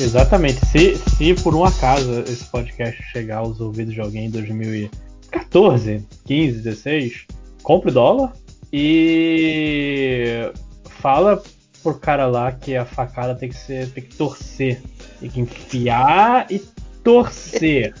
Exatamente. Se, se por um acaso esse podcast chegar aos ouvidos de alguém em 2014, 15, 16, compre dólar e fala pro cara lá que a facada tem que ser, tem que torcer, tem que enfiar e torcer.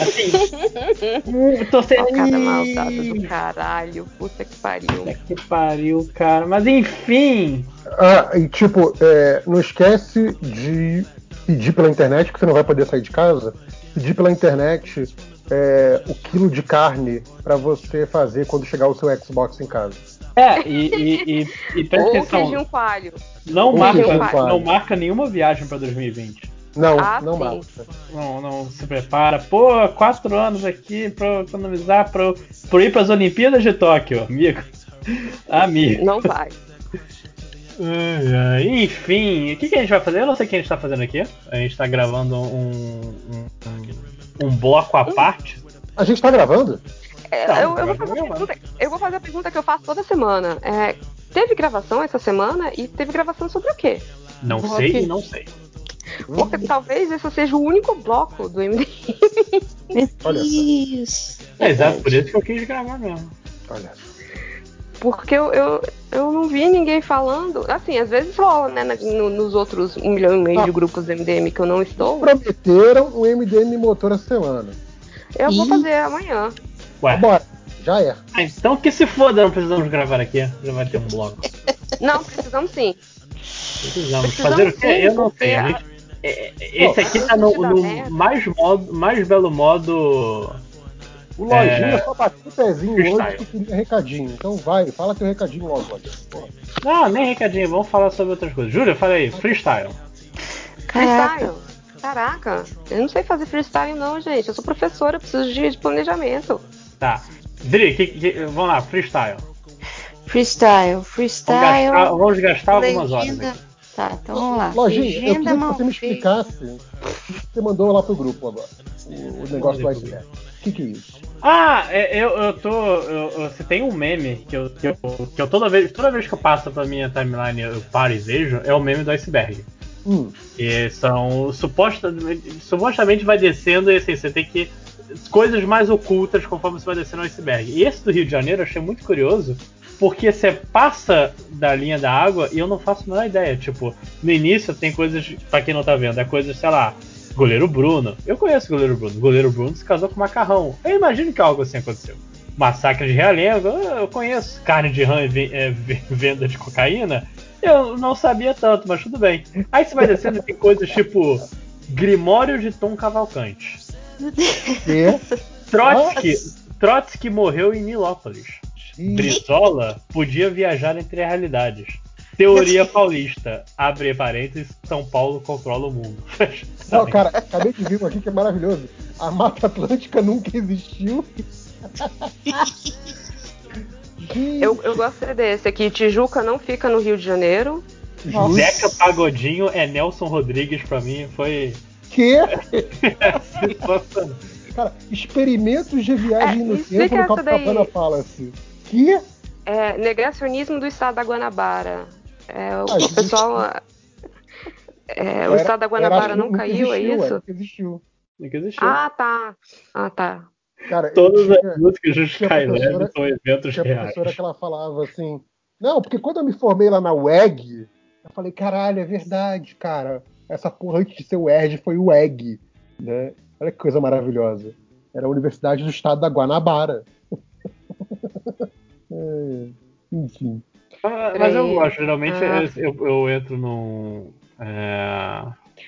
Assim, torcer. Facada malvada do caralho. Puta que pariu. Puta que pariu, cara. Mas enfim. Ah, e tipo, é, não esquece de pedir pela internet, que você não vai poder sair de casa, pedir pela internet é, o quilo de carne para você fazer quando chegar o seu Xbox em casa. É, e, e, e, e presta Ou atenção, coalho. não marca, coalho. não marca nenhuma viagem pra 2020. Não, Ah, não sim. marca. Não, não se prepara. Pô, quatro anos aqui pra economizar pra, pra ir pras Olimpíadas de Tóquio, amigo. Amigo. Não vai. Ai, ai. Enfim, o que, que a gente vai fazer? Eu não sei o que a gente tá fazendo aqui. A gente tá gravando um, um, um- bloco à parte. A gente tá gravando? É, Tá, eu, eu vou fazer pergunta, eu vou fazer a pergunta que eu faço toda semana. É, teve gravação essa semana e teve gravação sobre o quê? Não sei não sei. Porque talvez esse seja o único bloco do MD. Meu Olha só. Deus. É exato, por isso que eu quis gravar mesmo. Olha. Porque eu, eu, eu não vi ninguém falando. Assim, às vezes rola, né? no- nos outros um milhão e meio Ah. de grupos do MDM que eu não estou. Prometeram o MDM motor essa semana. Eu vou Ih. fazer amanhã. Ué, Bora, já é. ah, então que se foda, não precisamos gravar aqui. Já vai ter um bloco. Não, precisamos sim. Precisamos. Precisamos Fazer o quê? sim, Eu não sei. a- A gente- é- é- esse aqui tá no, no mais, modo, mais belo modo. O Lojinha É. só bateu o pezinho Freestyle. hoje que queria recadinho. Então vai, fala teu recadinho logo. Porra. Não, nem recadinho, vamos falar sobre outras coisas. Júlia, fala aí, freestyle. Freestyle. Caraca, eu não sei fazer freestyle não, gente. Eu sou professora, eu preciso de de planejamento. Tá. Dri, que- que- vamos lá, freestyle. Freestyle. Vamos Freestyle. gastar, vamos gastar algumas horas. aqui. Tá, então vamos lá. Lojinha, eu queria que você me explicasse o que você mandou lá pro grupo agora. O, o negócio do iceberg. O que, que é isso? Ah, é, eu, eu tô. Eu, eu- você tem um meme que eu, que eu, que eu toda, vez, toda vez que eu passo pra minha timeline eu paro e vejo, é o meme do iceberg. Hum, Que são supostamente, supostamente vai descendo e assim, você tem que. Coisas mais ocultas conforme você vai descendo o iceberg. E esse do Rio de Janeiro eu achei muito curioso, porque você passa da linha da água e eu não faço a menor ideia. Tipo, no início tem coisas, pra quem não tá vendo, é coisas, sei lá, goleiro Bruno. Eu conheço o goleiro Bruno. O goleiro Bruno se casou com macarrão. Eu imagino que algo assim aconteceu. Massacre de Realengo, eu conheço. Carne de rã e é, ve- venda de cocaína. Eu não sabia tanto, mas tudo bem. Aí você vai descendo e tem coisas tipo Grimório de Tom Cavalcante. que? Trotsky, Trotsky morreu em Nilópolis. Brizola podia viajar entre realidades. Teoria paulista. Abre parênteses, São Paulo controla o mundo. Não, cara, acabei de ver um aqui que é maravilhoso. A Mata Atlântica nunca existiu. Eu, eu gostei desse aqui. Tijuca não fica no Rio de Janeiro. Zeca Pagodinho é Nelson Rodrigues pra mim. Foi que, cara, experimentos de viagem É, no tempo no. Copacabana Palace. Que? É, negacionismo do estado da Guanabara. É, o Ah, pessoal. é, o Era- estado da Guanabara não nunca caiu, é existiu, isso? Nunca existiu. Nunca existiu. Ah, tá. Ah, tá. Cara, Todas tinha- as músicas do Skylab são eventos tinha reais. professora que ela falava assim. Não, porque quando eu me formei lá na UEG, eu falei, caralho, é verdade, cara. Essa porra antes de ser o ERG foi o EG. Né? Olha que coisa maravilhosa. Era a Universidade do Estado da Guanabara. É, enfim. Ah, Mas eu gosto, geralmente Ah. eu, eu entro num. É...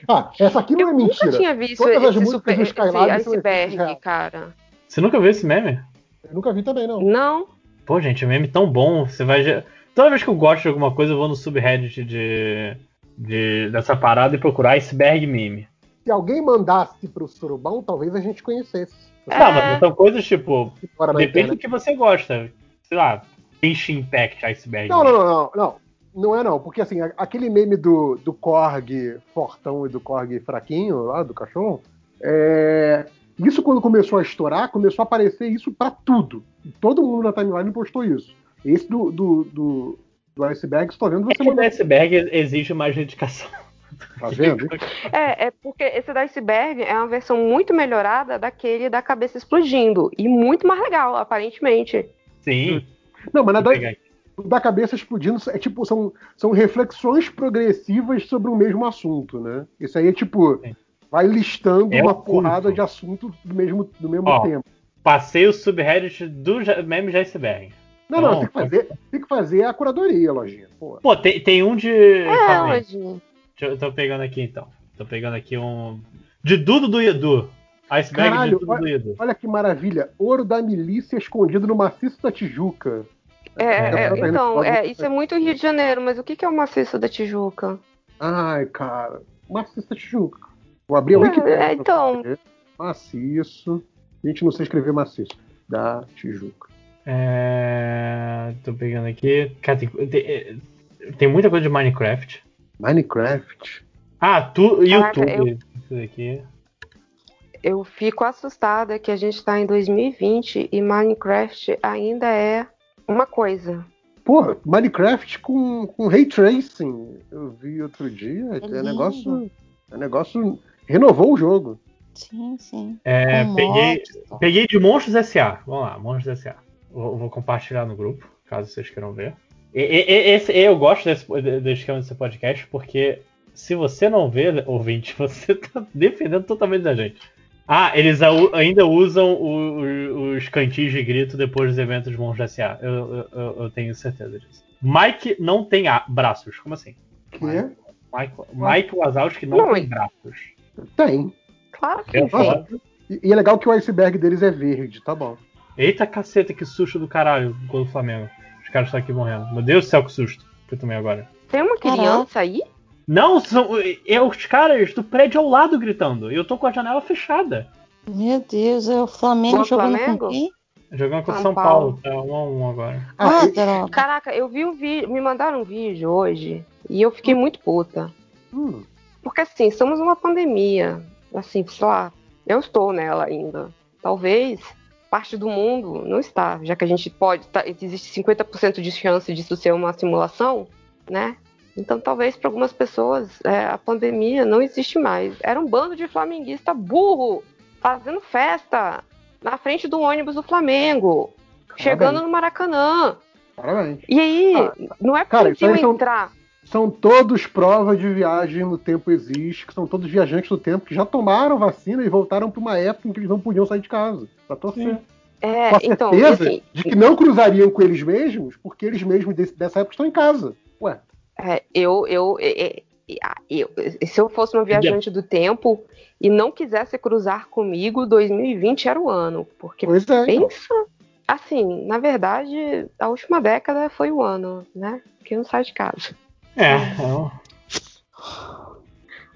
Ah, essa aqui não Eu é mentira. nunca tinha visto Todas as esse, super, esse são iceberg, efeitos cara. Você nunca viu esse meme? Eu nunca vi também, não. Não? Pô, gente, o meme tão bom. Você vai. Toda vez que eu gosto de alguma coisa, eu vou no subreddit de, de dessa parada e procurar iceberg meme. Se alguém mandasse pro Surubão, talvez a gente conhecesse. É. Tá, mas são coisas tipo. Depende do que você gosta. Sei lá, Genshin Impact iceberg. Não, não, não, não, não. Não é não, porque assim, aquele meme do, do Korg fortão e do Korg fraquinho lá, do cachorro, é... isso quando começou a estourar, começou a aparecer isso pra tudo. E todo mundo na timeline postou isso. Esse do, do, do, do iceberg, estou vendo você Esse do mandar. iceberg exige mais dedicação. Tá vendo? É, é porque esse da iceberg é uma versão muito melhorada daquele da cabeça explodindo. E muito mais legal, aparentemente. Sim. Não, mas na da, da cabeça explodindo é tipo, são, são reflexões progressivas sobre o mesmo assunto, né? Isso aí é tipo, Sim. vai listando É uma oculto. porrada de assuntos do mesmo, do mesmo Ó. tema. Passei o subreddit do meme de iceberg. Não, não, Não, tem que fazer, tem que fazer a curadoria, lojinha. Pô. Pô, tem, tem um de. É, hoje. Deixa eu, eu tô pegando aqui então. Tô pegando aqui um. De Dudo do Edu. Iceberg Caralho, Edu. Olha que maravilha. Ouro da milícia escondido no maciço da Tijuca. É, é, É, então, é, isso é muito Rio de Janeiro, mas o que que é o maciço da Tijuca? Ai, cara. Maciço da Tijuca. Vou abrir a É, Wikipedia. é, então. Maciço. A gente não sei escrever maciço. Da Tijuca. É, tô pegando aqui. Cara, tem, tem, tem muita coisa de Minecraft. Minecraft. Ah, tu, Caraca, YouTube. Isso daqui. Eu fico assustada que a gente tá em 2020 e Minecraft ainda é uma coisa. Pô, Minecraft com, com Ray Tracing. Eu vi outro dia. É, lindo. negócio. É negócio. Renovou o jogo. Sim, sim. É, peguei, peguei de Monstros S.A. Vamos lá, Monstros S.A. Vou, vou compartilhar no grupo, caso vocês queiram ver. E- e- e- esse, eu gosto desse, do esquema desse podcast, porque se você não vê, ouvinte, você tá defendendo totalmente da gente. Ah, eles ainda usam o- o- os cantis de grito depois dos eventos de Monstros S.A. Eu, eu- eu- eu tenho certeza disso. Mike não tem braços, como assim? Que é? Mike, Mike Wazowski não, Não, tem braços. Tem. Claro que tem. falo. E, e é legal que o iceberg deles é verde, tá bom. Eita caceta, que susto do caralho gol do Flamengo. Os caras estão aqui morrendo. Meu Deus do céu, que susto que eu tomei agora. Tem uma criança aí? Não, são é os caras do prédio ao lado gritando. E eu tô com a janela fechada. Meu Deus, é o Flamengo O jogando Flamengo? com quem? Jogando com São, São Paulo. Tá 1 a 1 agora. Ah, Ah, droga. Caraca, eu vi um vídeo, me mandaram um vídeo hoje e eu fiquei muito puta. hum, Porque assim, estamos numa pandemia. Assim, sei lá, eu estou nela ainda. Talvez parte do mundo não está, já que a gente pode. tá- existe 50% de chance disso ser uma simulação, né? Então talvez para algumas pessoas é, a pandemia não existe mais. Era um bando de flamenguista burro fazendo festa na frente do ônibus do Flamengo, chegando no Maracanã. parabéns. E aí, não é possível são- entrar. São todos provas de viagem no tempo existe, que são todos viajantes do tempo que já tomaram vacina e voltaram para uma época em que eles não podiam sair de casa. Pra torcer. É, Com a então, certeza assim, de que não cruzariam com eles mesmos, porque eles mesmos desse- dessa época estão em casa. Ué, É, eu, eu, é, é, ah, eu- se eu fosse uma viajante do tempo e não quisesse cruzar comigo, 2020 era o ano. Porque pois é. então. pensa, assim, na verdade, a última década foi o ano, né? Que não sai de casa. É, então,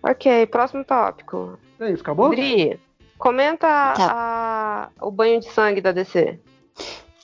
Ok, próximo tópico. É isso, acabou? Dri, comenta Tá. a- o banho de sangue da DC.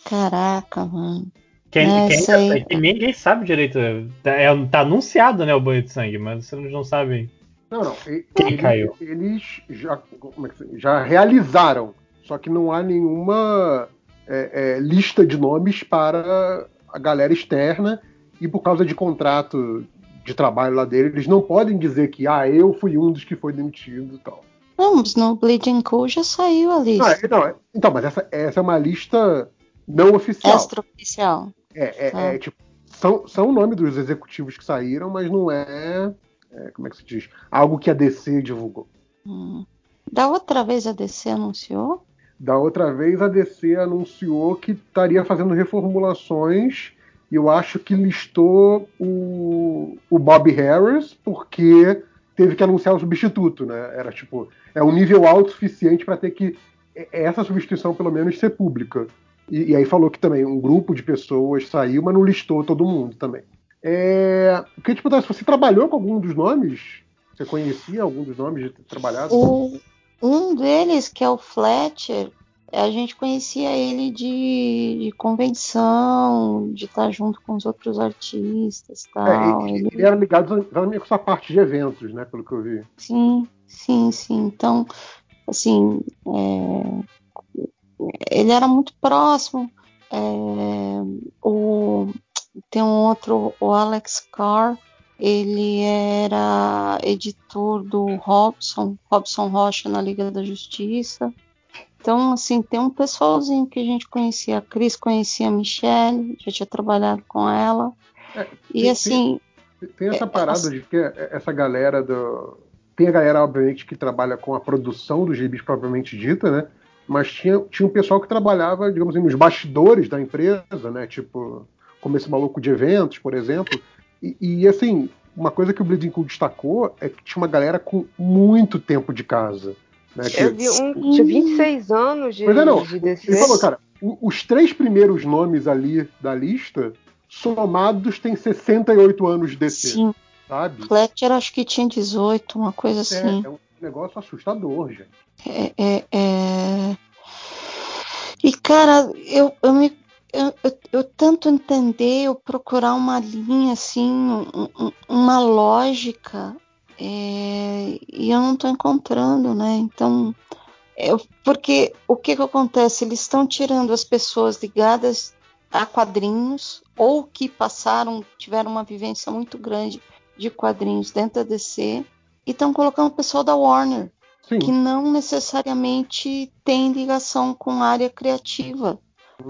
Caraca, mano. Quem, É, quem isso ainda- aí. que ninguém sabe direito. Tá, é- tá anunciado, né, o banho de sangue, mas vocês não sabem. Não, não. e- Quem eles, caiu? eles já, como é já realizaram, só que não há nenhuma é, é, lista de nomes para a galera externa e por causa de contrato de trabalho lá dele, eles não podem dizer que ah, eu fui um dos que foi demitido e tal. Não, mas no Bleeding Cool já saiu a Não, lista. é- não, é- então, mas essa, essa é uma lista não oficial. Extra-oficial. É, é- Ah. é, tipo, são, são o nome dos executivos que saíram, mas não é, é, como é que se diz, algo que a DC divulgou. Hum. Da outra vez a DC anunciou? Da outra vez a DC anunciou que estaria fazendo reformulações e eu acho que listou o, o Bob Harris porque teve que anunciar o substituto, né? Era tipo, é um nível alto o suficiente para ter que é- essa substituição pelo menos ser pública. E, e aí falou que também um grupo de pessoas saiu, mas não listou todo mundo também. É, eu queria te perguntar se você trabalhou com algum dos nomes? Você conhecia algum dos nomes de trabalhado? O, um deles, que é o Fletcher, a gente conhecia ele de, de convenção, de estar junto com os outros artistas e É, tal. ele, Ele- ele era ligado exatamente com essa parte de eventos, né? Pelo que eu vi. Sim, sim, sim. Então, assim, é, ele era muito próximo. É, o, tem um outro, o Alex Carr, ele era editor do Robson, Robson Rocha na Liga da Justiça. Então, assim, tem um pessoalzinho que a gente conhecia. A Cris conhecia a Michelle, já tinha trabalhado com ela. É, e tem- assim, Tem, tem essa É, parada assim- de que essa galera do. Tem a galera, obviamente, que trabalha com a produção dos gibis propriamente dita, né? Mas tinha, tinha um pessoal que trabalhava, digamos assim, nos bastidores da empresa, né? Tipo, como esse maluco de eventos, por exemplo. E, e, assim, uma coisa que o Bleeding Cool destacou é que tinha uma galera com muito tempo de casa. Né? Que- Eu vi um de 26 anos de, Pois é, não. de DC. Ele falou, cara, os três primeiros nomes ali da lista, somados, têm 68 anos de DC, sim, sabe? Fletcher acho que tinha 18, uma coisa assim. É, é um negócio assustador, gente. É, é, é. E, cara, eu, eu me. Eu, eu, eu tanto entender, eu procurar uma linha, assim, um- um- uma lógica, é, e eu não tô encontrando, né? Então, eu- porque o que que acontece? Eles estão tirando as pessoas ligadas a quadrinhos ou que passaram, tiveram uma vivência muito grande de quadrinhos dentro da DC e estão colocando o pessoal da Warner Sim. que não necessariamente tem ligação com a área criativa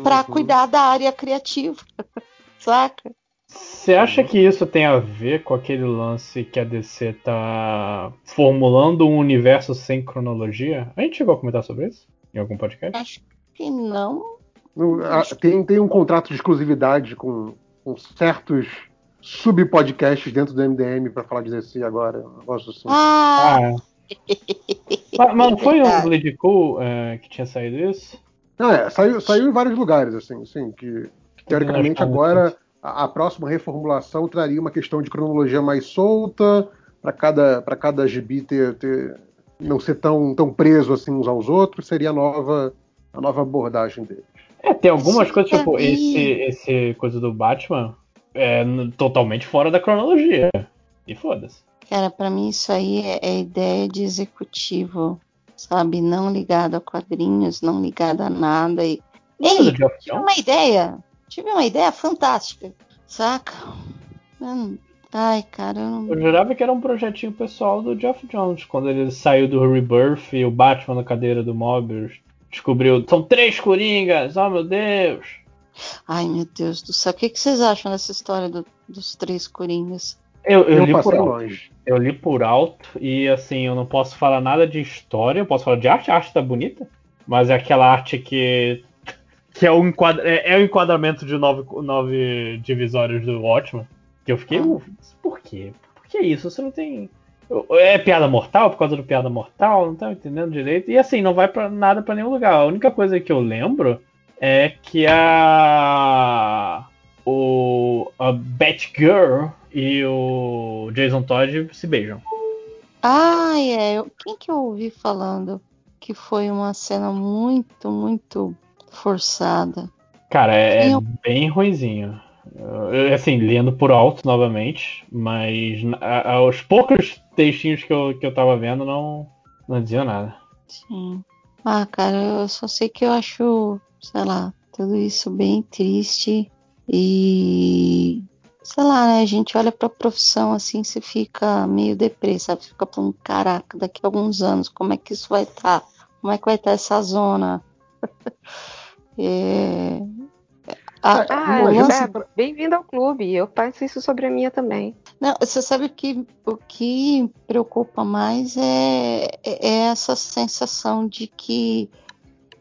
para Uhum. cuidar da área criativa, saca? Você acha que isso tem a ver com aquele lance que a DC tá formulando um universo sem cronologia? A gente chegou a comentar sobre isso em algum podcast? Acho que não. A- tem, tem um contrato de exclusividade com, com certos sub-podcasts dentro do MDM pra falar de DC agora. Um negócio assim. Ah, Ah. mas, não foi Verdade. Bleed Cool é, que tinha saído isso? Não, é, saiu, saiu em vários lugares, assim, assim que, que, teoricamente agora a, a próxima reformulação traria uma questão de cronologia mais solta para cada para cada gibi ter, ter- não ser tão, tão preso assim uns aos outros, seria a nova a nova abordagem deles. É, tem algumas Sim, coisas, pra tipo, mim- esse, esse coisa do Batman é totalmente fora da cronologia. E foda-se. cara, para mim isso aí é, é ideia de executivo, sabe? Não ligado a quadrinhos, não ligado a nada. E... Ei, tive uma ideia, tive uma ideia fantástica, saca? Não- Ai, cara, eu não... Eu jurava que era um projetinho pessoal do Geoff Jones, quando ele saiu do Rebirth e o Batman na cadeira do Mobius descobriu. São três coringas! Oh meu Deus! Ai, meu Deus do céu. O que, que vocês acham dessa história do- dos três coringas? Eu, eu Eu li por alto. longe. Eu li por alto e assim, eu não posso falar nada de história, eu posso falar de arte, a arte tá bonita, mas é aquela arte que. que é o, enquadra, é, é o enquadramento de nove, nove divisórios do Watchmen. Que eu fiquei. Ah. "Uf, Por quê? Por que isso? Você não tem. É piada mortal por causa do piada mortal? Não tá entendendo direito. E assim, não vai para nada pra nenhum lugar. A única coisa que eu lembro é que a. O. A Batgirl e o Jason Todd se beijam. Ah, é. Quem que eu ouvi falando que foi uma cena muito, muito forçada? Cara, é, é Eu- bem ruinzinho. Eu, assim, lendo por alto novamente, mas a- aos poucos textinhos que eu, que eu tava vendo não, não diziam nada. Sim. Ah, cara, eu só sei que eu acho, sei lá, tudo isso bem triste e sei lá, né? A gente olha pra profissão assim, você fica meio deprê, sabe? Você Fica falando, caraca, daqui a alguns anos, como é que isso vai estar? Como é que vai estar essa zona? É... Ah, Ah, o lance- se bem-vindo ao clube. Eu penso isso sobre a minha também. Não, você sabe que o que preocupa mais é, é essa sensação de que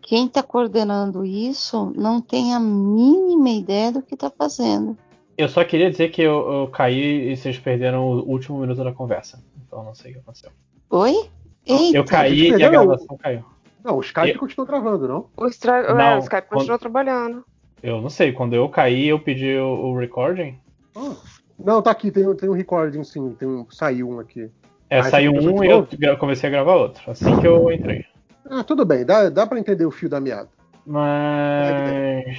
quem está coordenando isso não tem a mínima ideia do que está fazendo. Eu só queria dizer que eu, eu caí e vocês perderam o último minuto da conversa. Então não sei o que aconteceu. Oi? Eita, Eu caí e a gravação caiu. Não, o Skype Eu- continua gravando, não? O, estra... Não, é, o Skype quando- continua trabalhando. Eu não sei, quando eu caí eu pedi o, o recording. Ah. Não, tá aqui, tem, tem um recording sim, tem um, saiu um aqui. É, Ah, saiu um e eu comecei a gravar outro. Assim que eu entrei. Ah, tudo bem, dá, dá pra entender o fio da meada. Mas.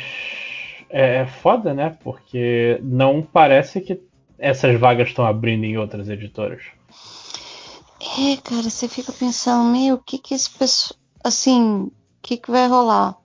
É, é foda, né? Porque não parece que essas vagas estão abrindo em outras editoras. É, cara, você fica pensando, meu, o que que esse pessoal, assim, o que que vai rolar?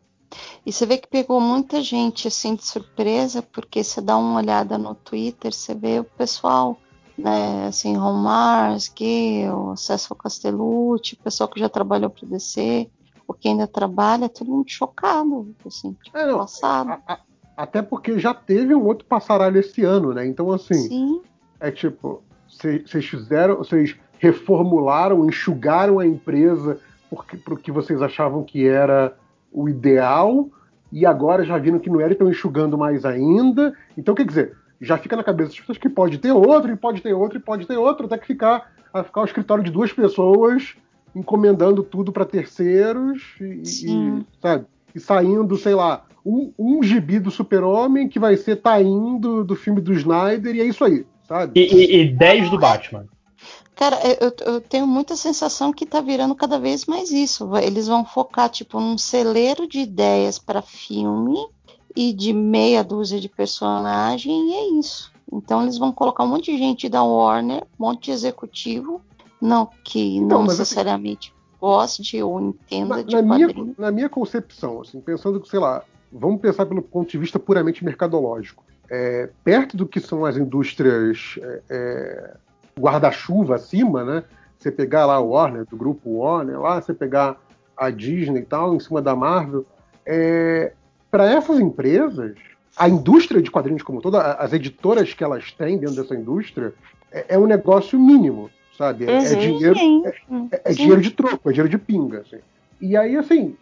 E você vê que pegou muita gente assim de surpresa, porque você dá uma olhada no Twitter, você vê o pessoal, né, assim, Ron Mars, Gale, Cecil Castellucci, o pessoal que já trabalhou para DC, o que ainda trabalha, todo mundo chocado, assim, tipo, É, passado. a- a- até porque já teve um outro passaralho esse ano, né? Então, assim, Sim, é tipo, vocês fizeram, vocês reformularam, enxugaram a empresa porque, que vocês achavam que era o ideal, e agora já viram que não era e estão enxugando mais ainda. Então, quer dizer, já fica na cabeça das pessoas que pode ter outro, e pode ter outro, e pode ter outro, até que ficar, vai ficar o escritório de duas pessoas encomendando tudo para terceiros e, e, sabe? E saindo, sei lá, um, um gibi do Super-Homem que vai ser taindo do filme do Snyder, e é isso aí, sabe? E, e, e 10 do Batman. Cara, eu, eu tenho muita sensação que tá virando cada vez mais isso. Eles vão focar, tipo, num celeiro de ideias para filme e de meia dúzia de personagem, e é isso. Então eles vão colocar um monte de gente da Warner, um monte de executivo, não que não mas assim- necessariamente goste ou entenda Na, de na minha, na minha concepção, assim, pensando que, sei lá, vamos pensar pelo ponto de vista puramente mercadológico. É, perto do que são as indústrias é, é, guarda-chuva acima, né? Você pegar lá o Warner, do grupo Warner, lá, você pegar a Disney e tal, em cima da Marvel, é, para essas empresas, a indústria de quadrinhos como toda, as editoras que elas têm dentro dessa indústria, é, é um negócio mínimo, sabe? É, é Uhum. dinheiro, Sim, é, é dinheiro de troco, é dinheiro de pinga. assim. E aí, assim,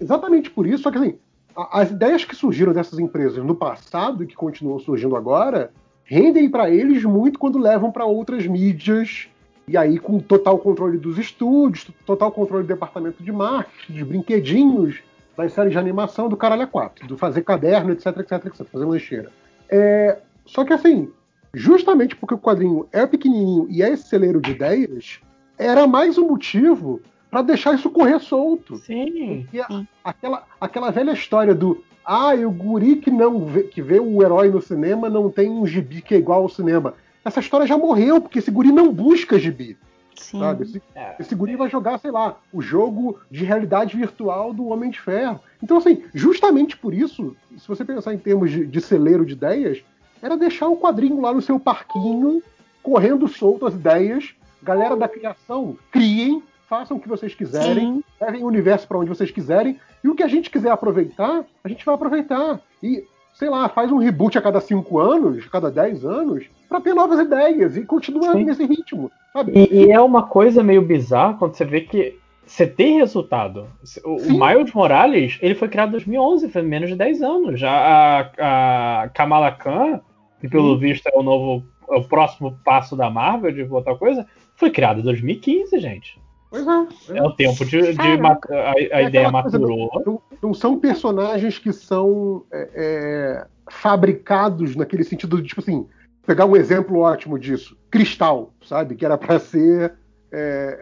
exatamente por isso, só que assim, a- as ideias que surgiram dessas empresas no passado e que continuam surgindo agora rendem para eles muito quando levam para outras mídias. E aí, com total controle dos estúdios, total controle do departamento de marketing, dos brinquedinhos, das séries de animação, do caralho a quatro, do fazer caderno, etc, etc, etc, fazer lancheira. É, só que assim, justamente porque o quadrinho é pequenininho e é esse celeiro de ideias, era mais um motivo para deixar isso correr solto. Sim. Porque a- aquela, aquela velha história do ah, e o guri que não vê, que vê o herói no cinema não tem um gibi que é igual ao cinema. Essa história já morreu, porque esse guri não busca gibi, Sim. sabe? Esse, É. esse guri vai jogar, sei lá, o jogo de realidade virtual do Homem de Ferro. Então, assim, justamente por isso, se você pensar em termos de, de celeiro de ideias, era deixar o quadrinho lá no seu parquinho, correndo solto as ideias. Galera da criação, criem, façam o que vocês quiserem, Sim. levem o universo para onde vocês quiserem, e o que a gente quiser aproveitar, a gente vai aproveitar. E, sei lá, faz um reboot a cada cinco anos, a cada dez anos, para ter novas ideias e continua Sim. nesse ritmo, sabe? E, e é uma coisa meio bizarra quando você vê que você tem resultado. O, Sim. Miles Morales, ele foi criado em 2011, foi menos de 10 anos. Já a, a Kamala Khan, que pelo Sim. visto é o novo, é o próximo passo da Marvel de outra coisa, foi criado em 2015, gente. Pois é. é. O tempo de, de a, a É ideia maturou. Não, não são personagens que são é, é, fabricados naquele sentido de, tipo assim, pegar um exemplo ótimo disso, Cristal, sabe? Que era para ser é,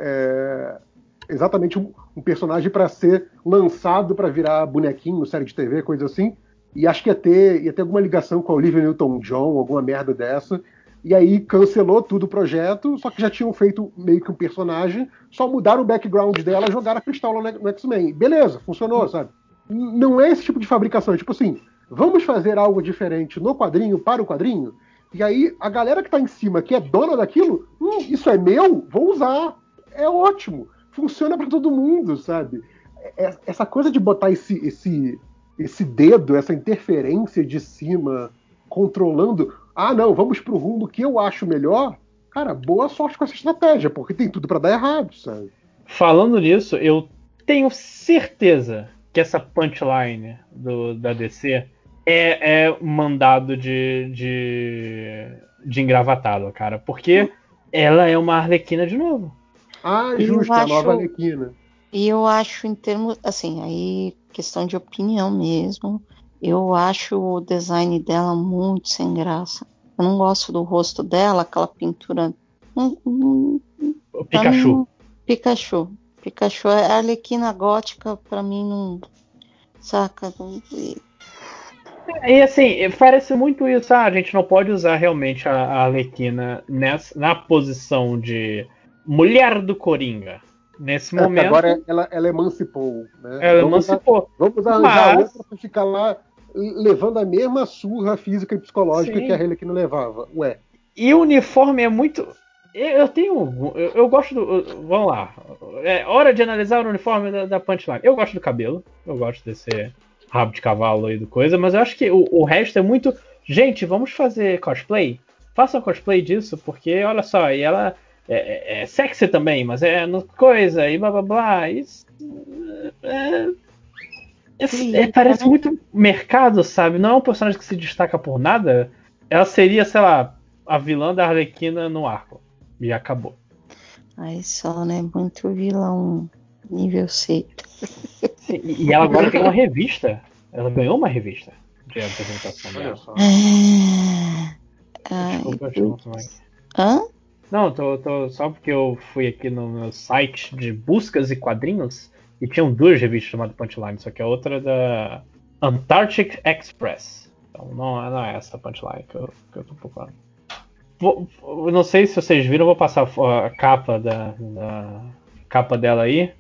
é, exatamente um, um personagem para ser lançado para virar bonequinho, série de TV, coisa assim. E acho que ia ter, ia ter alguma ligação com a Olivia Newton-John, alguma merda dessa. E aí cancelou tudo o projeto, só que já tinham feito meio que um personagem, só mudaram o background dela, jogaram a Cristal lá no X-Men. Beleza, funcionou, sabe? Não é esse tipo de fabricação, é tipo assim, vamos fazer algo diferente no quadrinho, para o quadrinho, e aí a galera que tá em cima, que é dona daquilo, hum, isso é meu, vou usar. É ótimo. Funciona para todo mundo, sabe? É- Essa coisa de botar esse, esse, esse dedo, essa interferência de cima, controlando. Ah, não, vamos pro rumo que eu acho melhor. Cara, boa sorte com essa estratégia, porque tem tudo para dar errado, sabe? Falando nisso, eu tenho certeza que essa punchline do, da DC é, é mandado de, de, de engravatado, cara. Porque ela é uma Arlequina de novo. Ah, Eu justo, é a acho- nova Arlequina. E eu acho, em termos, assim, aí questão de opinião mesmo, eu acho o design dela muito sem graça. Eu não gosto do rosto dela, aquela pintura. Hum, hum, O pra Pikachu. mim, Pikachu. Pikachu é a Arlequina gótica, pra mim não. Saca? E- E assim, parece muito isso. Ah, a gente não pode usar realmente a, a Arlequina nessa, na posição de mulher do Coringa. Nesse É, momento, agora ela, ela emancipou. Né? ela vamos, emancipou. vamos arranjar Mas- outra pra ficar lá levando a mesma surra física e psicológica Sim. que a Harlequina levava. Ué, E o uniforme é muito. Eu eu tenho. Eu, eu gosto do. eu- Vamos lá. É hora de analisar o uniforme da, da Punchline. Eu gosto do cabelo. Eu gosto desse rabo de cavalo aí do coisa. Mas eu acho que o, o resto é muito. Gente, vamos fazer cosplay? Façam cosplay disso, porque olha só, e ela é, é- é sexy também, mas é no coisa, e blá blá blá. Isso. É, é- é- parece muito mercado, sabe? Não é um personagem que se destaca por nada. Ela seria, sei lá, a vilã da Arlequina no arco. E acabou. Aí só, né? Muito vilão nível C. Sim, E e ela agora tem uma revista. Ela ganhou uma revista de apresentação olha dela. só. Ah, ai, Desculpa, eu também. hã? Não, tô, tô só porque eu fui aqui no meu site de buscas e quadrinhos e tinham duas revistas chamadas Punchline, só que a outra é da Antarctic Express. Então não, é- não é essa Punchline que eu, que eu tô procurando. Vou- não sei se vocês viram, vou passar a capa da, da capa dela aí.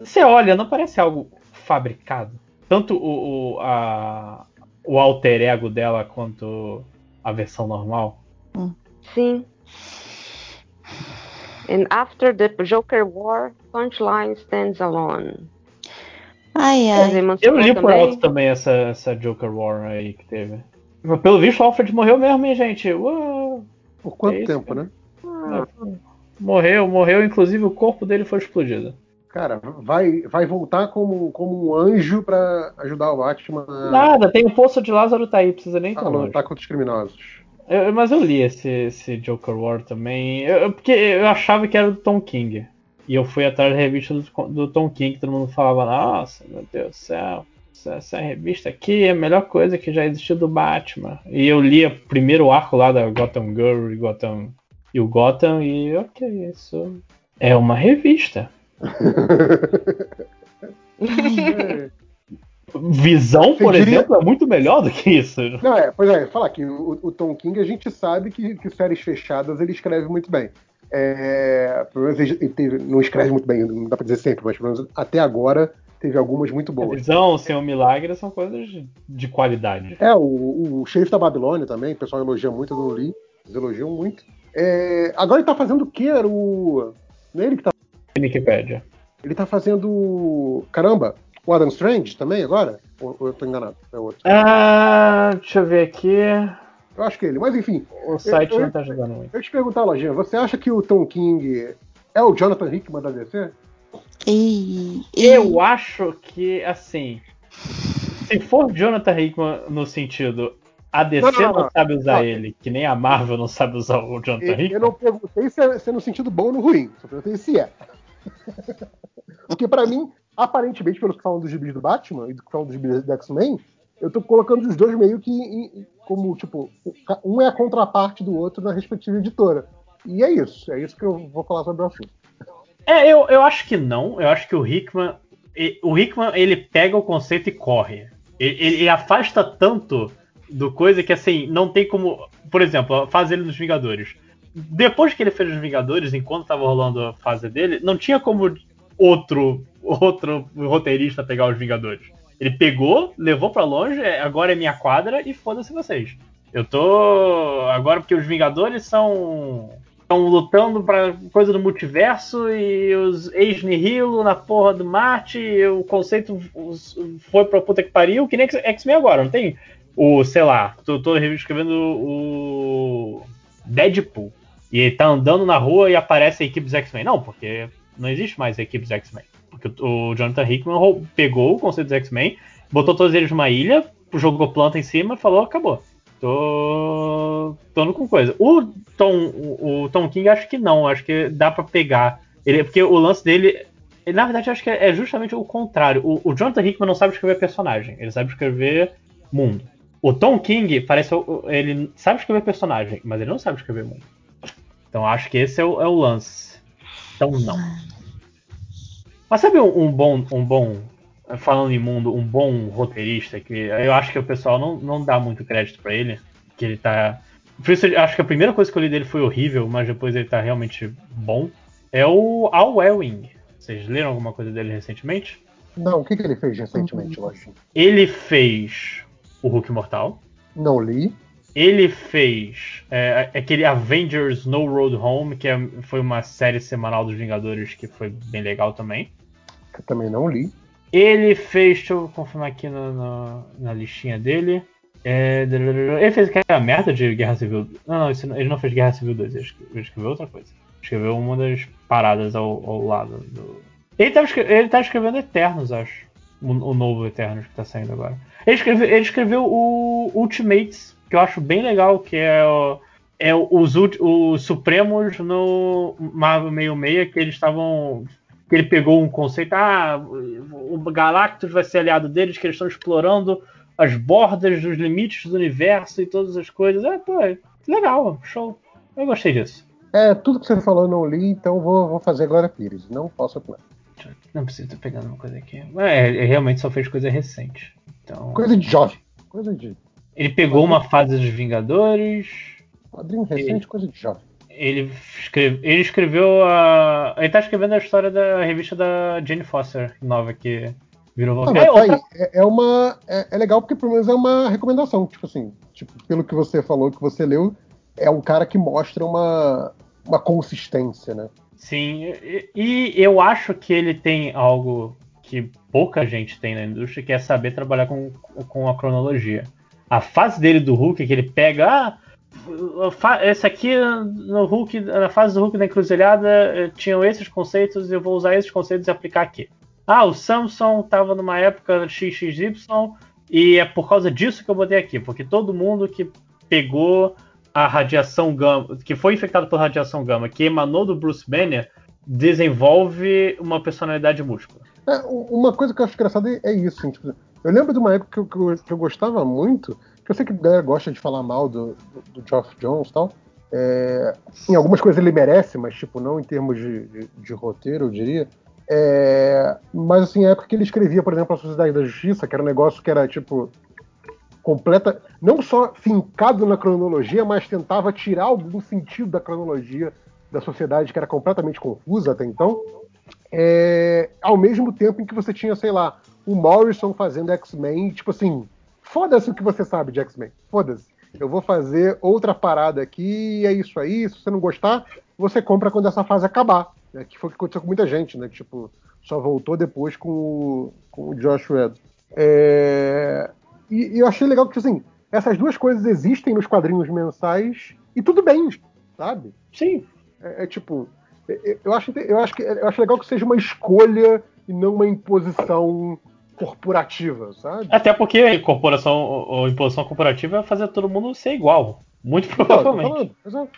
Você olha, não parece algo fabricado. Tanto o, o, a, o alter ego dela quanto a versão normal. Sim. And after the Joker War, Punchline stands alone. Ai, ai. Eu li por alto também essa, essa Joker War aí que teve. Pelo visto o Alfred morreu mesmo, hein, gente? Uau. Por quanto É isso, tempo, né? Morreu, morreu, inclusive o corpo dele foi explodido. Cara, vai, vai voltar como, como um anjo pra ajudar o Batman a, Nada, tem o Poço de Lázaro tá aí, precisa nem a tão longe. lutar contra os criminosos. Eu- mas eu li esse, esse Joker War também. Eu- porque eu achava que era do Tom King. E eu fui atrás da revista do, do Tom King, todo mundo falava, nossa, meu Deus do céu, essa, essa revista aqui é a melhor coisa que já existiu do Batman. E eu li o primeiro arco lá da Gotham Girl e, Gotham, e o Gotham, e ok, isso é uma revista. Visão, por diria- exemplo, é muito melhor do que isso. Não, é, pois é, falar que o, o Tom King a gente sabe que, que séries fechadas ele escreve muito bem. É, pelo menos ele, teve- não escreve muito bem, não dá pra dizer sempre, mas pelo menos até agora teve algumas muito A boas. visão, ser um milagre, são coisas de, de qualidade. É, o, o Xerife da Babilônia também, o pessoal elogia muito, eu não li, eles elogiam muito. É, agora ele tá fazendo o que? Era o. Não é ele que tá. Wikipedia. Ele tá fazendo. Caramba! O Adam Strange também agora? Ou, ou eu tô enganado? É outro. Ah, deixa eu ver aqui. Eu acho que é ele. Mas enfim, O site Eu- não tá ajudando muito. eu te perguntar, Lojinha, você acha que o Tom King é o Jonathan Hickman da DC? Eu acho que, assim. Se for Jonathan Hickman no sentido. A DC Não, não, não, não, sabe usar Não. ele, que nem a Marvel não sabe usar o Jonathan Eu, eu Hickman. não perguntei se é, se é no sentido bom ou no ruim. Só perguntei se é. Porque pra mim, aparentemente, pelos que falam dos gibis do Batman e do que falam dos gibis do X-Men, eu tô colocando os dois meio que em- como, tipo, um é a contraparte do outro na respectiva editora. E é isso. É isso que eu vou falar sobre o assunto. É, eu, eu acho que não. Eu acho que o Hickman. O Hickman, ele pega o conceito e corre. Ele, ele- ele afasta tanto do coisa que, assim, não tem como. Por exemplo, a fase dele nos Vingadores. Depois que ele fez os Vingadores, enquanto tava rolando a fase dele, não tinha como outro, outro roteirista pegar os Vingadores. Ele pegou, levou pra longe, é, agora é minha quadra e foda-se vocês. Eu tô. Agora porque os Vingadores são estão lutando pra coisa do multiverso e os ex-nihilo na porra do Marte, o conceito foi pra puta que pariu, que nem X-Men agora, não tem o, sei lá, tô, tô escrevendo o Deadpool, e ele tá andando na rua e aparece a equipe dos X-Men. Não, porque não existe mais a equipe dos X-Men. Porque o Jonathan Hickman pegou o conceito dos X-Men, botou todos eles numa ilha, jogou planta em cima, falou, acabou. Tô. tô indo com coisa. O Tom, o, Tom King acho que não, acho que dá pra pegar. Ele, porque o lance dele. ele, na verdade, acho que é justamente o contrário. O, o Jonathan Hickman não sabe escrever personagem, ele sabe escrever mundo. O Tom King parece. Ele sabe escrever personagem, mas ele não sabe escrever mundo. Então acho que esse é o, é o lance. Então não. Mas sabe um, um bom. Um bom. Falando em mundo, um bom roteirista, que eu acho que o pessoal não, não dá muito crédito pra ele. Que ele tá. Por isso, eu acho que a primeira coisa que eu li dele foi horrível, mas depois ele tá realmente bom. é o Al Ewing. Vocês leram alguma coisa dele recentemente? Não, o que, que ele fez recentemente, Lojinha? Ele fez o Hulk Mortal. Não li. Ele fez é, aquele Avengers No Road Home, que é- foi uma série semanal dos Vingadores que foi bem legal também. Que eu também não li. Ele fez, deixa eu confirmar aqui na, na, na listinha dele. É, ele fez aquela merda de Guerra Civil. Não, não, não- ele não fez Guerra Civil 2, ele escreveu, ele escreveu outra coisa. Escreveu uma das paradas ao, ao lado do. Ele tá, ele tá escrevendo Eternos, acho. O, o novo Eternos que tá saindo agora. Ele escreveu, ele escreveu o Ultimates, que eu acho bem legal, que é, é os, os Supremos no Marvel 66, que eles estavam que ele pegou um conceito, ah, o Galactus vai ser aliado deles, que eles estão explorando as bordas dos limites do universo e todas as coisas. É, pô, é legal, show. Eu gostei disso. É, tudo que você falou eu não li, então vou, vou fazer Glória Pires. Não posso opinar. Não preciso estar pegando uma coisa aqui. É, ele realmente só fez coisa recente. Então, Coisa de jovem. Coisa de ele pegou uma fase dos Vingadores. quadrinho recente, coisa de jovem. Ele, escreve, ele escreveu a. Ele tá escrevendo a história da revista da Jane Foster, nova que virou Não, é, outra. É, é uma. É, é legal porque pelo menos é uma recomendação. Tipo assim, tipo, pelo que você falou, que você leu, é um cara que mostra uma, uma consistência, né? Sim, e, e eu acho que ele tem algo que pouca gente tem na indústria, que é saber trabalhar com, com a cronologia. A fase dele do Hulk, que ele pega, ah, esse aqui no Hulk, na fase do Hulk da encruzilhada, eh, tinham esses conceitos e eu vou usar esses conceitos e aplicar aqui. Ah, o Samson estava numa época XXY e é por causa disso que eu botei aqui, porque todo mundo que pegou a radiação gama, que foi infectado por radiação gama, que emanou do Bruce Banner, desenvolve uma personalidade múltipla. É, uma coisa que eu acho engraçada é, é isso. assim, tipo, eu lembro de uma época que eu, que eu- que eu gostava muito, que eu sei que a galera gosta de falar mal do, do, do Geoff Jones e tal. É, em algumas coisas ele merece, mas tipo, não em termos de, de- de roteiro, eu diria. É, mas assim, a época que ele escrevia, por exemplo, a Sociedade da Justiça, que era um negócio que era tipo completa, não só fincado na cronologia, mas tentava tirar algum sentido da cronologia da sociedade que era completamente confusa até então. É, ao mesmo tempo em que você tinha, sei lá, o Morrison fazendo X-Men, tipo assim, foda-se o que você sabe de X-Men, foda-se. Eu vou fazer outra parada aqui, é isso aí. Se você não gostar, você compra quando essa fase acabar. Né? Que foi o que aconteceu com muita gente, né? Tipo, só voltou depois com o, com o Josh Whedon. É, E, e eu achei legal que, assim, essas duas coisas existem nos quadrinhos mensais e tudo bem, sabe? Sim. É, é tipo, é- é- eu acho, eu, acho que, eu acho legal que seja uma escolha e não uma imposição corporativa, sabe? Até porque a incorporação ou imposição corporativa é fazer todo mundo ser igual. Muito provavelmente. falando, gosto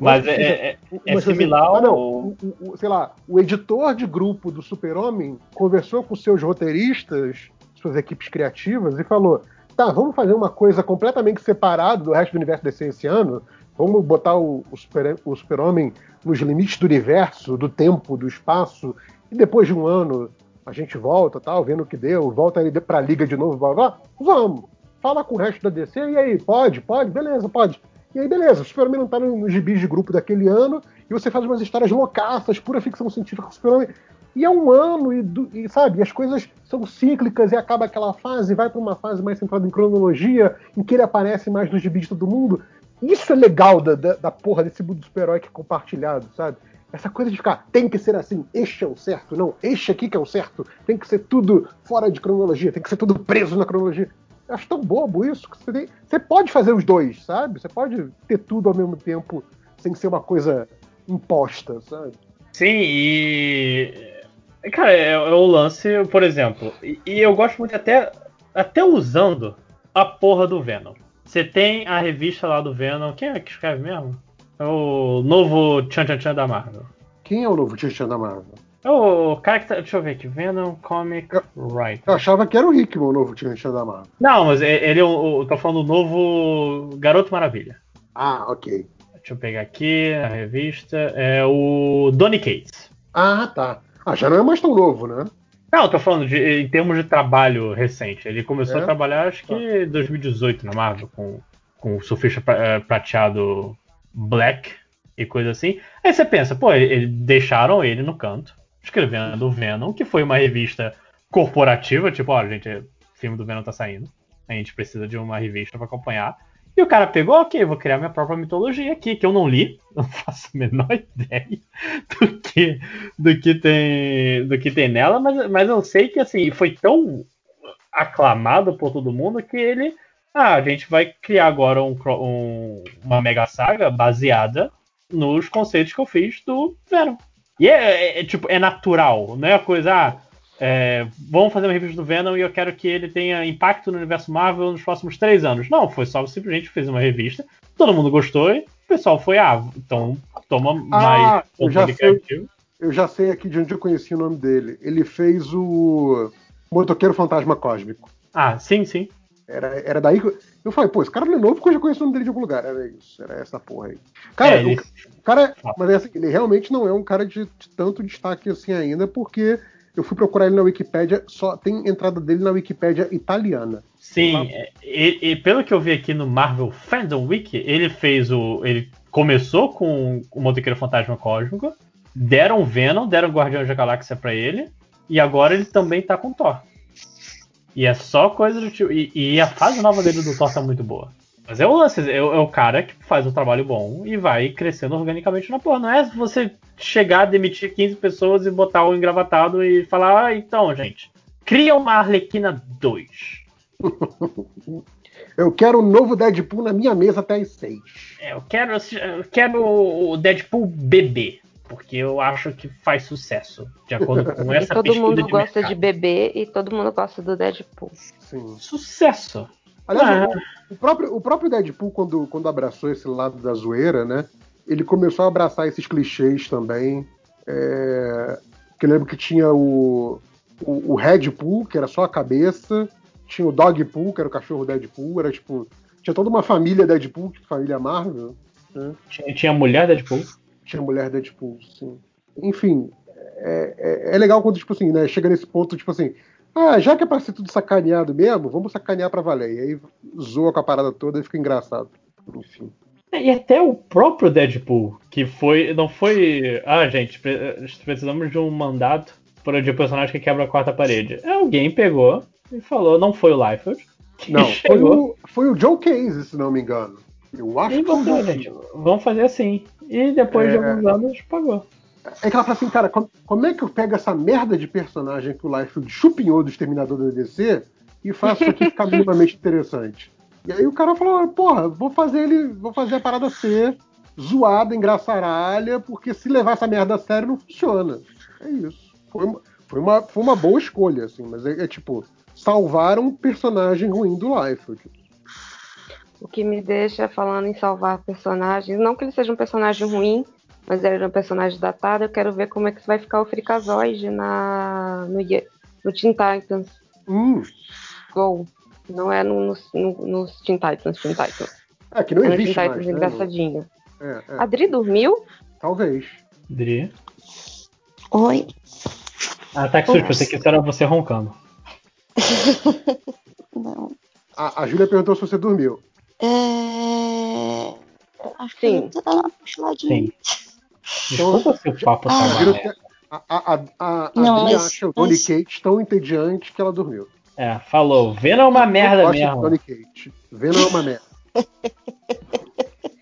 Mas é, é- é Mas, assim, similar ah, não, ao- o, o- o- sei lá, o editor de grupo do Super-Homem conversou com seus roteiristas, suas equipes criativas, e falou: tá, vamos fazer uma coisa completamente separada do resto do universo DC esse ano. Vamos botar o, o Super- o Super-Homem nos limites do universo, do tempo, do espaço, e depois de um ano a gente volta, tal, vendo o que deu, volta aí pra liga de novo, blá, blá. vamos. Fala com o resto da DC, e aí, pode, pode, beleza, pode. E aí, beleza, o Super-Homem não tá no- nos gibis de grupo daquele ano, e você faz umas histórias loucaças, pura ficção científica com o Super-Homem. E é um ano, e, e, sabe, as coisas são cíclicas, e acaba aquela fase, vai pra uma fase mais centrada em cronologia, em que ele aparece mais nos gibis de todo mundo. Isso é legal da, da, da porra desse mundo do super-herói é compartilhado, sabe? Essa coisa de ficar, tem que ser assim, este é o certo, não, este aqui que é o certo, tem que ser tudo fora de cronologia, tem que ser tudo preso na cronologia. Eu acho tão bobo isso. que Você, tem- você pode fazer os dois, sabe? Você pode ter tudo ao mesmo tempo, sem ser uma coisa imposta, sabe? Sim, e. Cara, é, é o lance, por exemplo. E, e eu gosto muito até, até usando a porra do Venom. Você tem a revista lá do Venom. Quem é que escreve mesmo? É o novo Tchan Tchan Tchan da Marvel. Quem é o novo Christian da Marvel? É o cara que tá. Deixa eu ver aqui. Venom Comic Eu- Writer. Eu achava que era o Hickman o novo Christian da Marvel. Não, mas é- ele é o. o- Tô falando do novo Garoto Maravilha. Ah, ok. Deixa eu pegar aqui a revista. É o Donny Cates. Ah, tá. Ah, já não é mais tão novo, né? Não, eu tô falando de, em termos de trabalho recente. Ele começou É? a trabalhar, acho que em 2018 na Marvel, com, com o surfista eh, prateado Black. e coisa assim. Aí você pensa, pô, eles deixaram ele no canto, escrevendo o Venom, que foi uma revista corporativa, tipo, ó, gente, o filme do Venom tá saindo. A gente precisa de uma revista para acompanhar. E o cara pegou, ok, vou criar minha própria mitologia aqui, que eu não li, não faço a menor ideia do que, do que, tem, do que tem nela, mas, mas eu sei que assim, foi tão aclamado por todo mundo que ele. Ah, a gente vai criar agora um, um, uma mega saga baseada nos conceitos que eu fiz do Venom. E é, é, é tipo, é natural, não é a coisa, ah, é, vamos fazer uma revista do Venom e eu quero que ele tenha impacto no universo Marvel nos próximos três anos. Não, foi só simplesmente fez uma revista, todo mundo gostou e o pessoal foi, ah, então toma Ah, mais eu já sei. Eu já sei aqui de onde eu conheci o nome dele. Ele fez o Motoqueiro Fantasma Cósmico. Ah, sim, sim. Era, era daí que eu, eu falei, pô, esse cara não é novo porque eu já conheço o nome dele de algum lugar. Era isso, era essa porra aí. Cara, É, ele- o, cara, Ah. mas é assim, ele realmente não é um cara de, de tanto destaque assim ainda, porque eu fui procurar ele na Wikipédia, só tem entrada dele na Wikipédia italiana. Sim, é, e, e pelo que eu vi aqui no Marvel Fandom Wiki, ele fez o. Ele começou com o Motoqueiro Fantasma Cósmico, deram Venom, deram Guardiões da Galáxia pra ele, e agora ele também tá com Thor. E é só coisa do tipo. E, e a fase nova dele do Thor tá muito boa. Mas é o lance, é, o- é o cara que faz um trabalho bom e vai crescendo organicamente na porra. Não é você chegar, demitir 15 pessoas e botar o engravatado e falar, ah, então, gente, cria uma Arlequina 2. Eu quero um novo Deadpool na minha mesa até as seis. É, eu quero, eu quero o Deadpool bebê, porque eu acho que faz sucesso, de acordo com E essa todo pesquisa mundo gosta mercado. de bebê e todo mundo gosta do Deadpool. Sim. Sucesso! Aliás, Ah. o, próprio, o próprio Deadpool, quando, quando abraçou esse lado da zoeira, né? Ele começou a abraçar esses clichês também. É, que eu lembro que tinha o, o, o Redpool, que era só a cabeça. Tinha o Dogpool, que era o cachorro Deadpool. Era tipo. Tinha toda uma família Deadpool, família Marvel. Né? Tinha, tinha a mulher Deadpool. Tinha mulher Deadpool, sim. Enfim, é, é- é legal quando, tipo assim, né? Chega nesse ponto, tipo assim. Ah, já que é pra ser tudo sacaneado mesmo, vamos sacanear pra valer. E aí zoa com a parada toda e fica engraçado. Enfim. E até o próprio Deadpool, que foi. Não foi. Ah, gente, pre- precisamos de um mandato para de personagem que quebra a quarta parede. Alguém pegou e falou, não foi o Liefeld. que Não, foi o, foi o Joe Case, se não me engano. Eu acho e que foi o Joe Case. vamos fazer assim. E depois de É. alguns anos pagou. É que ela fala assim, cara, como, como é que eu pego essa merda de personagem que o Liefeld chupinhou do Exterminador da DC e faço isso aqui ficar minimamente interessante? E aí o cara falou, porra, vou fazer ele, vou fazer a parada ser zoada, engraçaralha, porque se levar essa merda a sério não funciona. É isso. Foi uma, foi uma, foi uma boa escolha, assim, mas é, é tipo, salvaram um personagem ruim do Liefeld. O que me deixa falando em salvar personagens, não que ele seja um personagem ruim, mas ele era um personagem datado, eu quero ver como é que vai ficar o Freakazoid na, no, no Teen Titans Hum, Go. Não é no, no, no, nos Teen Titans, Teen Titans. é que não É no Teen existe Titans mais, né? engraçadinho. É, é, A Dri dormiu? talvez. Dri. Oi. Ah, tá que susto, pensei que era você roncando. Não. A, a Júlia perguntou se você dormiu. É... Acho que Sim. vou dar uma puxadinha. Sim. Desculpa se o papo Ah. tá A Júlia mal. a, a, a, a, Não, Adri mas- acha o Tony mas- Kate tão entediante que ela dormiu. É, falou. Venom é uma merda mesmo. Tony Kate. Venom é uma merda.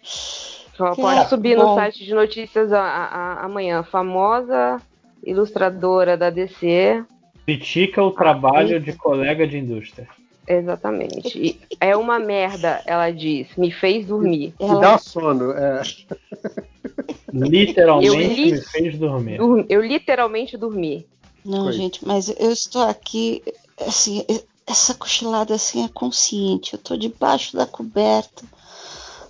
Só Que Pode é subir bom. no site de notícias a- a- a- amanhã. Famosa ilustradora da DC. Critica o trabalho de colega de indústria. Exatamente. E é uma merda, ela diz. Me fez dormir. E Ela- dá sono. É. Literalmente Eu li- me fez dormir. Dur- Eu literalmente dormi. Não, Foi. gente, mas eu estou aqui, assim, essa cochilada assim é consciente. Eu tô debaixo da coberta,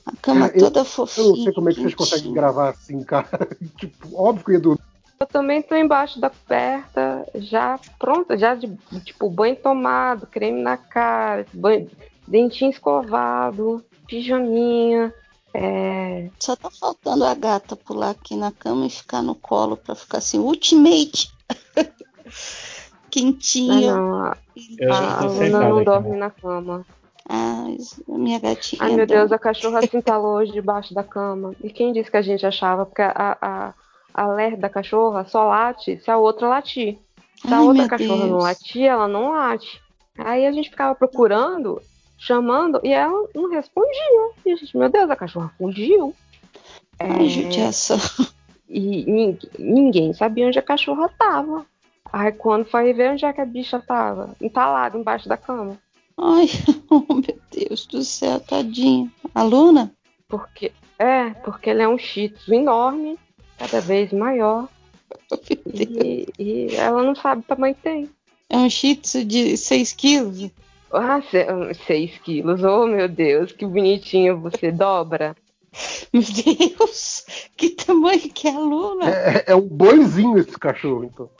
a cama eu- toda Eu fofinha. não sei como é que vocês conseguem gravar assim, cara. tipo, óbvio que eu ia dormir. Eu também tô embaixo da coberta, já pronta, já de tipo banho tomado, creme na cara, banho, dentinho escovado, pijaminha. É, Só tá faltando a gata pular aqui na cama e ficar no colo pra ficar assim, ultimate. ah, Quentinha. não, a, Eu a tô Luna não dorme né? na cama. Ah, a minha gatinha. Ai, meu Deus, a cachorra se entalou hoje debaixo da cama. E quem disse que a gente achava? Porque a, a, a ler da cachorra só late se a outra latir. Se a Ai, outra cachorra não Deus. latir, ela não late. Aí a gente ficava procurando, chamando, e ela não respondia. E a gente, meu Deus, a cachorra fugiu. Ai, É, judiação. e nin- ninguém sabia onde a cachorra tava. Aí quando foi ver onde é que a bicha tava, entalada embaixo da cama. Ai, oh, meu Deus do céu, tadinha. A Luna? Porque é, porque ele é um shih enorme, cada vez maior, e, e ela não sabe o tamanho que tem. É um shih tzu de 6 quilos. Ah, 6 quilos, oh meu Deus, que bonitinho você dobra. Meu Deus, que tamanho que é a Luna. É, é um boizinho esse cachorro, então.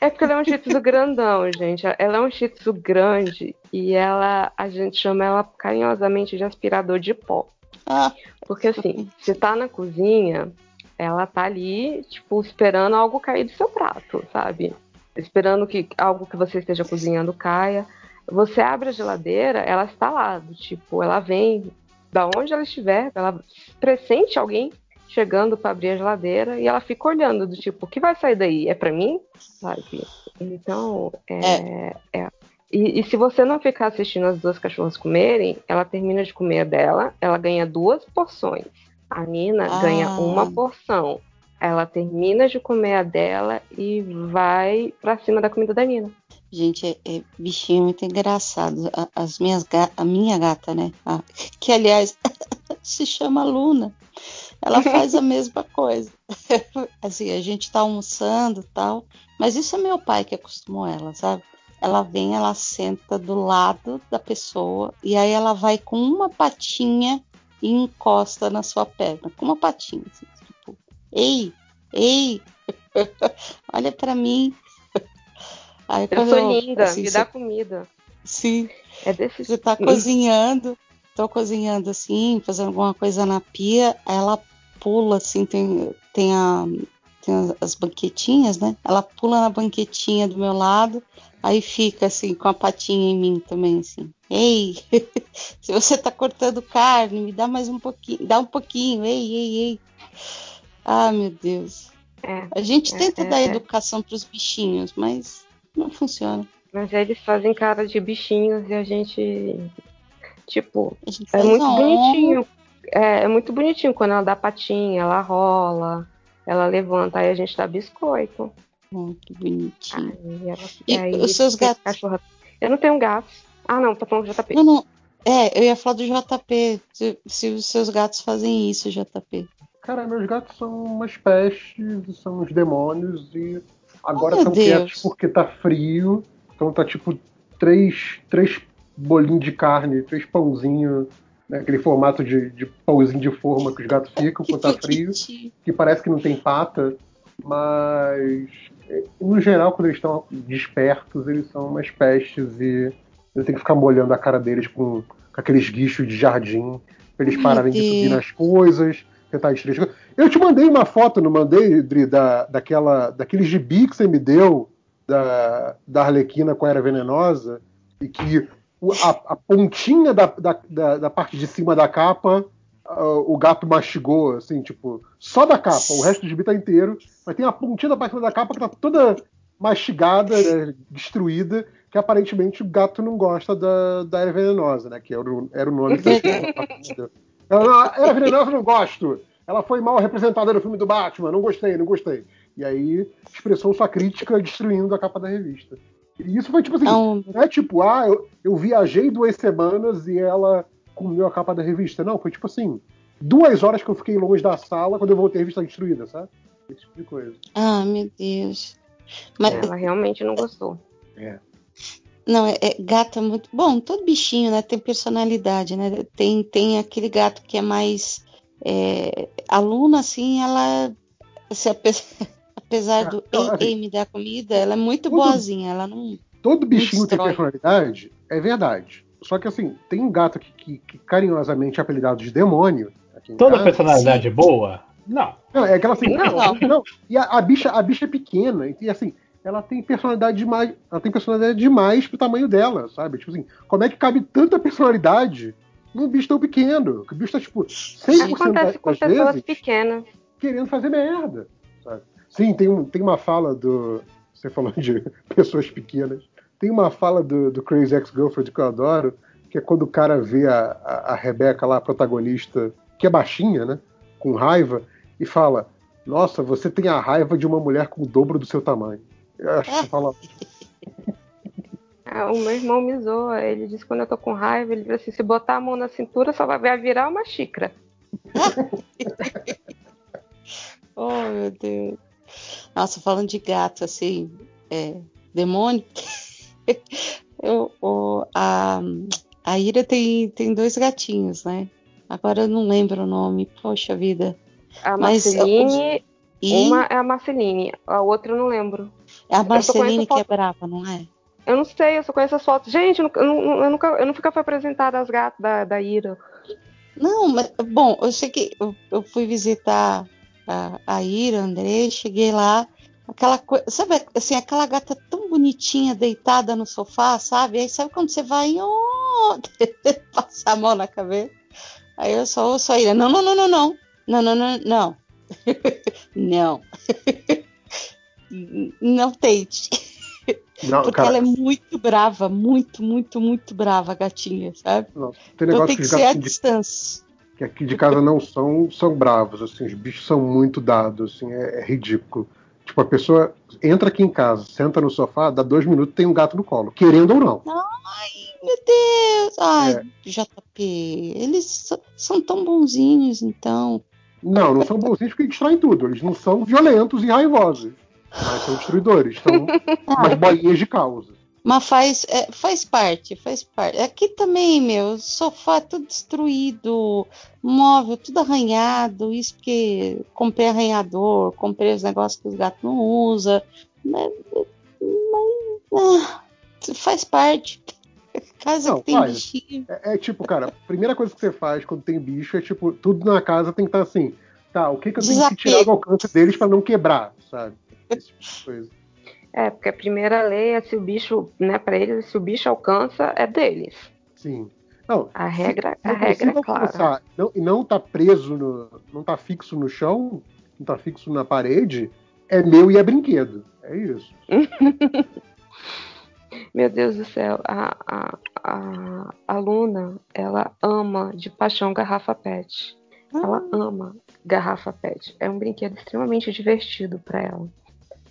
É porque ela é um shih tzu grandão, gente. Ela é um shih tzu grande e ela, a gente chama ela carinhosamente de aspirador de pó. Ah, Porque assim, você tá na cozinha, ela tá ali, tipo, esperando algo cair do seu prato, sabe? Esperando que algo que você esteja cozinhando caia. Você abre a geladeira, ela está lá, do tipo, ela vem da onde ela estiver, ela pressente alguém chegando para abrir a geladeira e ela fica olhando do tipo, o que vai sair daí? É para mim? Sabe? Então, é, é. E, e se você não ficar assistindo as duas cachorras comerem, ela termina de comer a dela, ela ganha duas porções. A Nina Ah. ganha uma porção. Ela termina de comer a dela e vai pra cima da comida da Nina. gente, é, é bichinho muito engraçado. A- As minhas a minha gata, né? A- que aliás se chama Luna. Ela faz a mesma coisa. Assim, a gente tá almoçando e tal, mas isso é meu pai que acostumou ela, sabe? Ela vem, ela senta do lado da pessoa e aí ela vai com uma patinha e encosta na sua perna, com uma patinha, assim, tipo, ei, ei, olha pra mim. Aí, Eu sou linda, assim, me você- dá comida. Sim, É desse você tá cozinhando, tô cozinhando assim, fazendo alguma coisa na pia, ela pula assim, tem, tem, a, tem as- as banquetinhas, né? Ela pula na banquetinha do meu lado, aí fica assim, com a patinha em mim também, assim. Ei, se você tá cortando carne, me dá mais um pouquinho, dá um pouquinho, ei, ei, ei. Ah, meu Deus. É, A gente É, tenta é, dar é. educação pros bichinhos, mas não funciona. mas eles fazem cara de bichinhos e a gente. Tipo, A gente é muito bonitinho. É, é muito bonitinho quando ela dá patinha, ela rola, ela levanta, aí a gente dá biscoito. Oh, que bonitinho. Aí ela, E aí os seus gatos? cachorra- Eu não tenho gatos. Ah, não, tá falando de JP. Não, não. É, eu ia falar do JP. Se, se os seus gatos fazem isso, JP. Cara, meus gatos são umas pestes, são uns demônios e agora Oh, estão Deus. quietos porque tá frio. Então tá tipo três, três bolinhos de carne, três pãozinhos, aquele formato de, de pãozinho de forma que os gatos ficam quando tá frio, que parece que não tem pata, mas eh, no geral, quando eles estão despertos, eles são umas pestes e eu tenho que ficar molhando a cara deles com, com aqueles guichos de jardim pra eles pararem de subir nas coisas, tentar destruir as coisas. Eu te mandei uma foto, não mandei, Dri, da, daquela, daquele gibi que você me deu da, da Arlequina com a Era Venenosa e que a, a pontinha da, da, da, da parte de cima da capa ah, o gato mastigou, assim, tipo, só da capa. O resto do gibi tá inteiro, mas tem a pontinha da parte de cima da capa que tá toda mastigada, né, destruída, que aparentemente o gato não gosta da, da Era Venenosa, né? Que era o, era o nome eu Ela, não, Era Venenosa eu não gosto. Ela foi mal representada no filme do Batman, não gostei, não gostei. E aí expressou sua crítica destruindo a capa da revista. E isso foi tipo assim, Não, não é tipo, ah, eu, eu viajei duas semanas e ela comeu a capa da revista. Não, foi tipo assim, duas horas que eu fiquei longe da sala quando eu voltei a revista destruída, sabe? Esse tipo de coisa. ah, meu Deus. Mas, Ela realmente não gostou. não, é, é- gato é muito bom. Todo bichinho, né, tem personalidade, né? Tem, tem aquele gato que é mais. É, a Luna, assim, ela. assim, ape- apesar do Não, ei, assim, dá comida, ela é muito tudo- boazinha. Ela não. Todo bichinho tem personalidade, é verdade. Só que assim, tem um gato que, que- que carinhosamente é apelidado de demônio. Toda casa. personalidade sim. é boa? Não. Não, é aquela assim. Não. não. E a, a bicha, a bicha é pequena. E assim, ela tem personalidade demais. Ela tem personalidade demais pro tamanho dela, sabe? Tipo assim, como é que cabe tanta personalidade num bicho tão pequeno? Que o bicho tá, tipo, 100% Acontece com das pessoas vezes pequenas. querendo fazer merda, sabe? Sim, tem, um, tem uma fala do. Você falou de pessoas pequenas. Tem uma fala do, do Crazy Ex-Girlfriend que eu adoro, que é quando o cara vê a, a, a Rebeca lá, a protagonista, que é baixinha, né? Com raiva, e fala: Nossa, você tem a raiva de uma mulher com o dobro do seu tamanho. Eu acho que fala. Ah, o meu irmão me zoa. Ele diz que quando eu tô com raiva, ele diz assim: se botar a mão na cintura, só vai virar uma xícara. Oh, meu Deus. Nossa, falando de gato, assim, é, demônio. eu, o- a, a Ira tem, tem dois gatinhos, né? Agora eu não lembro o nome. Poxa vida. A Marceline, E uma é a Marceline, a outra eu não lembro. é a Marceline que é brava, não é? Eu não sei, eu só conheço as fotos. Gente, eu, nunca- eu, não- eu nunca, eu nunca fui apresentada as gatas da, da Ira. Não, mas, bom, eu sei que eu, eu fui visitar a, a Ira, a André, cheguei lá, aquela coisa, sabe, assim, aquela gata tão bonitinha deitada no sofá, sabe? Aí sabe quando você vai, oh, passar a mão na cabeça? Aí eu só ouço a Ira, não, não, não, não, não, não, não, não, não, não, não tente, Não, porque cara, ela é muito brava, muito, muito, muito brava, a gatinha, sabe? não, tem Então negócio tem que que ser à de distância. Que aqui de casa não são, são bravos, assim, os bichos são muito dados, assim, é, é ridículo. Tipo, a pessoa entra aqui em casa, senta no sofá, dá dois minutos tem um gato no colo, querendo ou não. Ai, meu Deus! Ai, É. JP, eles são tão bonzinhos, então. Não, não são bonzinhos porque distraem tudo, eles não são violentos e raivosos, mas são destruidores, são umas Ah, bolinhas de causa. Mas faz, é, faz parte, faz parte. Aqui também, meu, sofá tudo destruído, móvel tudo arranhado, isso porque comprei arranhador, comprei os negócios que os gatos não usam. Mas, mas, ah, faz parte. Casa Não, que tem faz. bichinho. É, é tipo, cara, a primeira coisa que você faz quando tem bicho é tipo, tudo na casa tem que estar assim, tá, o que, que eu tenho que tirar do alcance deles pra não quebrar, sabe? Esse tipo de coisa. É, porque a primeira lei é se o bicho, né, pra eles, se o bicho alcança, é deles. Sim. Não, A regra, se a não regra é consigo clara. alcançar não- e não tá preso, no, não tá fixo no chão, não tá fixo na parede, é meu e é brinquedo. É isso. Meu Deus do céu, a, a, a, a Luna, ela ama de paixão garrafa pet. Ela ama garrafa pet. É um brinquedo extremamente divertido para ela.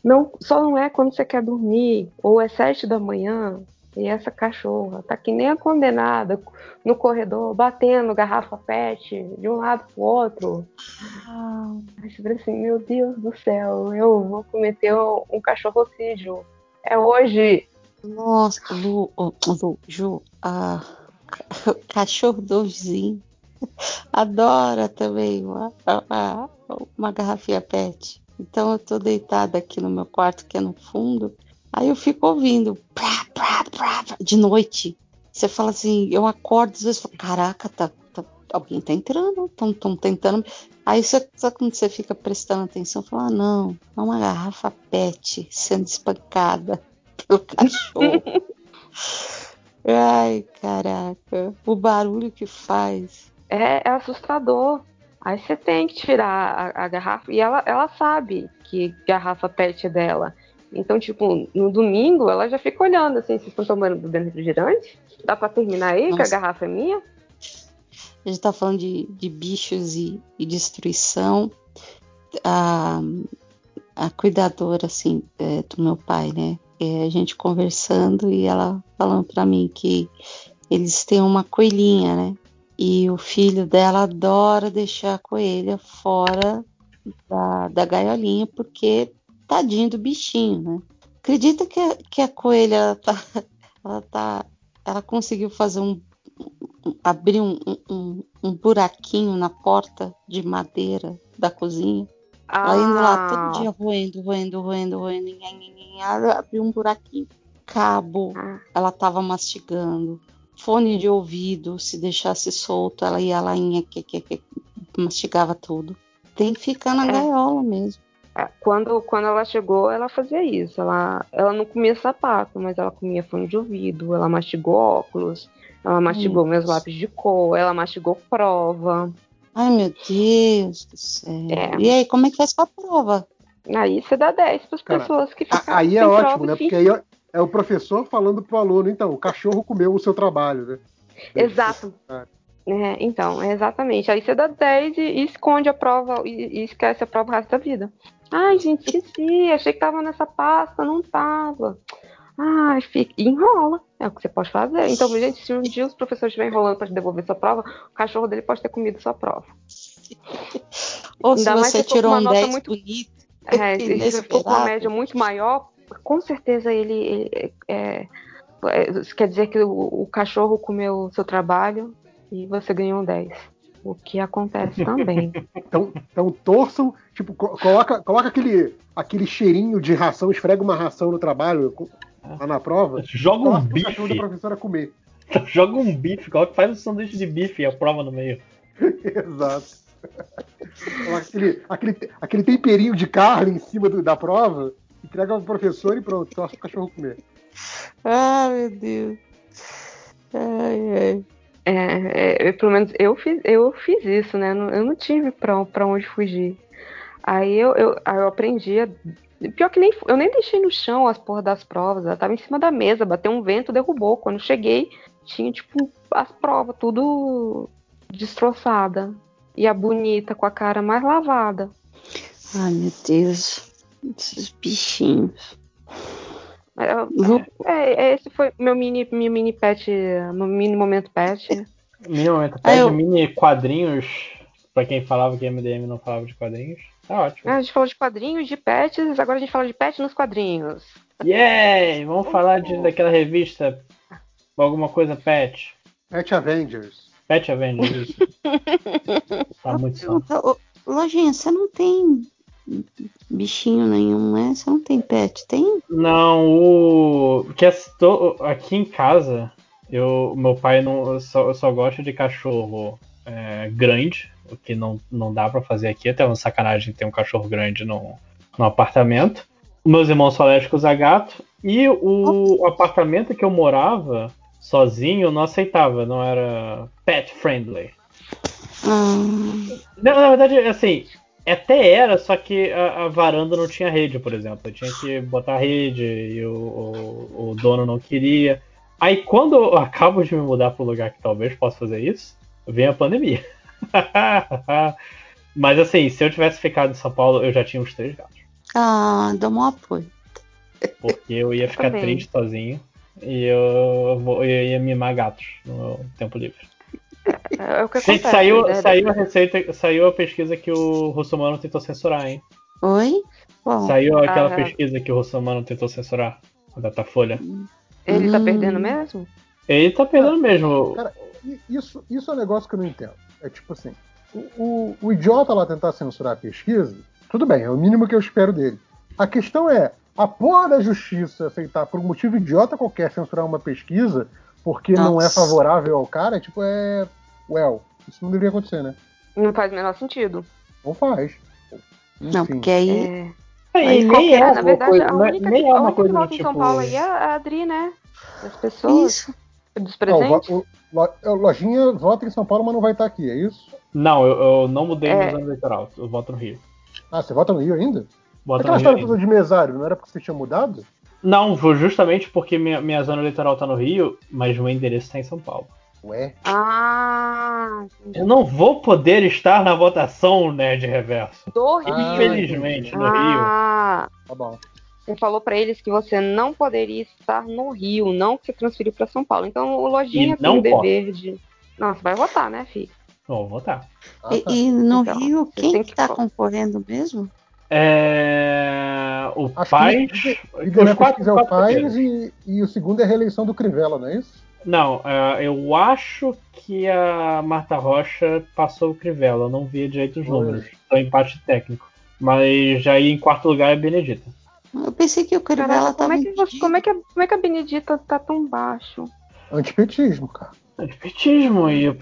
Não, só não é quando você quer dormir, ou é sete da manhã, e essa cachorra tá que nem a condenada no corredor, batendo garrafa pet de um lado pro outro. Ah, fala assim, meu Deus do céu, eu vou cometer um, um cachorrocídio. É hoje. Nossa, Lu, oh, Lu, Ju, cachorro do vizinho adora também uma, uma, uma garrafinha pet. Então eu tô deitada aqui no meu quarto, que é no fundo, aí eu fico ouvindo de noite. Você fala assim, eu acordo às vezes falo, caraca, tá, tá- alguém tá entrando, estão tentando. Aí você, sabe quando você fica prestando atenção, fala, ah, não, é uma garrafa pet sendo espancada pelo cachorro. Ai, caraca, o barulho que faz. É, é assustador. Aí você tem que tirar a, a garrafa. E ela, ela sabe que garrafa pet é dela. Então, tipo, no domingo ela já fica olhando assim, vocês estão tomando bebendo refrigerante? Dá pra terminar aí que a Nossa. garrafa é minha? A gente tá falando de, de bichos e, e destruição. A, a cuidadora, assim, é, do meu pai, né? É, a gente conversando e ela falando pra mim que eles têm uma coelhinha, né? E o filho dela adora deixar a coelha fora da, da gaiolinha porque tadinho do bichinho, né? Acredita que a, que a coelha ela tá, ela tá, ela conseguiu fazer um, abrir um, um, um buraquinho na porta de madeira da cozinha. Ela indo lá todo dia roendo, roendo, roendo, roendo, abriu um buraquinho. Cabo, Ah, ela tava mastigando. Fone de ouvido, se deixasse solto, ela ia lá, nha, que, que, que, mastigava tudo. Tem que ficar na É. gaiola mesmo. É, Quando, quando ela chegou, ela fazia isso. Ela, ela não comia sapato, mas ela comia fone de ouvido, ela mastigou óculos, ela mastigou meus lápis de cor, ela mastigou prova. Ai, meu Deus do céu. É. E aí, como é que faz com a prova? Aí você dá 10 para as pessoas que ficam Aí é sem ótimo, prova, né? Porque aí é- é o professor falando pro aluno, então, o cachorro comeu o seu trabalho, né? Exato. Ah. É, então, é exatamente. Aí você dá 10 e, e esconde a prova e, e esquece a prova o resto da vida. Ai, gente, esqueci, achei que tava nessa pasta, não tava. Ai, fica... e enrola. É o que você pode fazer. Então, gente, se um dia os professores estiverem enrolando para te devolver sua prova, o cachorro dele pode ter comido sua prova. Ou se Ainda mais você se for tirou uma um nota 10 muito- bonito. É, se for com uma média muito maior, com certeza ele, ele- é, é, isso quer dizer que o, o cachorro comeu o seu trabalho e você ganhou um 10. O que acontece também. Então, então torçam, tipo, co- coloca, coloca aquele, aquele cheirinho de ração, esfrega uma ração no trabalho, lá na prova, Joga um cachorro da bife. professora comer. Joga um bife, coloca, faz um sanduíche de bife e a prova no meio. Exato. Aquele, aquele, aquele temperinho de carne em cima do- da prova, entrega ao professor e pronto, torce o cachorro comer. Ai, meu Deus. Ai, ai. É, é, pelo menos eu fiz, eu fiz isso, né? Eu não- Eu não tive pra, pra onde fugir. Aí eu, eu, aí eu aprendi. a- Pior que nem, eu nem deixei no chão as porras das provas. Ela tava em cima da mesa, bateu um vento, derrubou. Quando eu cheguei, tinha, tipo, as provas, tudo destroçada. E a bonita com a cara mais lavada. Ai, meu Deus. Esses bichinhos. Vou- É, é, esse foi meu mini, meu mini pet, meu mini momento pet. Minimamente. Ah, Pede eu- mini quadrinhos. Pra quem falava que MDM não falava de quadrinhos. Tá ótimo. A gente falou de quadrinhos, de pets, agora a gente fala de pet nos quadrinhos. Yay! Vamos falar de, daquela revista. Alguma coisa pet. Pet Avengers. Pet Avengers. isso. tá muito só. Lojinha, você não tem bichinho nenhum, né? Você não tem pet, tem? Não, o. Que to- aqui em casa, eu, meu pai não, só, só gosta de cachorro é, grande, o que não, não dá pra fazer aqui, até uma sacanagem ter um cachorro grande no, no apartamento. Meus irmãos são alérgicos a gato. E o apartamento que eu morava sozinho não aceitava, não era pet friendly. Ah, Não, na verdade, assim, até era, só que a, a varanda não tinha rede, por exemplo. Eu tinha que botar rede e o, o, o dono não queria. Aí quando eu acabo de me mudar para um lugar que talvez possa fazer isso, vem a pandemia. Mas assim, se eu tivesse ficado em São Paulo, eu já tinha uns três gatos. ah dá um apoio. Porque eu ia ficar Também. triste sozinho e eu, vou- eu ia mimar gatos no tempo livre. É, é o que acontece. saiu, né? saiu a receita, saiu a pesquisa que o Russomano tentou censurar, hein? Oi? Bom, Saiu aquela Ah. pesquisa que o Russomano tentou censurar, a Datafolha. Ele tá Hum. perdendo mesmo? Ele tá perdendo mesmo. Cara, Isso, isso é um negócio que eu não entendo. É tipo assim, o, o, o idiota lá tentar censurar a pesquisa, tudo bem, é o mínimo que eu espero dele. A questão é, a porra da justiça aceitar por um motivo idiota qualquer censurar uma pesquisa porque não é Nossa. favorável ao cara, é tipo, é. Well, isso não deveria acontecer, né? Não faz o menor sentido. Não faz. não, Enfim. porque aí. É, aí nem qualquer- é na verdade, coisa, a não é- única, nem que, é a uma única que coisa do vota em São tipo. Paulo aí é a Adri, né? Das pessoas, Isso. dos Não, o, presentes. o, o Lojinha vota em São Paulo, mas não vai estar aqui, é isso? Não, eu, eu não mudei É. meu exame eleitoral. Eu voto no Rio. Ah, você vota no Rio ainda? Voto Aquela história toda de mesário, não era porque você tinha mudado? Não, vou justamente porque minha, minha zona eleitoral tá no Rio, mas meu endereço tá em São Paulo. Ué. Ah, Eu não vou poder estar na votação Nerd Reverso. do Rio. Ah, Infelizmente, no Rio. Ah, Tá bom. você falou pra eles que você não poderia estar no Rio, não que você transferiu pra São Paulo. Então o Lojinha E tem não o dever de. Não, você vai votar, né, filho? Vou votar. Ah, E, tá. e no Então, Rio, quem que que tá falar. concorrendo mesmo? É... O Acho Paz. que o os quatro- é o primeiros. e, e o segundo é a reeleição do Crivella, não é isso? Não, é, eu acho que a Marta Rocha passou o Crivella. Eu não vi direito os números. Foi empate técnico. Mas já aí em quarto lugar é Benedita. Eu pensei que o Crivella Caraca, tava como, é que, como, é que a, como é que a Benedita tá tão baixo? Antipetismo, cara. Antipetismo e o.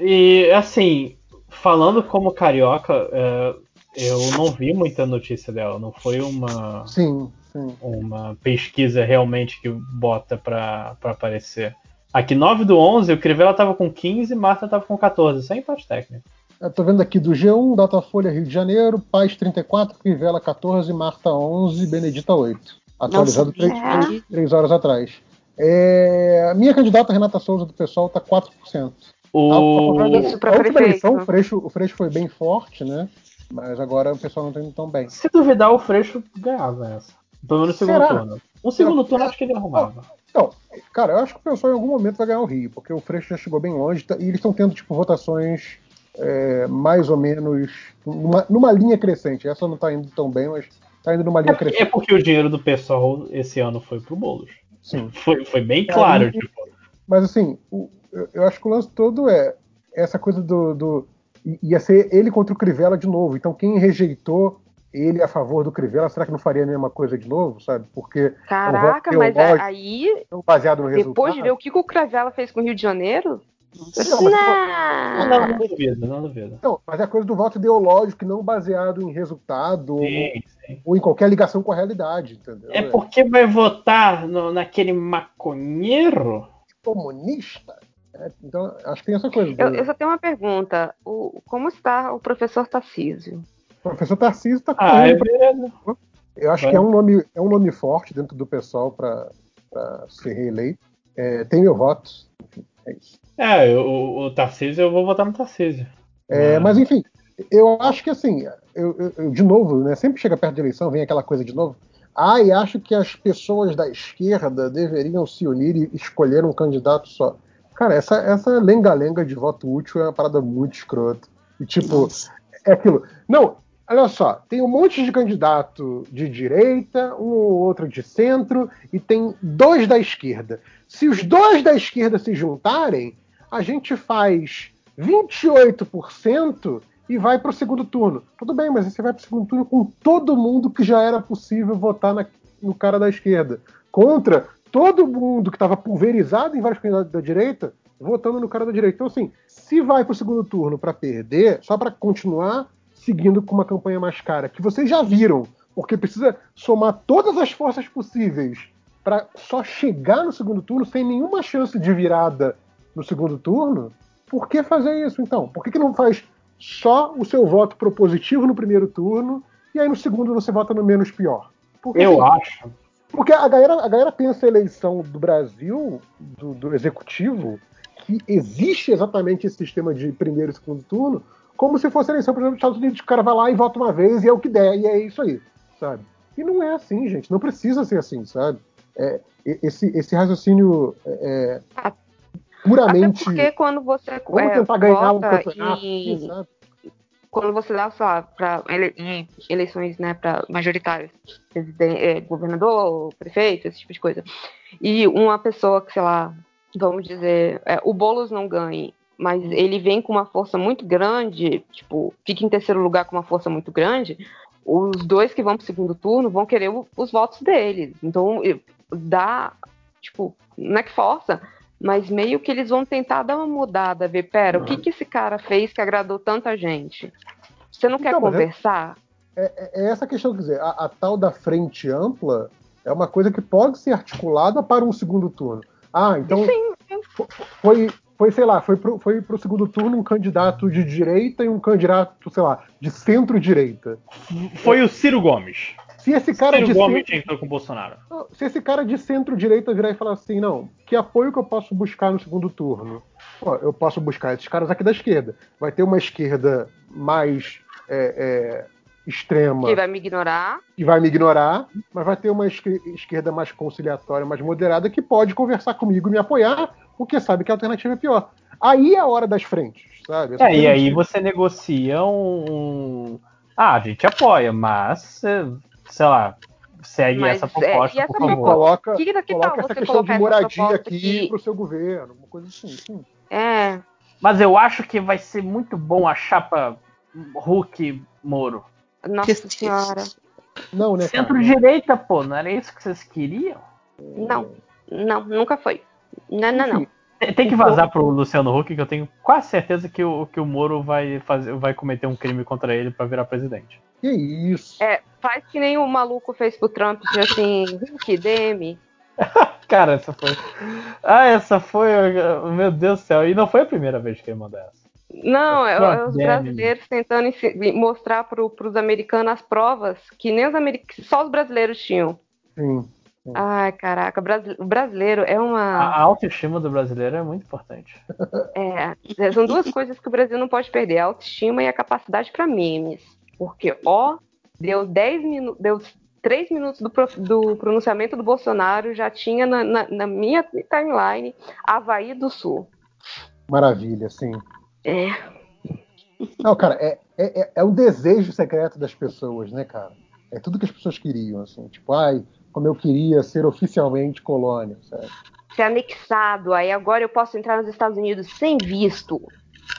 E assim, falando como carioca, é, eu não vi muita notícia dela. Não foi uma, Sim, sim. uma pesquisa realmente que bota pra, pra aparecer. Aqui, 9 do 11, o Crivella tava com 15 Marta tava com 14. Sem empate técnico. Eu tô vendo aqui do G1, Datafolha Rio de Janeiro, Paz 34, Crivella 14, Marta 11, Benedita 8. Atualizado Nossa, três, é. três horas atrás. É, a minha candidata, Renata Souza, do pessoal, tá 4%. O... A, Isso pra a última eleição, o Freixo, o Freixo foi bem forte, né? Mas agora o pessoal não tá indo tão bem. Se duvidar, o Freixo ganhava essa. Pelo menos no segundo Será? turno. O segundo turno acho que ele arrumava. Então, cara, eu acho que o pessoal em algum momento vai ganhar o Rio, porque o Freixo já chegou bem longe tá- e eles estão tendo, tipo, votações é, mais ou menos numa, numa linha crescente. Essa não tá indo tão bem, mas tá indo numa linha É crescente. porque o dinheiro do pessoal esse ano foi pro Boulos. Sim. Foi, foi bem claro, Aí- tipo. Mas assim, o- eu, eu acho que o lance todo é essa coisa do, do. Ia ser ele contra o Crivella de novo. Então quem rejeitou ele a favor do Crivella, será que não faria a mesma coisa de novo, sabe? Porque Caraca, É um mas teológico. aí, baseado no resultado. depois de ver o que o Crivella fez com o Rio de Janeiro, Não, mas- não. não, não duvido, não duvido. Não, mas é coisa do voto ideológico, não baseado em resultado ou, Sim, sim. ou em qualquer ligação com a realidade, entendeu? É porque vai votar no- naquele maconheiro? comunista. É, então, acho que tem essa coisa. Eu, eu só tenho uma pergunta. O, como está o professor Tarcísio? O professor Tarcísio está Ah, é. Eu acho Vai. que é um nome, é um nome forte dentro do pessoal para ser reeleito. É, tem meu voto. Enfim, é isso. É, o, o Tarcísio, eu vou votar no Tarcísio. É, Ah. Mas enfim, eu acho que assim, eu, eu- eu, de novo, né, sempre chega perto da eleição, vem aquela coisa de novo. Ah, e acho que as pessoas da esquerda deveriam se unir e escolher um candidato só. Cara, essa, essa lenga-lenga de voto útil é uma parada muito escrota. E tipo, Nossa. é aquilo. Não, olha só, tem um monte de candidato de direita, um ou outro de centro, e tem dois da esquerda. Se os dois da esquerda se juntarem, a gente faz 28% e vai para o segundo turno. Tudo bem, mas você vai para o segundo turno com todo mundo que já era possível votar na- no cara da esquerda. Contra todo mundo que estava pulverizado em vários candidatos da direita, votando no cara da direita. Então, assim, se vai para o segundo turno para perder, só para continuar seguindo com uma campanha mais cara, que vocês já viram, porque precisa somar todas as forças possíveis para só chegar no segundo turno sem nenhuma chance de virada no segundo turno, por que fazer isso então? Por que, que não faz só o seu voto propositivo no primeiro turno e aí no segundo você vota no menos pior? Porque, Eu assim, acho. Porque a galera, a galera pensa a eleição do Brasil, do, do executivo, que existe exatamente esse sistema de primeiro e segundo turno, como se fosse a eleição, por exemplo, dos Estados Unidos, que o cara vai lá e vota uma vez e é o que der, e é isso aí, sabe? E não é assim, gente, não precisa ser assim, sabe? É, e- esse, esse raciocínio é, Até puramente. porque quando você Vamos é, tentar ganhar um campeonato, aqui, sabe? Quando você dá, sei lá, pra ele, em eleições né, para majoritárias, é, governador, prefeito, esse tipo de coisa, e uma pessoa que, sei lá, vamos dizer, é, o Boulos não ganhe, mas ele vem com uma força muito grande, tipo, fica em terceiro lugar com uma força muito grande, os dois que vão pro segundo turno vão querer o- os votos deles. Então, dá, tipo, não é que força, mas meio que eles vão tentar dar uma mudada, ver, pera, o que, que esse cara fez que agradou tanta gente? Você não quer Então, mas é- conversar? É, é essa questão, quer dizer, a, a tal da frente ampla é uma coisa que pode ser articulada para um segundo turno. Ah, então Sim, fo- foi, foi, sei lá, foi pro, foi pro segundo turno um candidato de direita e um candidato, sei lá, de centro-direita. Foi o Ciro Gomes. Se esse cara Ciro de Gomes centro, entrou com o Bolsonaro. se esse cara de centro-direita virar e falar assim, não, que apoio que eu posso buscar no segundo turno? Pô, eu posso buscar esses caras aqui da esquerda. Vai ter uma esquerda mais é, é, extrema que vai me ignorar. que vai me ignorar, mas vai ter uma esque- esquerda mais conciliatória, mais moderada, que pode conversar comigo e me apoiar, porque sabe que a alternativa é pior. Aí é a hora das frentes, sabe? É, e aí você negocia um. Ah, a gente apoia, mas, eh, sei lá, segue Mas, essa é, proposta, e essa por favor. coloca, Que, que tal coloca essa você questão de moradia aqui que- pro seu governo, uma coisa assim. sim. É, Mas eu acho que vai ser muito bom a chapa Hulk Moro. nossa Que- senhora. Não, né? Centro-direita, pô, não era isso que vocês queriam? Não, não, nunca foi. Não, não, não. Tem que vazar pro Luciano Huck, que eu tenho quase certeza que o, que o Moro vai, fazer, vai cometer um crime contra ele pra virar presidente. Que isso? É, faz que nem o maluco fez pro Trump, tipo assim, Hulk, Demi. Cara, essa foi. Ah, essa foi. Meu Deus do céu. E não foi a primeira vez que ele mandou essa. Não, é, é os brasileiros tentando mostrar pro, pros americanos as provas que nem os americanos, só os brasileiros tinham. Sim. Ai, caraca, o brasi- o brasileiro é uma. a autoestima do brasileiro é muito importante. É, são duas coisas que o Brasil não pode perder: a autoestima e a capacidade para memes. Porque, ó, deu 10 minutos, deu 3 minutos do, pro- do pronunciamento do Bolsonaro, já tinha na, na- na minha timeline Havaí do Sul. Maravilha, sim. É. Não, cara, é, é, é- é o desejo secreto das pessoas, né, cara? É tudo que as pessoas queriam, assim. Tipo, ai, como eu queria ser oficialmente colônia, sabe? Ser anexado, aí agora eu posso entrar nos Estados Unidos sem visto.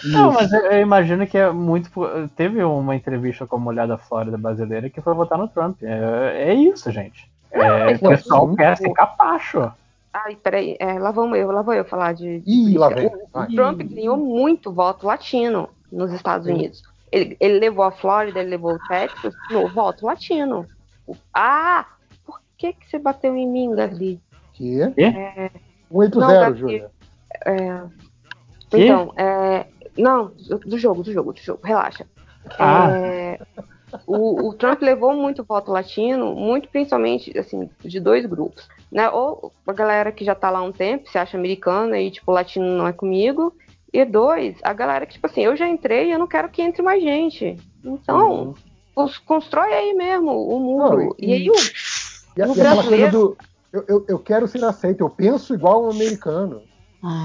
Não, Isso. mas eu, eu imagino que é muito. Teve uma entrevista com a mulher da Flórida brasileira que foi votar no Trump. É, é isso, gente. É, o pessoal quer ser capacho. Ai, peraí, é, lá, vamos eu, lá vou eu falar de. de Ih, lá vem. O. Trump ganhou muito voto latino nos Estados Sim. Unidos. Ele, ele levou a Flórida, ele levou o Texas no voto latino. Ah, que, que você bateu em mim, Gabi? Que? É, 180, Não, Gabi. Júlia. é, então, é, não, do jogo, do jogo, do jogo, relaxa. Ah. É, o, o Trump levou muito voto latino, muito principalmente assim, de dois grupos. Né? Ou a galera que já tá lá há um tempo, se acha americana e tipo, latino não é comigo. E dois, a galera que, tipo assim, eu já entrei e eu não quero que entre mais gente. Então, cons- constrói aí mesmo o muro. Não, e aí o, E, a- o e coisa brasileiro- do. Eu, eu, eu quero ser aceito, eu penso igual um americano.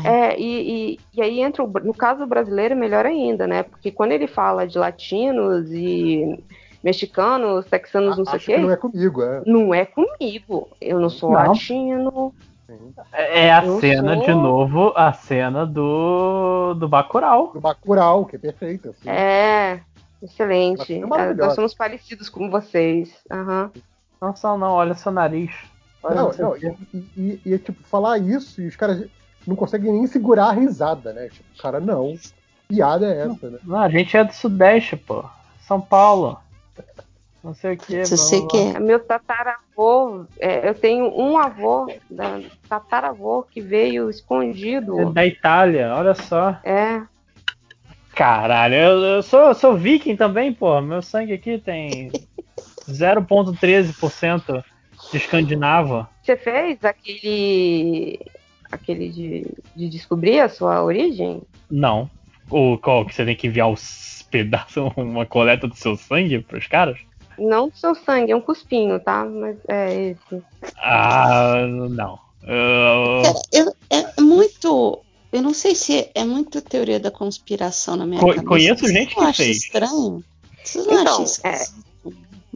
É, e, e, e aí entra, o, no caso brasileiro, melhor ainda, né? Porque quando ele fala de latinos e mexicanos, texanos, não sei o quê, que não é comigo, é. não é comigo. Eu não sou Não. latino. É a Eu cena, sou- de novo, a cena do, do Bacurau. Do Bacurau, que é perfeito. Assim. É, excelente. É É, nós somos parecidos com vocês. Aham. Não, só não, olha seu nariz. Olha Não, seu- não, e, e- e- e, tipo, falar isso e os caras não conseguem nem segurar a risada, né? Tipo, cara, não. Piada é essa, né? Não, a gente é do Sudeste, pô. São Paulo. Não sei o que. se você quer. Meu tataravô, é, eu tenho um avô, da, tataravô, que veio escondido. É da Itália, olha só. É, Caralho, eu, eu sou, eu sou viking também, pô. Meu sangue aqui tem 0,13% de escandinavo. Você fez aquele. aquele de, de descobrir a sua origem? Não. O qual que você tem que enviar os pedaços, uma coleta do seu sangue pros caras? Não do seu sangue, é um cuspinho, tá? Mas é esse. Ah, não. Cara, eu- é muito. Eu não sei se é muito teoria da conspiração na minha Co- cabeça. conheço gente que fez. estranho? Você não Então, acha esquisito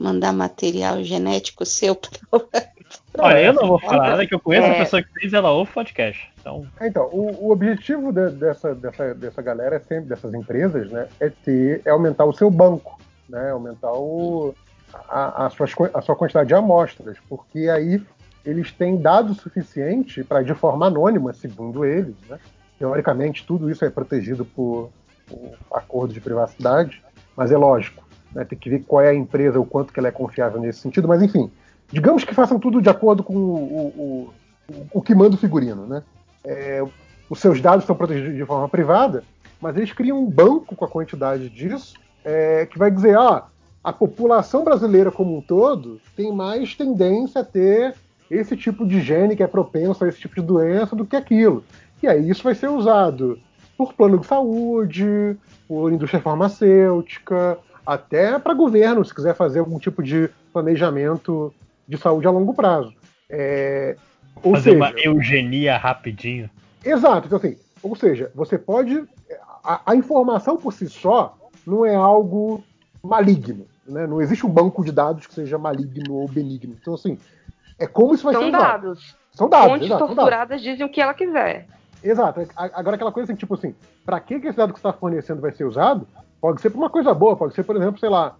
mandar material genético seu pra Olha, eu não vou falar nada que eu conheço É. a pessoa que fez, ela ouve podcast. Então, Então, o, o objetivo de- dessa, dessa, dessa galera é sempre, dessas empresas, né, é ter, é aumentar o seu banco, né, aumentar o, a, a, suas a sua quantidade de amostras, porque aí eles têm dado suficiente para, de forma anônima, segundo eles, né, teoricamente tudo isso é protegido por, por acordo de privacidade, mas é lógico, né, tem que ver qual é a empresa, o quanto que ela é confiável nesse sentido, mas enfim, digamos que façam tudo de acordo com o, o, o, o que manda o figurino, né? É, os seus dados são protegidos de forma privada, mas eles criam um banco com a quantidade disso, é, que vai dizer, ó, a população brasileira como um todo tem mais tendência a ter esse tipo de gene que é propenso a esse tipo de doença do que aquilo. E aí isso vai ser usado por plano de saúde, por indústria farmacêutica, até para governo, se quiser fazer algum tipo de planejamento de saúde a longo prazo. É, ou fazer seja, uma eugenia rapidinho. Exato, então assim, ou seja, você pode. A, a informação por si só não é algo maligno, né? Não existe um banco de dados que seja maligno ou benigno. Então, assim, é como isso vai ser São usado. dados. São dados, Fontes exato, são dados. torturadas dizem o que ela quiser. Exato. Agora, aquela coisa assim, tipo assim, para que que esse dado que você está fornecendo vai ser usado? Pode ser uma coisa boa, pode ser, por exemplo, sei lá,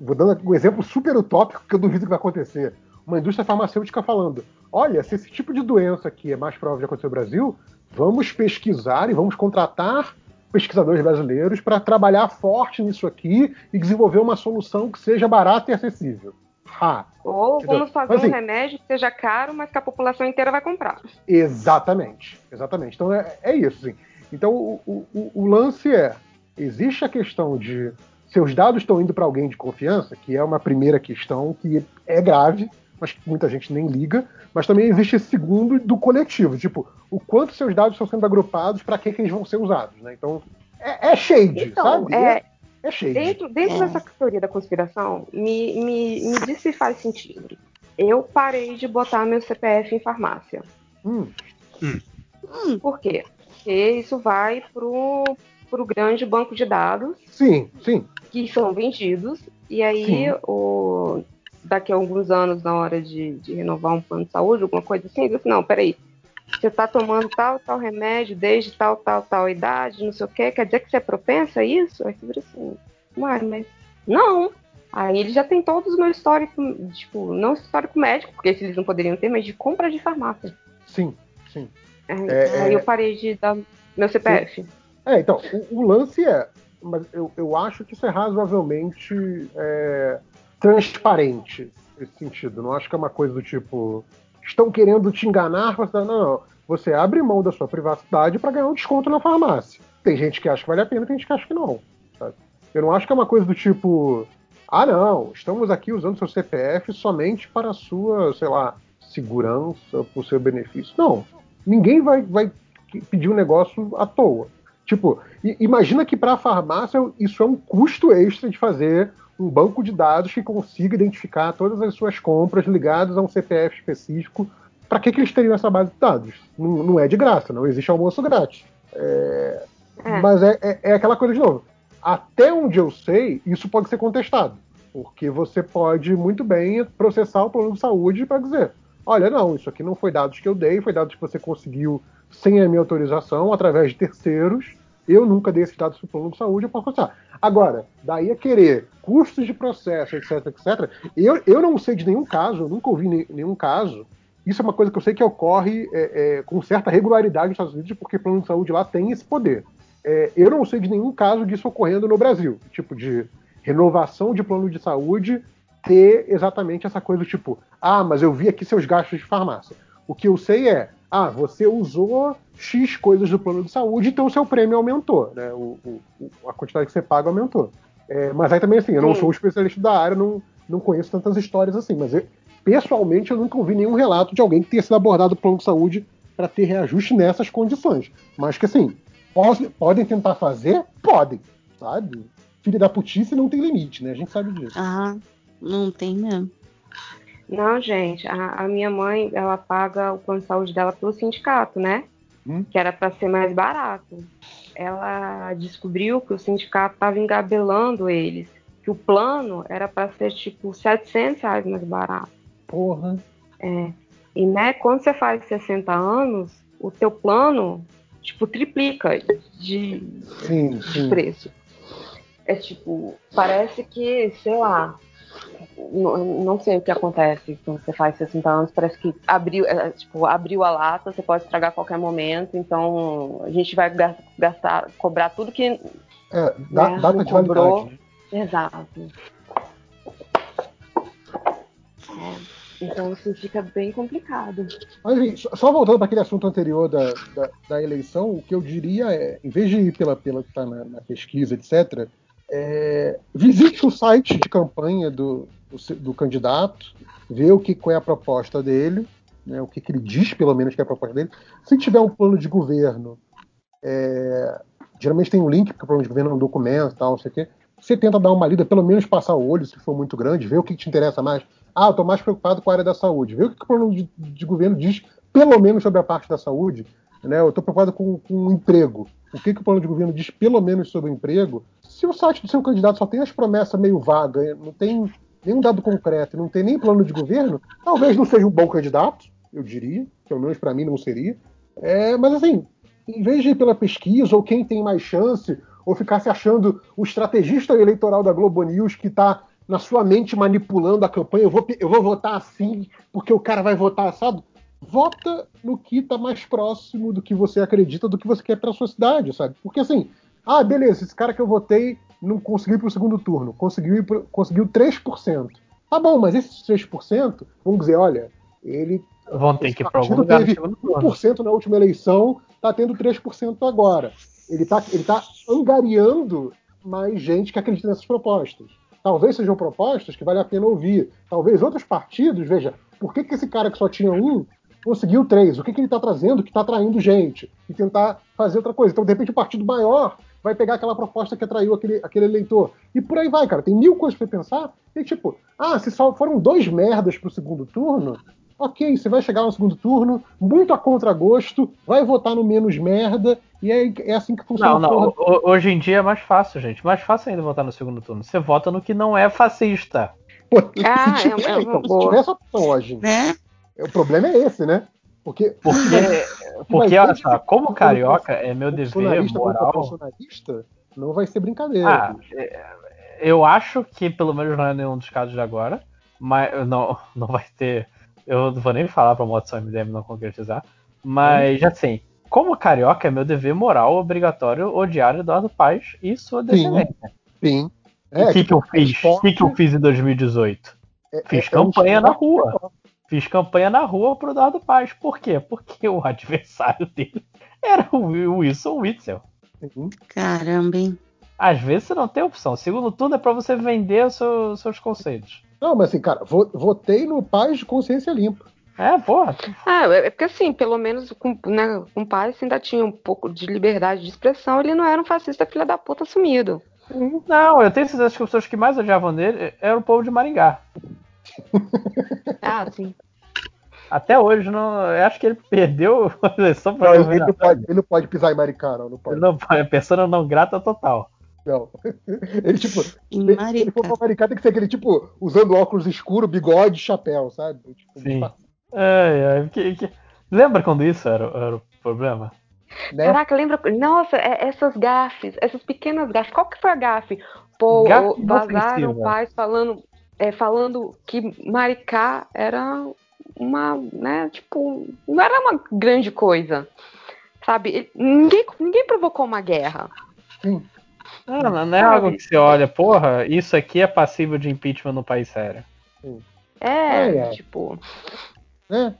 vou dando um exemplo super utópico que eu duvido que vai acontecer. Uma indústria farmacêutica falando: olha, se esse tipo de doença aqui é mais provável de acontecer no Brasil, vamos pesquisar e vamos contratar pesquisadores brasileiros para trabalhar forte nisso aqui e desenvolver uma solução que seja barata e acessível. Ha. Ou vamos fazer Mas, assim, um remédio que seja caro, mas que a população inteira vai comprar. Exatamente, exatamente. Então é, é isso, sim. Então o, o- o lance é: existe a questão de seus dados estão indo para alguém de confiança, que é uma primeira questão que é grave, mas que muita gente nem liga, mas também existe esse segundo do coletivo, tipo, o quanto seus dados estão sendo agrupados, para que, que eles vão ser usados, né? Então é, é shade, Então, sabe? é, é shade. dentro, dentro É. dessa teoria da conspiração, me, me, me diz se faz sentido. Eu parei de botar meu CPF em farmácia. Hum, Por quê? Porque isso vai pro, pro grande banco de dados sim, sim. que são vendidos, e aí Sim. o, daqui a alguns anos, na hora de, de renovar um plano de saúde, alguma coisa assim, diz assim, não, peraí, você está tomando tal, tal remédio desde tal, tal, tal idade, não sei o quê, quer dizer que você é propensa a isso? Aí você vira assim, uai, mas não. Aí ele já tem todos os meus históricos, tipo, não histórico médico, porque esse eles não poderiam ter, mas de compra de farmácia. Sim, sim. Aí, É, aí é. eu parei de dar meu CPF. É, então, o, o lance é. Mas eu, eu acho que isso é razoavelmente é, transparente nesse sentido. Não acho que é uma coisa do tipo. Estão querendo te enganar. Você, não, não. Você abre mão da sua privacidade para ganhar um desconto na farmácia. Tem gente que acha que vale a pena, tem gente que acha que não. sabe? Eu não acho que é uma coisa do tipo. Ah, não, estamos aqui usando seu CPF somente para a sua, sei lá, segurança, para o seu benefício. Não. Ninguém vai, vai pedir um negócio à toa. Tipo, imagina que para a farmácia isso é um custo extra de fazer um banco de dados que consiga identificar todas as suas compras ligadas a um CPF específico. Para que, que eles teriam essa base de dados? Não, não é de graça, não existe almoço grátis. É, É. Mas é, é- é aquela coisa de novo. Até onde eu sei, isso pode ser contestado. Porque você pode muito bem processar o plano de saúde para dizer: olha, não, isso aqui não foi dados que eu dei, foi dados que você conseguiu sem a minha autorização, através de terceiros. Eu nunca dei esses dados para o plano de saúde, eu posso. Agora, daí a querer custos de processo, etc, etc, eu, eu não sei de nenhum caso, nunca ouvi ne- nenhum caso. Isso é uma coisa que eu sei que ocorre é, é, com certa regularidade nos Estados Unidos, porque o plano de saúde lá tem esse poder. É, eu não sei de nenhum caso disso ocorrendo no Brasil, tipo de renovação de plano de saúde ter exatamente essa coisa tipo, ah, mas eu vi aqui seus gastos de farmácia. O que eu sei é, ah, você usou X coisas do plano de saúde, então o seu prêmio aumentou, né? O, o- a quantidade que você paga aumentou. É, mas aí também, assim, eu não Sim. sou um especialista da área, não, não conheço tantas histórias assim, mas eu- pessoalmente eu nunca ouvi nenhum relato de alguém que tenha sido abordado pelo plano de saúde para ter reajuste nessas condições. Mas que, assim, pode- podem tentar fazer? Podem, sabe? Filha da putice não tem limite, né? A gente sabe disso. Ah, não tem mesmo. Não, gente, a, a minha mãe, ela paga o plano de saúde dela pelo sindicato, né? Hum. Que era para ser mais barato. Ela descobriu que o sindicato estava engabelando eles. Que o plano era para ser tipo 700 reais mais barato. Porra. E né, quando você faz 60 anos, o teu plano tipo triplica de, Sim, de sim. preço. É tipo, parece que, sei lá, não, não sei o que acontece quando você faz 60 anos, parece que abriu, é, tipo, abriu a lata, você pode estragar a qualquer momento, então a gente vai gas- gastar, cobrar tudo que. É, da- Né, data de validade. cobrou. né? Exato. É, então assim fica bem complicado. Mas, enfim, só- só voltando para aquele assunto anterior da, da, da eleição, o que eu diria é, em vez de ir pela, pela que está na, na pesquisa, etc., é, visite o site de campanha do, do, do candidato, vê o que qual é a proposta dele, né, o que, que ele diz, pelo menos, que é a proposta dele. Se tiver um plano de governo, é, geralmente tem um link, porque o plano de governo é um documento, tal, não sei o quê. Você tenta dar uma lida, pelo menos passar o olho, se for muito grande, ver o que te interessa mais. Ah, eu estou mais preocupado com a área da saúde. Vê o que o plano de, de governo diz, pelo menos sobre a parte da saúde. Né? Eu estou preocupado com, com o emprego. O que, que o plano de governo diz, pelo menos, sobre o emprego? Se o site do seu candidato só tem as promessas meio vagas, não tem nenhum dado concreto, não tem nem plano de governo, talvez não seja um bom candidato, eu diria. Pelo menos para mim não seria. É, mas assim, em vez de ir pela pesquisa, ou quem tem mais chance, ou ficar se achando o estrategista eleitoral da Globo News que está na sua mente manipulando a campanha, eu vou, eu vou votar assim porque o cara vai votar assado. Vota no que está mais próximo do que você acredita, do que você quer para sua cidade, sabe? Porque assim, Ah, beleza, esse cara que eu votei não conseguiu ir pro segundo turno, conseguiu, ir pro, conseguiu 3%. Tá bom, mas esses 3%, vamos dizer, olha, ele. Vão ter que no teve segundo turno. 1% na última eleição, tá tendo 3% agora. Ele tá, ele tá angariando mais gente que acredita nessas propostas. Talvez sejam propostas que vale a pena ouvir. Talvez outros partidos, veja, por que, que esse cara que só tinha um conseguiu três? O que, que ele está trazendo que está atraindo gente? E tentar fazer outra coisa. Então, de repente, o partido maior vai pegar aquela proposta que atraiu aquele, aquele eleitor. E por aí vai, cara. Tem mil coisas para pensar. E tipo, ah, se só foram dois merdas pro segundo turno, ok, você vai chegar no segundo turno, muito a contragosto, vai votar no menos merda, e é, é assim que funciona. Não, não. Hoje em dia é mais fácil, gente. Mais fácil ainda votar no segundo turno. Você vota no que não é fascista. Pô, Ah, se é tiver, uma- é uma então, se boa. tiver essa opção hoje, Né? O problema é esse, né? Porque Porque, porque olha só, como carioca, é meu dever moral. não vai ser brincadeira. Ah, é, eu acho que pelo menos não é nenhum dos casos de agora, mas não, não vai ter. Eu não vou nem falar pra moto MDM não concretizar, mas assim, como carioca é meu dever moral obrigatório odiar Eduardo Paes e sua descendência. Sim. E o que, que eu fiz? O que, que eu fiz em 2018? é- Fiz é- é um campanha na esporte rua. Fiz campanha na rua pro Eduardo Paes. Por quê? Porque o adversário dele era o Wilson Witzel. Sim. Caramba, hein? Às vezes você não tem opção. Segundo turno é pra você vender os seus, seus conceitos. Não, mas assim, cara, vo- votei no Paz de Consciência Limpa. É, porra. Ah, é porque assim, pelo menos com, né, com o você ainda tinha um pouco de liberdade de expressão, ele não era um fascista filha da puta sumido. Não, eu tenho certeza que as pessoas que mais odiavam dele era o povo de Maringá. Ah, sim. Até hoje, não, eu acho que ele perdeu a eleição Não, pra ele, ele não pode, ele não pode pisar em Maricá, não, não pode. Ele não pode, é persona não grata total. Não. Ele, tipo, Em se ele for pra Maricá, tem que ser aquele, tipo, usando óculos escuros, bigode, chapéu, sabe? Tipo, Sim. Ai, ai, que- que- Lembra quando isso era, era o problema? né? Caraca, lembra? Nossa, é- essas gafes, essas pequenas gafes. Qual que foi a gafe? Pô, Gafe vazaram pais falando, é, falando que Maricá era uma, né, tipo, não era uma grande coisa. Sabe? Ele- Ninguém, ninguém provocou uma guerra. Sim. Não, não, não é algo que você olha, porra, isso aqui é passível de impeachment no país sério. É, É, é. tipo, né?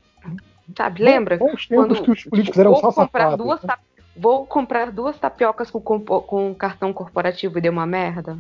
sabe? Lembra? Bons Quando, que os políticos tipo, eram vou só comprar safados. duas né? Vou comprar duas tapiocas com, compo- com cartão corporativo e deu uma merda.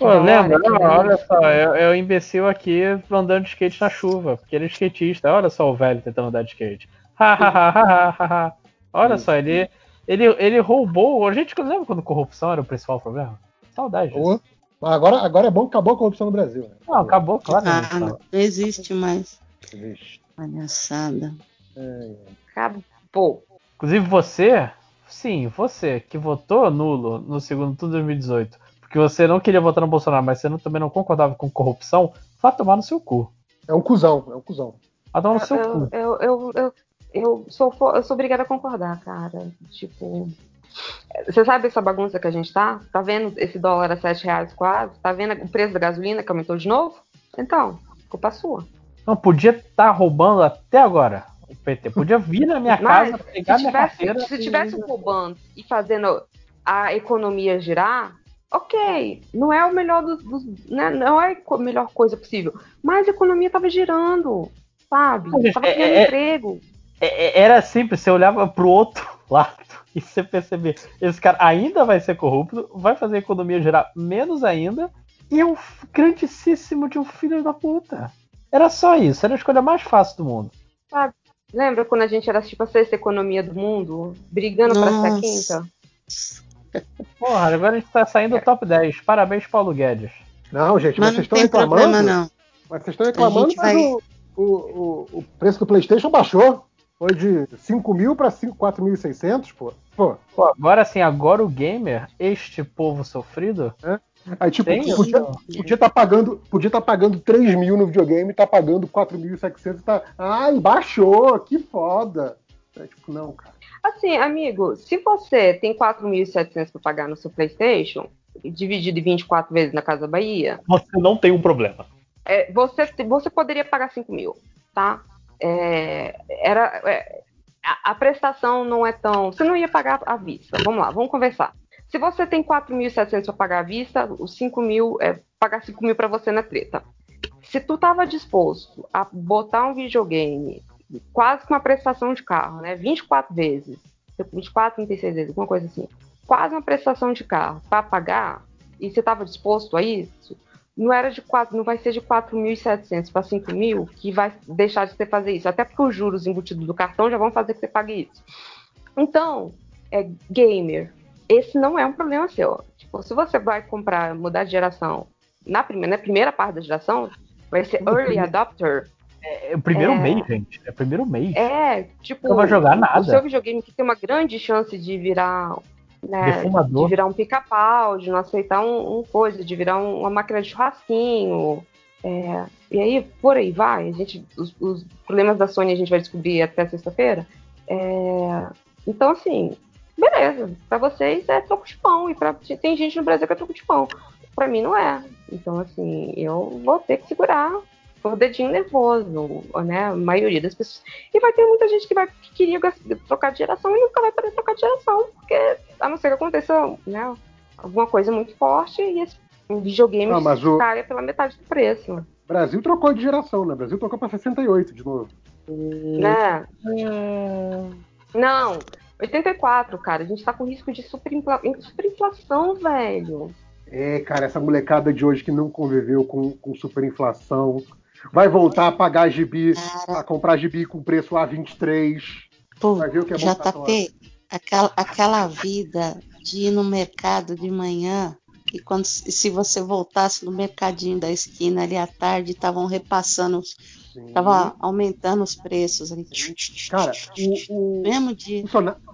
Pô, lembra? Não, olha só, é, é o imbecil aqui andando de skate na chuva, porque ele é skatista. Olha só o velho tentando andar de skate. Ha, ha, ha, ha, ha, ha, ha. Olha só, ele, ele, ele roubou. A gente lembra quando corrupção era o principal problema? Saudade disso. Agora, agora é bom que acabou a corrupção no Brasil. Né? Não, acabou, claro. Ah, não, não existe mais. Vixe. Palhaçada. É, Acabou. Inclusive você, sim, você que votou nulo no segundo turno de 2018, porque você não queria votar no Bolsonaro, mas você não- também não concordava com corrupção, vá tomar no seu cu. é um cuzão, é um cuzão. Vá tomar no seu Eu, cu. eu, eu, eu, eu sou, eu sou obrigada a concordar, cara. Tipo. Você sabe essa bagunça que a gente tá? Tá vendo esse dólar a 7 reais quase? Tá vendo o preço da gasolina que aumentou de novo? Então, culpa sua. Não podia estar roubando até agora o PT. Podia vir na minha Mas, casa, pegar se minha tivesse, carteira. se e- tivesse roubando e fazendo a economia girar, ok. Não é o melhor dos. dos- né? Não é a melhor coisa possível. Mas a economia tava girando, sabe? Mas, Tava é- criando é- emprego. É- é- Era simples, você olhava pro outro lado e você percebia, esse cara ainda vai ser corrupto, vai fazer a economia girar menos ainda, e é um grandíssimo de um filho da puta. Era só isso, era a escolha mais fácil do mundo. Lembra quando a gente era tipo a sexta economia do mundo, brigando pra ser a quinta? Porra, agora a gente tá saindo do top 10. Parabéns, Paulo Guedes. Não, gente, mas, vocês estão reclamando. problema, não. Mas vocês estão reclamando, mas vai- o, o, o, preço do PlayStation baixou. Foi de 5 mil para 4.600, pô. Pô, Pô, agora sim, agora o gamer, este povo sofrido, aí tipo, Tem podia estar pagando, podia tá pagando 3 mil no videogame, tá pagando 4.700, tá. Ai, baixou, que foda. É, tipo, não, cara. Assim, amigo, se você tem 4.700 para pagar no seu PlayStation, dividido em 24 vezes na Casa Bahia, você não tem um problema. é, você, você poderia pagar 5 mil, tá? É, era, é, a, a prestação não é tão. Você não ia pagar à vista. Vamos lá, vamos conversar. Se você tem 4.700 para pagar à vista, os 5 mil é pagar 5 mil para você na treta. Se tu tava disposto a botar um videogame quase com uma prestação de carro, né? 24 vezes, 24, 36 vezes, alguma coisa assim. Quase uma prestação de carro para pagar, e você estava disposto a isso, não era de 4, não vai ser de 4.700 para 5.000 que vai deixar de você fazer isso. Até porque os juros embutidos do cartão já vão fazer que você pague isso. Então, é gamer. Esse não é um problema seu. Tipo, se você vai comprar, mudar de geração na primeira, na primeira parte da geração, vai ser early adopter. É, é o primeiro é... mês, gente. É o primeiro mês. É, tipo. Não vai jogar nada. O seu videogame que tem uma grande chance de virar. Né, de virar um pica-pau, de não aceitar um, um, coisa, de virar um, uma máquina de churrasquinho. É, e aí, por aí vai. A gente, os, os, problemas da Sony a gente vai descobrir até sexta-feira. É, então, assim, beleza. Para vocês é troco de pão. E pra, tem gente no Brasil que é troco de pão. Para mim não é. Então, assim, eu vou ter que segurar o dedinho nervoso, né? A maioria das pessoas. E vai ter muita gente que vai que queria trocar de geração e nunca vai poder trocar de geração, porque a não ser que aconteça, né? Alguma coisa muito forte e esse videogame mas o... caia pela metade do preço. Brasil trocou de geração, né? Brasil trocou para 68 de novo. Né? Hum... Não, 84, cara. A gente tá com risco de superinfla... superinflação, velho. É, cara, essa molecada de hoje que não conviveu com, com superinflação vai voltar a pagar gibi, a comprar gibi com preço A23. Pô, vai ver o que é JP, aquela, aquela vida de ir no mercado de manhã e quando se você voltasse no mercadinho da esquina ali à tarde, estavam repassando, estavam aumentando os preços ali. Cara, o, o, mesmo dia.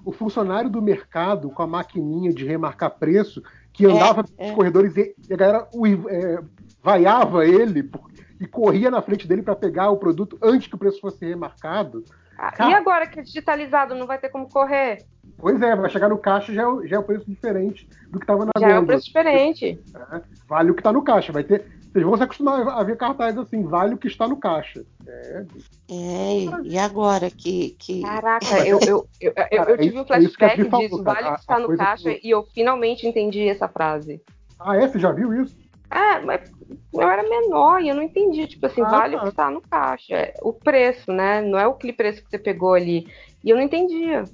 o funcionário do mercado com a maquininha de remarcar preço que andava é, pelos é. corredores e, a galera é, vaiava ele e corria na frente dele para pegar o produto antes que o preço fosse remarcado. Ah, Cara, e agora que é digitalizado, não vai ter como correr? Pois é, vai chegar no caixa já é, já é o preço diferente do que estava na Já é o preço diferente. É, vale o que está no caixa. Vai ter, vocês vão se acostumar a ver cartazes assim, vale o que está no caixa. É, é e agora que. que... Caraca, eu, eu, eu, Cara, eu, tive um flashback disso, falou, vale o que está no caixa, que... e eu finalmente entendi essa frase. Ah, é? Você já viu isso? É, mas eu era menor e eu não entendi. Tipo assim, ah, vale tá. o que está no caixa. É o preço, né? Não é aquele preço que você pegou ali. E eu não entendia.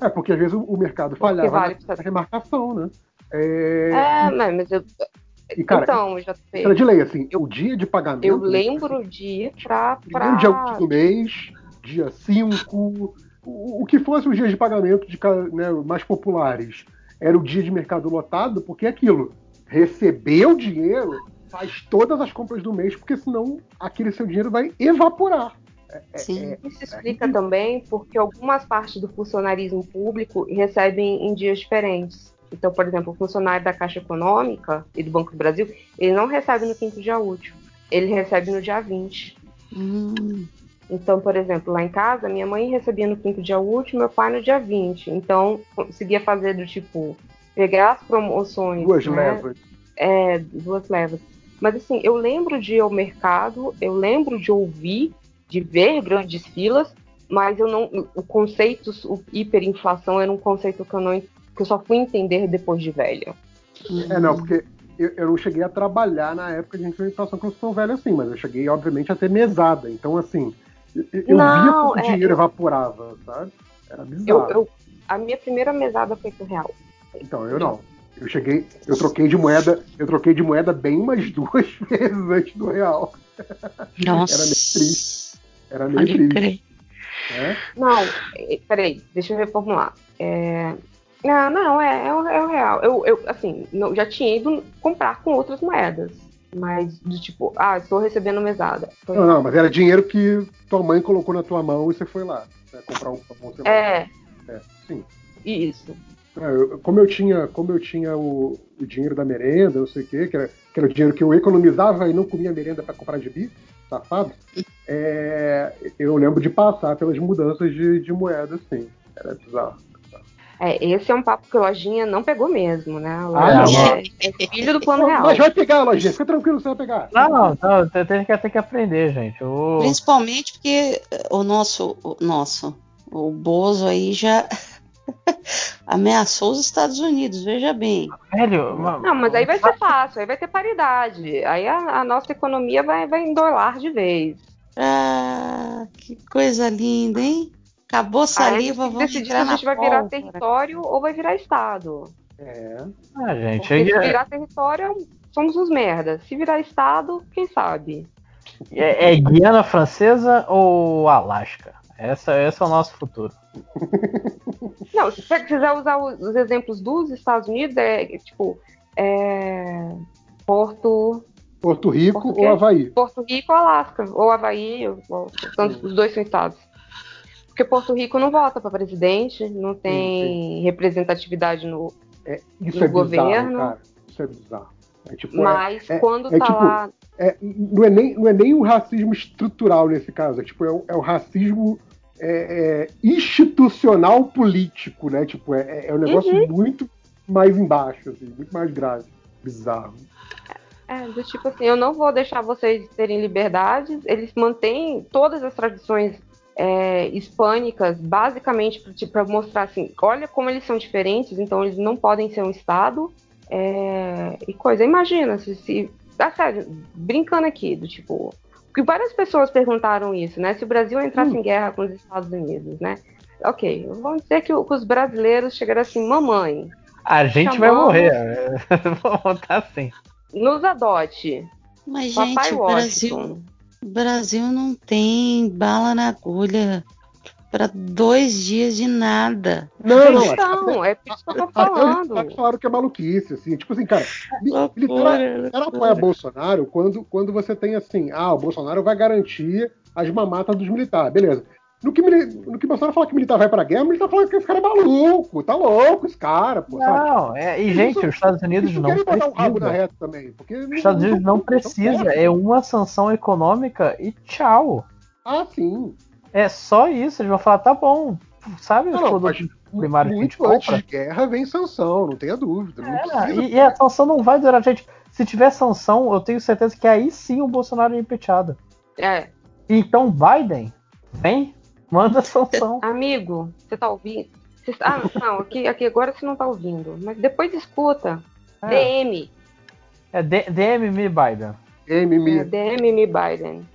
É, porque às vezes o, mercado falhava vale na, na remarcação, né? É, é mas eu, e, cara, então, já sei. Era de lei, assim, eu, o dia de pagamento. Eu lembro o dia pra. pra... Dia do mês, dia 5, o, o que fosse os dias de pagamento de, né, mais populares. Era o dia de mercado lotado, porque é aquilo. Receber o dinheiro, faz todas as compras do mês, porque senão aquele seu dinheiro vai evaporar. É, é Sim. É, Isso explica é, também porque algumas partes do funcionarismo público recebem em dias diferentes. Então, por exemplo, o funcionário da Caixa Econômica e do Banco do Brasil, ele não recebe no quinto dia útil, ele recebe no dia 20. Hum. Então, por exemplo, lá em casa, minha mãe recebia no quinto dia útil, meu pai no dia 20. Então, conseguia fazer do tipo, pegar as promoções. Duas né? levas. É, duas levas. Mas assim, eu lembro de ir ao mercado, eu lembro de ouvir, de ver grandes filas, mas eu não. O conceito, o hiperinflação era um conceito que eu não que eu só fui entender depois de velha. É, não, porque eu, eu, não cheguei a trabalhar na época de inflação que eu sou velho assim, mas eu cheguei, obviamente, a ter mesada. Então, assim, eu, eu não, via como o é, dinheiro evaporava, sabe? Era bizarro. Eu, a minha primeira mesada foi com real. Então, eu não. Eu cheguei, eu troquei de moeda, eu troquei de moeda bem umas duas vezes antes do real. Nossa. Era meio triste. Era meio triste. É? Não, peraí, deixa eu reformular. É, não, não, é, é, o, é o real. Eu, eu assim, não, já tinha ido comprar com outras moedas. Mas, de tipo, ah, estou recebendo mesada. Foi... Não, não, mas era dinheiro que tua mãe colocou na tua mão e você foi lá. Né, comprar um pão. É. é. Sim. Isso. Eu, como eu tinha, como eu tinha o, o, dinheiro da merenda, não sei o quê, que era, que era o dinheiro que eu economizava e não comia merenda para comprar de bi, safado, é, eu lembro de passar pelas mudanças de, de moeda, assim. Era bizarro. É, esse é um papo que a lojinha não pegou mesmo, né? A lojinha ah, é, é, filho do plano real. Mas vai pegar a lojinha, fica tranquilo, você vai pegar. Não, não, não tem, que, tem que aprender, gente. O... Principalmente porque o nosso, o nosso, o Bozo aí já ameaçou os Estados Unidos, veja bem. Velho, Não, mas aí vai ser fácil, aí vai ter paridade. Aí a, a nossa economia vai, vai endolar de vez. Ah, que coisa linda, hein? Acabou saliva, vamos decidir se a na gente vai virar pólvora. território ou vai virar Estado. É. ah, gente, Porque se é, virar território, somos os merda. Se virar Estado, quem sabe? é- é Guiana Francesa ou Alasca? Essa, esse é o nosso futuro. Não, se você quiser usar os, os exemplos dos Estados Unidos, é tipo é, Porto, Porto Rico Porto ou? Havaí? Porto Rico ou Alasca, ou Havaí, ou, são- os dois são estados. Porque Porto Rico não vota para presidente, não tem representatividade no. É, isso No é bizarro, governo. cara. Isso é bizarro. É, tipo, é- Mas é- quando é tá tipo- lá. é, não, é nem, não é nem o racismo estrutural nesse caso, é, tipo, é, o, é o racismo é, é, institucional político, né? Tipo, é, é um negócio Uhum. muito mais embaixo, assim, muito mais grave. Bizarro. É, do tipo assim, eu não vou deixar vocês terem liberdades. Eles mantêm todas as tradições é, hispânicas, basicamente para mostrar assim, olha como eles são diferentes, então eles não podem ser um Estado. é, e coisa, imagina, se, se. Ah, sério, brincando aqui, do tipo. Porque várias pessoas perguntaram isso, né? Se o Brasil entrasse em guerra com os Estados Unidos, né? Ok, vamos dizer que, o- que os brasileiros chegaram assim, mamãe, A gente vai morrer. Vamos botar assim. nos adote. Mas, Papai gente, o Brasil, Brasil não tem bala na agulha para dois dias de nada. Não, não, Então, é isso que eu tô falando. militares falaram que é maluquice, assim. Tipo assim, cara, militar loucura. apoia Bolsonaro quando, quando você tem assim, ah, o Bolsonaro vai garantir as mamatas dos militares, beleza. No que, no que Bolsonaro fala que militar vai pra guerra, o militar fala que esse cara é maluco, tá louco esse cara, pô, sabe? Não, é, e gente, os Estados Unidos Eles não querem botar o rabo na precisa. reta também. Porque Os Estados Unidos não precisa. É uma sanção econômica e tchau. Ah, sim. É só isso. Eles vão falar, tá bom. Sabe os Não, não, produtos mas primários que a gente muito antes de guerra vem sanção, não tenha dúvida. Não É, e, e a sanção não vai durar, gente. Se tiver sanção, eu tenho certeza que aí sim o Bolsonaro é impeachado. É, Então, Biden, vem, manda sanção. amigo, você tá ouvindo? Você- Ah, não, aqui, aqui agora você não tá ouvindo. Mas depois escuta. É, DM. é D- DMM Biden. É, MM, DM me Biden.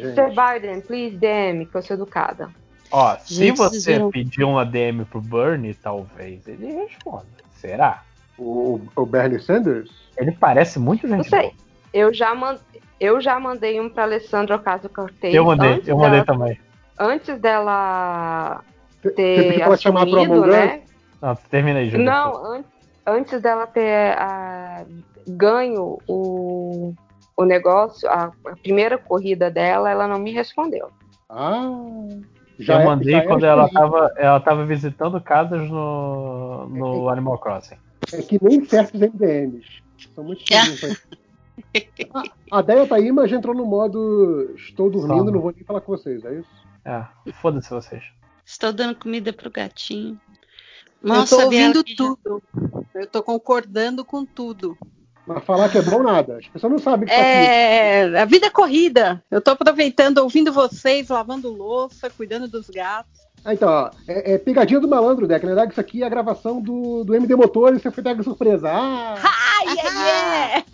Gente. Mr. Biden, please DM, que eu sou educada. Ó, se Gente, vocês você viram- pedir uma DM pro Bernie, talvez ele responda. Será? O, o Bernie Sanders? Ele parece muito Não gente sei. boa. Eu já, man... eu já mandei um pra Alessandra Ocasio-Cortez. Eu mandei, antes eu mandei dela- também. Antes dela Você ter chamar assumido, Us? né? Não, termina aí, Júlio. Não, an- antes dela ter ah, ganho o, o negócio, a, a primeira corrida dela, ela não me respondeu. Ah, eu já é- mandei já é quando ela escolhido. tava, ela tava visitando casas no, no Animal Crossing. É que nem certos MDMs. São muito escolhidos. a, a Deia tá aí, mas já entrou no modo estou dormindo, não vou nem falar com vocês, é isso? É, foda-se vocês. Estou dando comida pro gatinho. eu tô ouvindo que já- tudo. Eu tô concordando com tudo. Mas falar que é bom nada. As pessoas não sabem que tá aqui. É, a vida é corrida. Eu tô aproveitando, ouvindo vocês, lavando louça, cuidando dos gatos. Ah, então, ó, é, é pegadinha do malandro, Deck. Na verdade, isso aqui é a gravação do, do MD Motor e você foi pega de surpresa. Ah! Ai, ai, ai.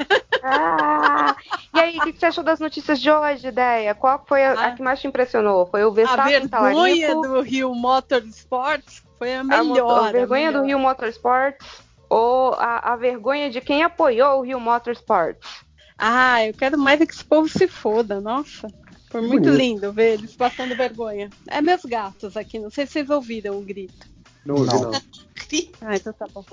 Ah, e aí, o que que você achou das notícias de hoje, ideia? Qual foi a, a Ah. que mais te impressionou? Foi o A Verstappen vergonha talarico? do Rio Motorsports foi a a, melhor. a vergonha a do melhor. Rio Motorsports? Ou a, a vergonha de quem apoiou o Rio Motorsports? Ah, eu quero mais é que esse povo se foda, nossa. Foi muito Bonito. lindo ver eles passando vergonha. É meus gatos aqui, não sei se vocês ouviram o grito. Não ouvi, Não. Ah, então tá bom.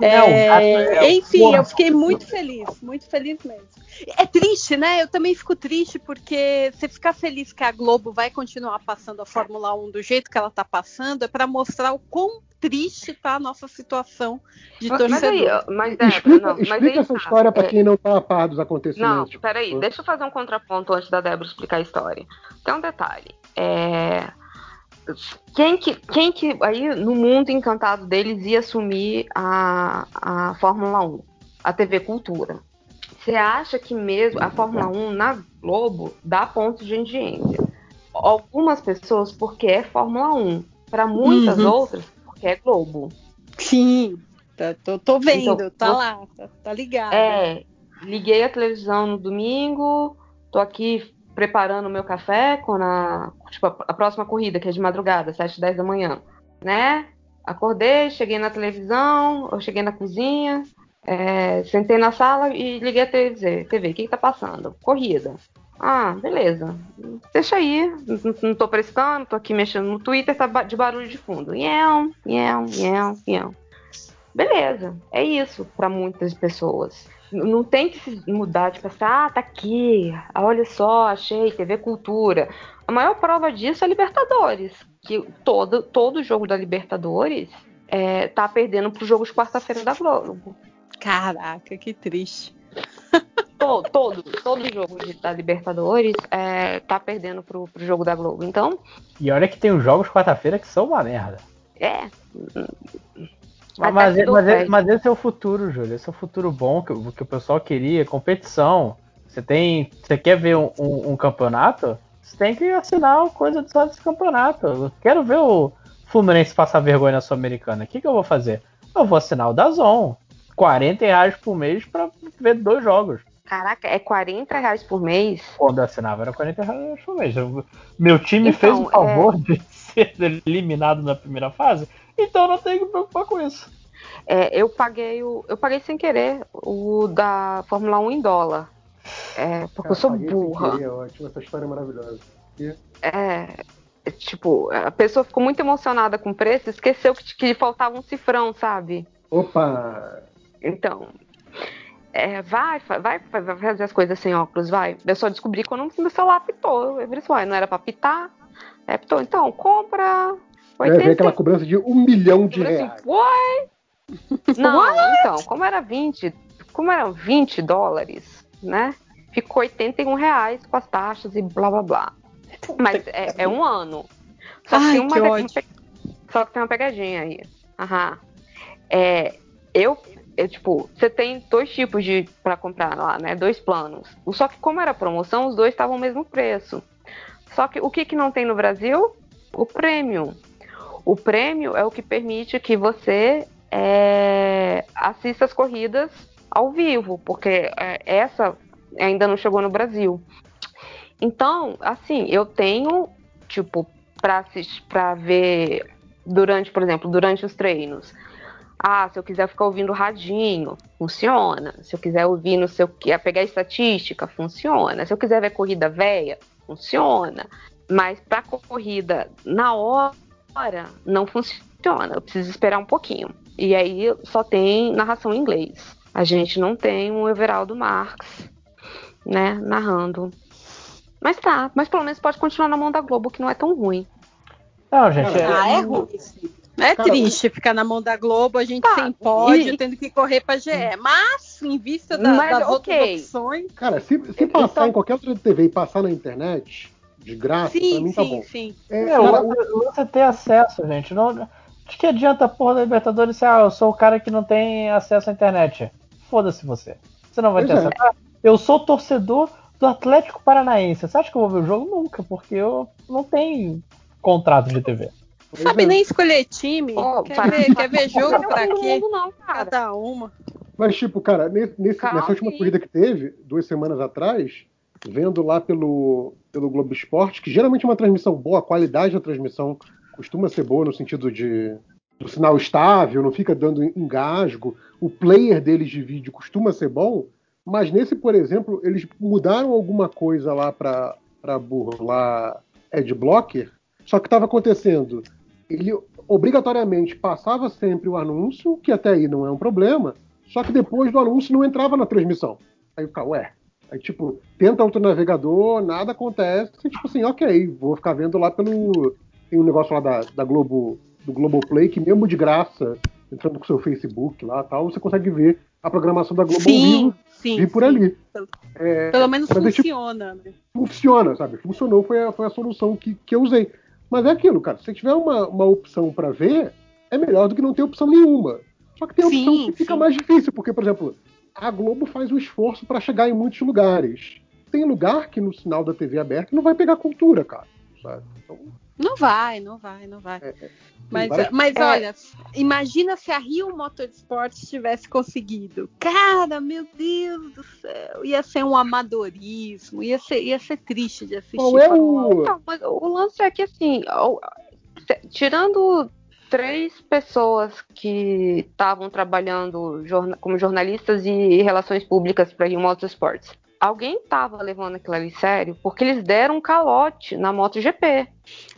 É, é- enfim, eu fiquei muito feliz, muito feliz mesmo. É triste, né? Eu também fico triste porque você ficar feliz que a Globo vai continuar passando a Fórmula 1 do jeito que ela tá passando é para mostrar o quão triste tá a nossa situação de Mas aí, torcedor. ó, mas, Débora, Explica, não, mas explica aí essa história pra É, quem não tá a par dos Não, acontecimentos. tipo, peraí, deixa eu fazer um contraponto antes da Débora explicar a história. Tem um detalhe. É... Quem que, quem que aí no mundo encantado deles ia assumir a, a Fórmula 1? A TV Cultura. Você acha que mesmo a Fórmula 1 na Globo dá pontos de audiência? Algumas pessoas porque é Fórmula 1. Para muitas Uhum. outras, porque é Globo. Sim, tá- tô, tô vendo, Então, tá você- lá, tá, tá ligado. É, liguei a televisão no domingo, tô aqui preparando o meu café quando a, tipo, a próxima corrida, que é de madrugada, 7, 10 da manhã, né? Acordei, cheguei na televisão, eu cheguei na cozinha, é, sentei na sala e liguei a TV. TV, o que, que tá passando? Corrida. Ah, beleza. Deixa aí, não, tô prestando, tô aqui mexendo no Twitter, tá de barulho de fundo. Ião, ião, ião, ião. Beleza, é isso para muitas pessoas. Não tem que se mudar de pensar, ah, tá aqui, ah, olha só, achei, TV Cultura. A maior prova disso é Libertadores, que todo, todo jogo da Libertadores é, tá perdendo pro jogo de quarta-feira da Globo. Caraca, que triste. Todo, todo, todo jogo da Libertadores é, tá perdendo pro, pro jogo da Globo. Então, E olha que tem os jogos quarta-feira que são uma merda. é. Mas, Até mas, mas, mas esse é o futuro, Júlio. Esse é o futuro bom que, o- que o pessoal queria, competição. Você tem. Você quer ver um, um- um campeonato? Você tem que assinar coisa só desse campeonato. Eu quero ver o Fluminense passar vergonha na Sul-Americana. O que, que eu vou fazer? Eu vou assinar o Dazon. 40 reais por mês pra ver dois jogos. Caraca, é 40 reais por mês? Quando eu assinava era 40 reais por mês. Eu- meu time Então, fez o favor de ser eliminado na primeira fase, então eu não tenho que me preocupar com isso. É, eu paguei o. Eu paguei sem querer o da Fórmula 1 em dólar. É, porque eu sou burra. querer, é ótimo, essa história é maravilhosa. E- É, é, tipo, a pessoa ficou muito emocionada com o preço, esqueceu que, que faltava um cifrão, sabe? Opa! Então, é, vai, vai, vai fazer as coisas sem óculos, vai. Eu só descobri quando meu celular apitou. Eu falei assim, uai, não era pra apitar? É. Então, compra Vai ver 80 aquela cobrança de um milhão de falei reais. assim, What? Não, então, como era 20, como eram 20 dólares, né? Ficou 81 reais com as taxas e blá blá blá. Mas é, é um ano. Só que, Ai, tem uma, que pe- só que tem uma pegadinha aí. Aham. É, eu, eu, tipo, você tem dois tipos de para comprar lá, né? Dois planos. Só que como era promoção, os dois estavam o mesmo preço. Só que o que, que não tem no Brasil? O prêmio. O prêmio é o que permite que você é, assista as corridas ao vivo, porque é, essa ainda não chegou no Brasil. Então, assim, eu tenho, tipo, para assistir, para ver durante, por exemplo, durante os treinos. Ah, se eu quiser ficar ouvindo radinho, funciona. Se eu quiser ouvir no seu que pegar estatística, funciona. Se eu quiser ver corrida velha, funciona. Mas para corrida na hora não funciona. Eu preciso esperar um pouquinho. E aí só tem narração em inglês. A gente não tem um Everaldo Marx, né, narrando. Mas tá, mas pelo menos pode continuar na mão da Globo, que não é tão ruim. Não, gente, é- Ah, é ruim. É triste ficar na mão da Globo, a gente Tá, sem pódio, e- tendo que correr pra GE. Mas, em vista da- Mas, das outras ok. opções. Cara, se, se Então- passar em qualquer outra TV e passar na internet, de graça, pra Sim, mim tá sim, bom. sim. É, Meu, cara, o- você ter acesso, gente. Não, de que adianta a porra da Libertadores se ah, eu sou o cara que não tem acesso à internet? Foda-se você. Você não vai Pois ter é. acesso. Ah, eu sou torcedor do Atlético Paranaense. Você acha que eu vou ver o jogo? Nunca, porque eu não tenho contrato de TV. Pois Sabe é. nem escolher time. Ó, quer, para- ver, quer ver jogo Não, pra quê? não. Cada uma. Mas, tipo, cara, nesse, nesse- Calma nessa última aí. corrida que teve, duas semanas atrás, vendo lá pelo, pelo Globo Esporte, que geralmente é uma transmissão boa, a qualidade da transmissão costuma ser boa no sentido de do sinal estável, não fica dando engasgo, o player deles de vídeo costuma ser bom, mas nesse, por exemplo, eles mudaram alguma coisa lá para burlar adblocker, só que estava acontecendo, ele obrigatoriamente passava sempre o anúncio, que até aí não é um problema, só que depois do anúncio não entrava na transmissão. Aí o cara, ué. Aí, tipo, tenta outro navegador, nada acontece. E, tipo assim, ok, vou ficar vendo lá pelo. Tem um negócio lá da, da Globo, do Globoplay, que mesmo de graça, entrando com seu Facebook lá tal, você consegue ver a programação da Globo ao Sim, vivo sim. vir por sim. ali. É, Pelo menos é tipo- funciona, né? funciona, sabe? Funcionou, foi a, foi a solução que, que eu usei. Mas é aquilo, cara. Se você tiver uma, uma opção para ver, é melhor do que não ter opção nenhuma. Só que tem a opção Sim, que fica sim. mais difícil, porque, por exemplo, a Globo faz um esforço para chegar em muitos lugares. Tem lugar que no sinal da TV aberta não vai pegar cultura, cara. Sabe? Então, Não vai, não vai, não vai. Mas, várias- mas É. olha, imagina se a Rio Motorsports tivesse conseguido. Cara, meu Deus do céu, ia ser um amadorismo, ia ser, ia ser triste de assistir. É um. o. Não, mas o lance é que, assim, tirando três pessoas que estavam trabalhando jorna- como jornalistas e relações públicas para Rio Motorsports, alguém estava levando aquilo ali sério porque eles deram um calote na MotoGP.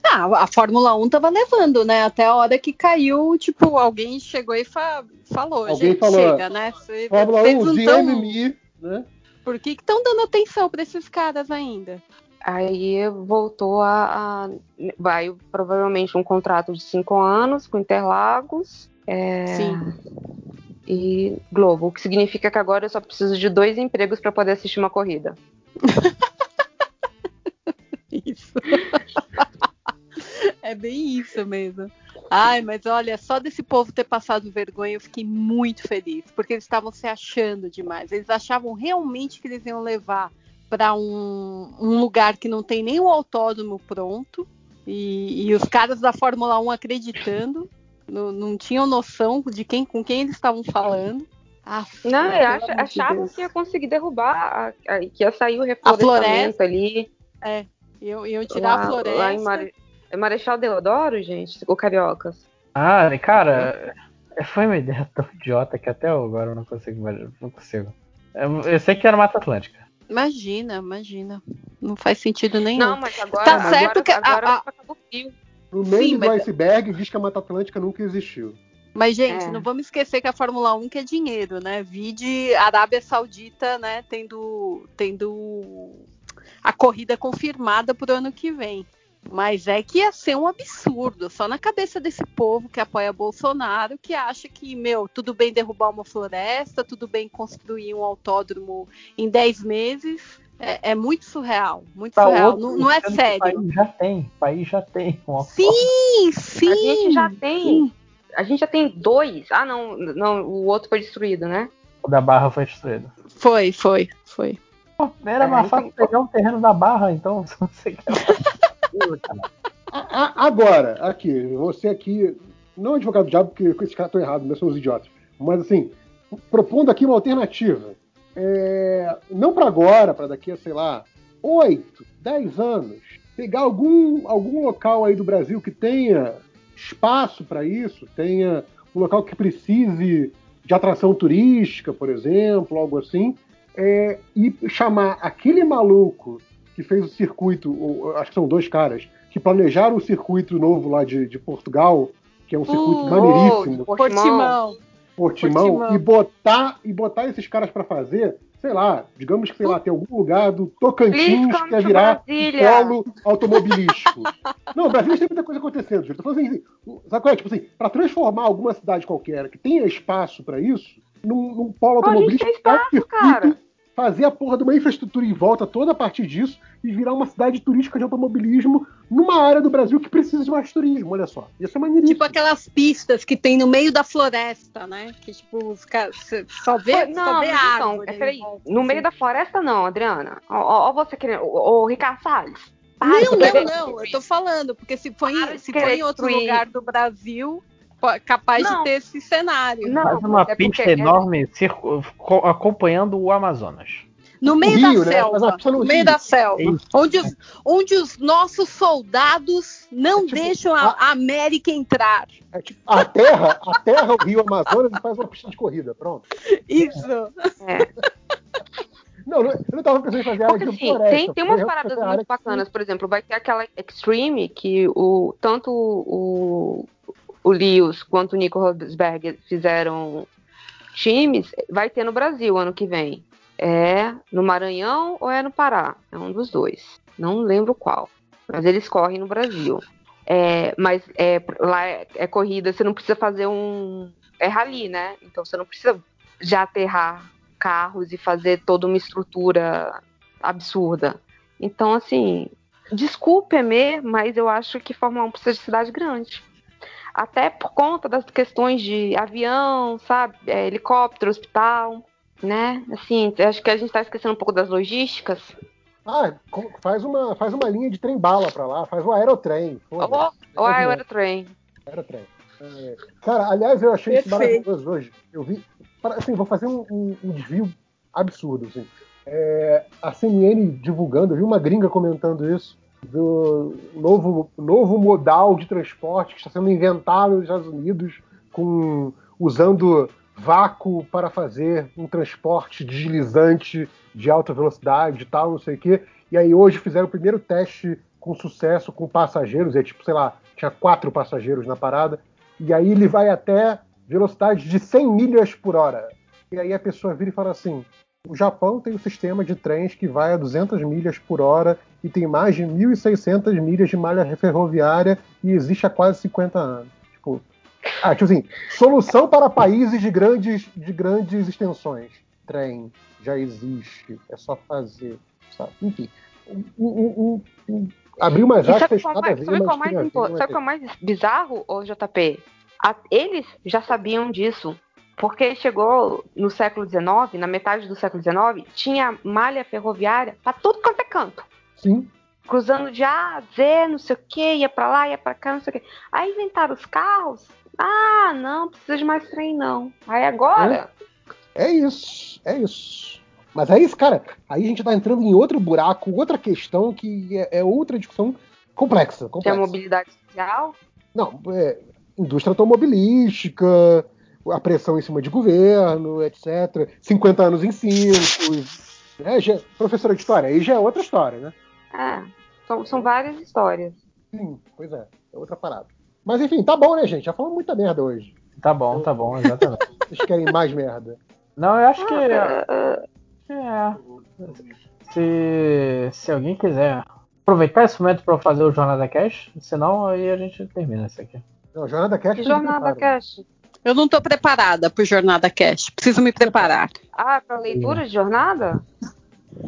Ah, a Fórmula 1 tava levando, né? Até a hora que caiu, tipo, alguém chegou e fa- falou, Alguém gente, falou, chega, né? Cê- Fórmula vocês 1, não the tão- né? Por que estão dando atenção pra esses caras ainda? Aí voltou a, a- Vai provavelmente um contrato de cinco anos com Interlagos. é, Sim. E Globo, o que significa que agora eu só preciso de dois empregos para poder assistir uma corrida. Isso. é bem isso mesmo. Ai, mas olha, só desse povo ter passado vergonha, eu fiquei muito feliz, porque eles estavam se achando demais. Eles achavam realmente que eles iam levar para um, um lugar que não tem nem o autódromo pronto, e, e os caras da Fórmula 1 acreditando, não, não tinham noção de quem com quem eles estavam falando. Aff, Não, eu acho- amor de achavam Deus. que ia conseguir derrubar, a- a- que ia sair o reflorestamento floresta. ali. Iam, iam tirar lá, a floresta. Lá em Mare- é Marechal Deodoro, gente, ou Cariocas. Ah, cara, foi uma ideia tão idiota que até agora eu não consigo imaginar. Não consigo. Eu, eu sei que era Mata Atlântica. Imagina, imagina. Não faz sentido nenhum. Não, mas agora, Tá agora, certo que a- agora a- tá Cabo Frio. No meio Sim, do mas- iceberg diz que a Mata Atlântica nunca existiu. Mas, gente, É. não vamos esquecer que a Fórmula 1 que é dinheiro, né? Vide Arábia Saudita, né? Tendo, tendo a corrida confirmada pro ano que vem. Mas é que ia ser um absurdo, só na cabeça desse povo que apoia Bolsonaro, que acha que, meu, tudo bem derrubar uma floresta, tudo bem construir um autódromo em 10 meses. É, é muito surreal, muito Tá surreal. outro Não, não é que O sério. país já tem. O país já tem. um Sim, sim. A gente já tem. sim. A gente já tem dois. Ah, não, não, o outro foi destruído, né? O da Barra foi destruído. Foi, foi, foi. Pô, era É, mais então- fácil pegar um terreno da Barra, então. Se você quer. A- a- agora, aqui, você aqui, não advogado do diabo, porque esses caras estão errados, nós somos idiotas. Mas assim, propondo aqui uma alternativa. É, não para agora, para daqui a, sei lá, 8, 10 anos, pegar algum, algum local aí do Brasil que tenha espaço para isso, tenha um local que precise de atração turística, por exemplo, algo assim, é, e chamar aquele maluco que fez o circuito, ou, acho que são dois caras, que planejaram o circuito novo lá de, de Portugal, que é um circuito Hum, maneiríssimo, de Portimão. Portimão. Portimão, e botar e botar esses caras para fazer, sei lá, digamos que sei lá, tem algum lugar do Tocantins que quer virar Brasília. polo automobilístico. Não, o Brasil tem muita coisa acontecendo, gente. Tô falando assim, sabe qual é? Tipo assim, para transformar alguma cidade qualquer que tenha espaço para isso, num, num polo Pô, a gente automobilístico, tem espaço, cara. Fazer a porra de uma infraestrutura em volta toda a partir disso e virar uma cidade turística de automobilismo numa área do Brasil que precisa de mais turismo, olha só. Isso é maneiríssimo. Tipo aquelas pistas que tem no meio da floresta, né? Que tipo, cê só vê, Pô, só Não, vê mas então, árvore. é, peraí, no assim. meio da floresta não, Adriana. Ó, ó, você querendo. Ô, ô, Ricardo Salles. para Não, não, não. Eu tô falando, porque se for, Para em, de se for querer em outro lugar do Brasil, capaz Não. de ter esse cenário. Não, Faz uma é pista porque- enorme circo- co- acompanhando o Amazonas. No meio Rio, da né? Selva. no No meio Rio. da selva. Isso. Onde os, onde os nossos soldados não É tipo, deixam a, a América entrar. É tipo, a terra, a terra, o rio Amazonas faz uma pista de corrida, pronto. Isso. É. Não, não- eu não tava pensando em fazer Porque assim, floresta. tem, tem umas paradas muito bacanas, por exemplo, vai ter aquela Extreme que o, tanto o, o Lewis quanto o Nico Rosberg fizeram times, vai ter no Brasil ano que vem. É no Maranhão ou é no Pará? É um dos dois. Não lembro qual. Mas eles correm no Brasil. É, mas é, lá é, é corrida, você não precisa fazer um. É rally, né? Então você não precisa já aterrar carros e fazer toda uma estrutura absurda. Então, assim, desculpe me, mas eu acho que Fórmula 1 precisa de cidade grande. Até por conta das questões de avião, sabe? É, helicóptero, hospital, né? Assim, acho que a gente tá esquecendo um pouco das logísticas. Ah, faz uma, faz uma linha de trem-bala pra lá, faz um aerotrem. foda-se. Ou, ou a Aerotrain. Era trem. É, cara, aliás, eu achei isso maravilhoso hoje. Eu vi. para- Assim, vou fazer um, um- um desvio absurdo. Assim. É, a CNN divulgando, eu vi uma gringa comentando isso, do novo, novo modal de transporte que está sendo inventado nos Estados Unidos, com, usando vácuo para fazer um transporte deslizante de alta velocidade e tal, não sei o quê. E aí hoje fizeram o primeiro teste com sucesso com passageiros, é tipo, sei lá, tinha quatro passageiros na parada, e aí ele vai até velocidade de 100 milhas por hora. E aí a pessoa vira e fala assim: o Japão tem um sistema de trens que vai a 200 milhas por hora e tem mais de 1.600 milhas de malha ferroviária e existe há quase 50 anos. Tipo, ah, tipo assim, solução para países de grandes, de grandes extensões. Trem já existe, é só fazer. Sabe? Enfim, um, um, um, um, abrir umas E sabe aspas qual, a mais, sabe qual mas mais sabe qual mais bizarro, ô JP? A- eles já sabiam disso. Porque chegou no século XIX, na metade do século XIX, tinha malha ferroviária pra tudo quanto é canto. Sim, Cruzando de A a Z, não sei o que, ia pra lá, ia pra cá, não sei o que. Aí inventaram os carros. Ah, não, precisa de mais trem, não. Aí agora. É isso, é isso. Mas é isso, cara. Aí a gente tá entrando em outro buraco, outra questão que é, é outra discussão complexa. Tem a complexa. mobilidade social. Não, é, indústria automobilística, a pressão em cima de governo, etc. 50 anos em 5. Né? Já- professora de história, aí já é outra história, né? É, são, são várias histórias. Sim, pois é, é outra parada. Mas enfim, tá bom, né, gente? Já falamos muita merda hoje. Tá bom, tá bom, exatamente. Vocês querem mais merda? Não, eu acho que. Ah, ah, É. Se, se alguém quiser aproveitar esse momento para fazer o Jornada Cash, senão aí a gente termina isso aqui. Não, Jornada que vocês jornada prepararam. cash? Eu não tô preparada pro Jornada Cash. Preciso me preparar. Ah, pra leitura de jornada?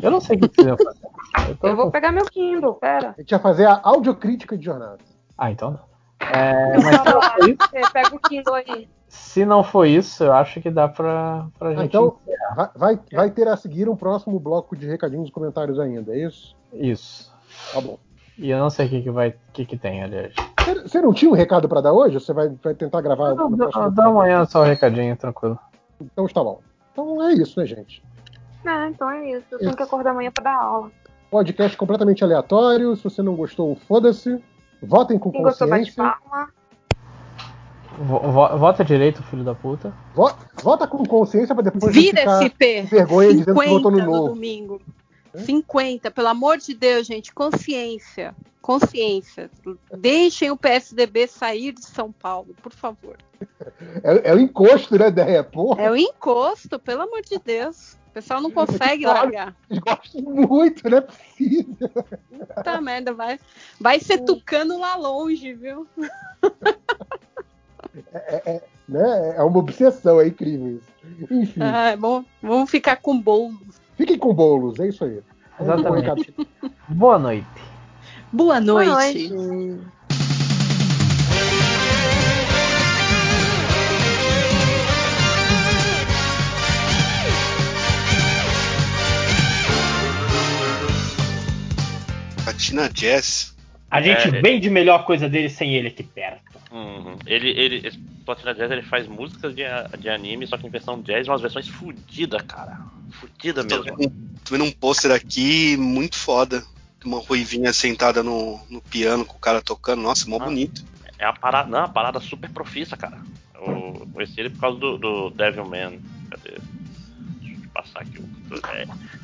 Eu não sei o que que eu fazer. Eu tô Eu vou pegar meu Kindle, pera. A gente ia fazer a audiocrítica de jornada. Ah, então não. É, mas se não, Você pega o Kindle aí. se não for isso, eu acho que dá pra, pra Ah, gente. então, vai, vai, vai ter a seguir um próximo bloco de recadinhos e comentários ainda, é isso? Isso. Tá bom. E eu não sei o que, que vai. O que, que tem, aliás. Você- Você não tinha um recado pra dar hoje? Você vai, vai tentar gravar próximo dá amanhã só o recadinho, tranquilo. Então está bom. Então é isso, né, gente? É, então é isso. Eu tenho que acordar amanhã pra dar aula. Podcast completamente aleatório. Se você não gostou, foda-se. Votem com Quem gostou, bate consciência. vo- Vota direito, filho da puta. Vo- Vota com consciência pra depois não Vira ficar SP. vergonha dizendo que 50 votou no no novo. domingo. 50, pelo amor de Deus, gente. Consciência. Consciência. Deixem o PSDB sair de São Paulo, por favor. É, é o encosto, né, ideia? Porra, É o encosto, pelo amor de Deus. O pessoal não consegue largar. eles gostam muito, não é possível. Puta merda, vai, vai ser tucano lá longe, viu? Né? É uma obsessão, é incrível isso. Enfim, Ah, bom, vamos ficar com bolo. Fiquem com bolos, é isso aí. Exatamente. Boa noite. Boa noite. Boa noite. Patina Jazz. A gente É, vende melhor coisa dele sem ele aqui perto. Uhum. Ele, ele, esse Platina Jazz ele faz músicas de, de anime, só que em versão jazz, umas versões fodidas, cara. Fodida Tô mesmo. vendo, tô vendo um pôster aqui muito foda. Uma ruivinha sentada no, no piano com o cara tocando. Nossa, mó Ah. bonito. É uma parada, não, uma parada super profissa, cara. Eu conheci ele por causa do, do Devilman. Cadê? Deixa eu passar aqui. o-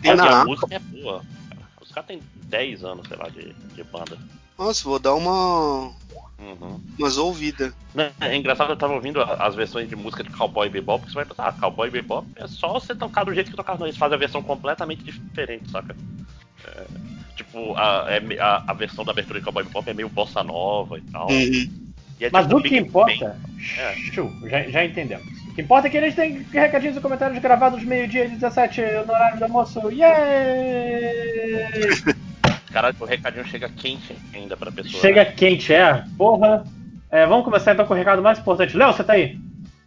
É, a música é boa. cara. Os caras têm 10 anos, sei lá, de, de banda. Nossa, vou dar uma Uhum. umas ouvidas. Né, É engraçado, eu tava ouvindo as versões de música de Cowboy Bebop, porque você vai pensar, ah, Cowboy Bebop é só você tocar do jeito que tocava, não, eles fazem a versão completamente diferente, saca? É, tipo, a, é a, a versão da abertura de Cowboy Bebop é meio bossa nova e tal. Uhum. E é Mas tipo o que importa. É. Chu, já, já entendemos. O que importa é que eles têm recadinhos e comentários gravados meio-dia e 17 no horário do almoço. Yay! Caralho, o recadinho chega quente ainda pra pessoa. Chega né? quente, é. Porra. É, vamos começar então com o recado mais importante. Léo, você tá aí?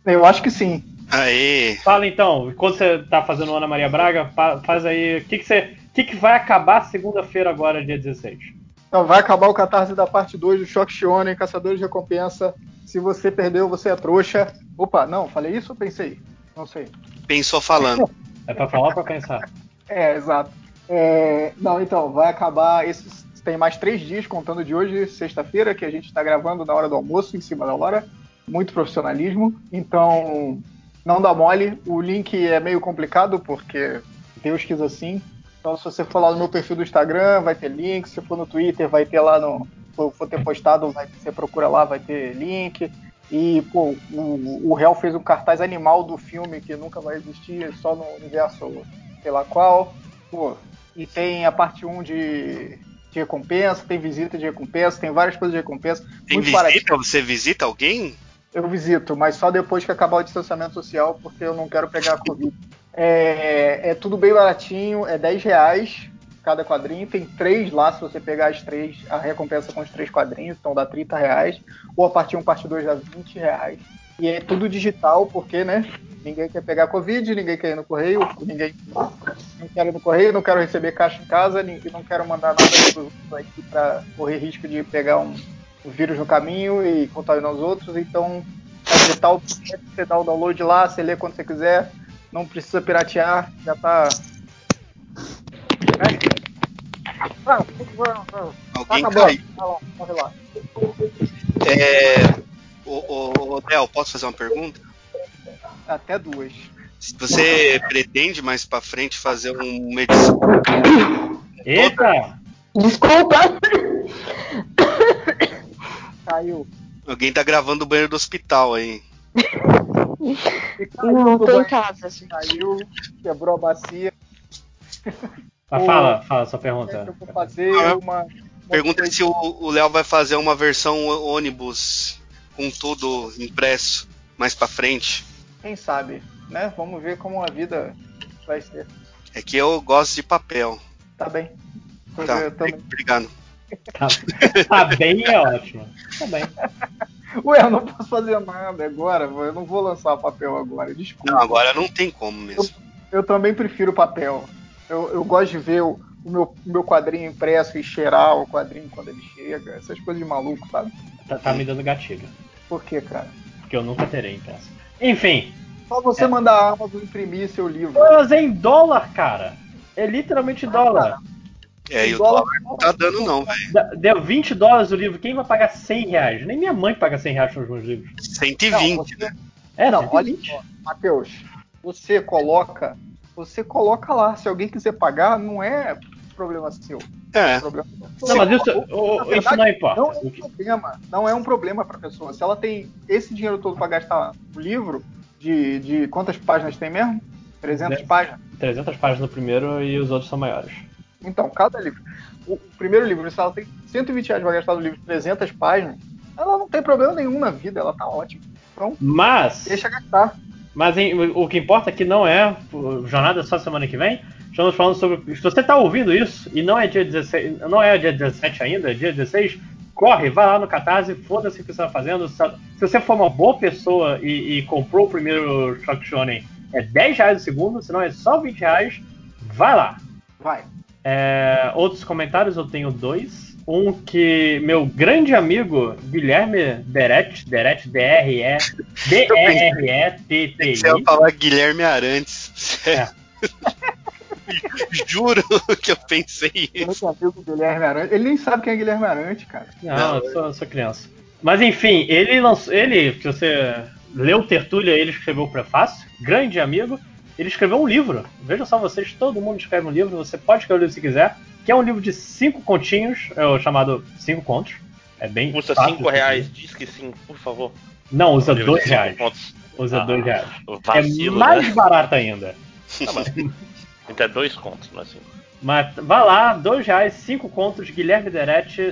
Eu acho que sim. Aê! Fala então, enquanto você tá fazendo o Ana Maria Braga, fa- faz aí. O que, que você. O que, que vai acabar segunda-feira agora, dia 16? Então vai acabar o catarse da parte 2 do Shock Shonen, Caçadores de Recompensa, Se você perdeu, você é trouxa. Opa, não, falei isso ou pensei? Não sei. Pensou falando. É pra falar ou pra pensar? É, exato. É, não, então, vai acabar. Esses, tem mais três dias, contando de hoje, sexta-feira, que a gente está gravando na hora do almoço, em cima da hora. Muito profissionalismo. Então, não dá mole. O link é meio complicado, porque Deus quis assim. Então, se você for lá no meu perfil do Instagram, vai ter link. Se for no Twitter, vai ter lá no. For, for ter postado, vai, você procura lá, vai ter link. E, pô, o, o fez um cartaz animal do filme que nunca vai existir, só no universo, sei lá qual. Pô, e tem a parte 1 de, de recompensa, tem visita de recompensa, tem várias coisas de recompensa. Tem muito visita? baratinho. Você visita alguém? Eu visito, mas só depois que acabar o distanciamento social, porque eu não quero pegar a Covid. É, é tudo bem baratinho, é 10 reais cada quadrinho. Tem três lá, se você pegar as três, a recompensa com os três quadrinhos, então dá 30 reais. Ou a parte 1, parte 2 dá 20 reais. E é tudo digital, porque, né? Ninguém quer pegar Covid, ninguém quer ir no correio, ninguém não quer ir no correio, não quero receber caixa em casa, nin- não quero mandar nada aqui para correr risco de pegar um, um vírus no caminho e contaminar os outros. Então, é digital, você dá o download lá, você lê quando você quiser, não precisa piratear, já tá. Né? Ah, Alguém tá acabando. caiu. Vai lá, corre lá. É. Ô, ô, ô, Del, posso fazer uma pergunta? Até duas. Você pretende mais pra frente fazer uma edição? Eita! Desculpa! Caiu. Alguém tá gravando o banheiro do hospital aí. Caiu Não, tô em casa. gente. Caiu, quebrou a bacia. Ô, fala, fala sua Eu pergunta. vou fazer Ah, uma. uma Pergunta coisa- se o o Léo vai fazer uma versão ônibus com tudo impresso mais pra frente. Quem sabe, né? Vamos ver como a vida vai ser. É que eu gosto de papel. Tá bem. Tá, Eu também. obrigado. Tá, tá bem, é ótimo. Tá bem. Ué, eu não posso fazer nada agora, eu não vou lançar papel agora, desculpa. Não, agora não tem como mesmo. Eu também prefiro papel. Eu, eu gosto de ver o, o meu, meu quadrinho impresso e cheirar o quadrinho quando ele chega, essas coisas de maluco, sabe? Tá, tá me dando gatilho. Por quê, cara? Porque eu nunca terei impresso. Enfim, Só você mandar a Amazon imprimir seu livro. mas é em dólar, cara. É literalmente dólar. É, e o Dólar- dólar não tá dando não, velho. Deu 20 dólares o livro. Quem vai pagar 100 reais? Nem minha mãe paga 100 reais nos meus livros. 120. Não, você- É, Não, 120. olha Matheus, você coloca, você coloca lá. Se alguém quiser pagar, não é problema seu. É, Problema Não, mas isso, o- o- isso não importa. Não é O um problema, não é um problema para pessoa. Se ela tem esse dinheiro todo para gastar no livro, de, de quantas páginas tem mesmo? 300 Dez. páginas? 300 páginas no primeiro e os outros são maiores. Então, cada livro. O, o primeiro livro, se ela tem 120 reais para gastar no livro de 300 páginas, ela não tem problema nenhum na vida, ela tá ótima. Então, Mas, deixa gastar. Mas em- o que importa aqui não é jornada só semana que vem. Estamos falando sobre. Se você está ouvindo isso e não é dia 16, não é dia 17 ainda, é dia 16, corre, vai lá no Catarse, foda-se o que você está fazendo. Se se você for uma boa pessoa e, e comprou o primeiro Shock Shonen, é 10 reais o segundo, senão é só 20 reais. Vai lá. Vai. É, outros comentários eu tenho dois. Um que meu grande amigo Guilherme Deret, Deret, D-R-E-D-E-R-E-T-T-I. você ia falar Guilherme Arantes. É. Juro que eu pensei isso. não amigo Guilherme Arante. Ele nem sabe quem é Guilherme Arante, cara. Não, eu sou, eu sou criança. Mas enfim, ele lançou. Ele, se você leu Tertúlia, ele escreveu o prefácio, grande amigo. Ele escreveu um livro. Veja só vocês, todo mundo escreve um livro, você pode escrever o livro se quiser. Que é um livro de cinco continhos, é o chamado Cinco Contos. É bem. Custa fácil 5 de reais, diz que sim, por favor. Não, usa Um livro dois cinco reais. contos. Usa Ah, dois reais. Vacilo, é mais né? barato ainda. Tá. Então é dois contos, não é cinco. Mas vá lá, dois reais, cinco contos, Guilherme Derete,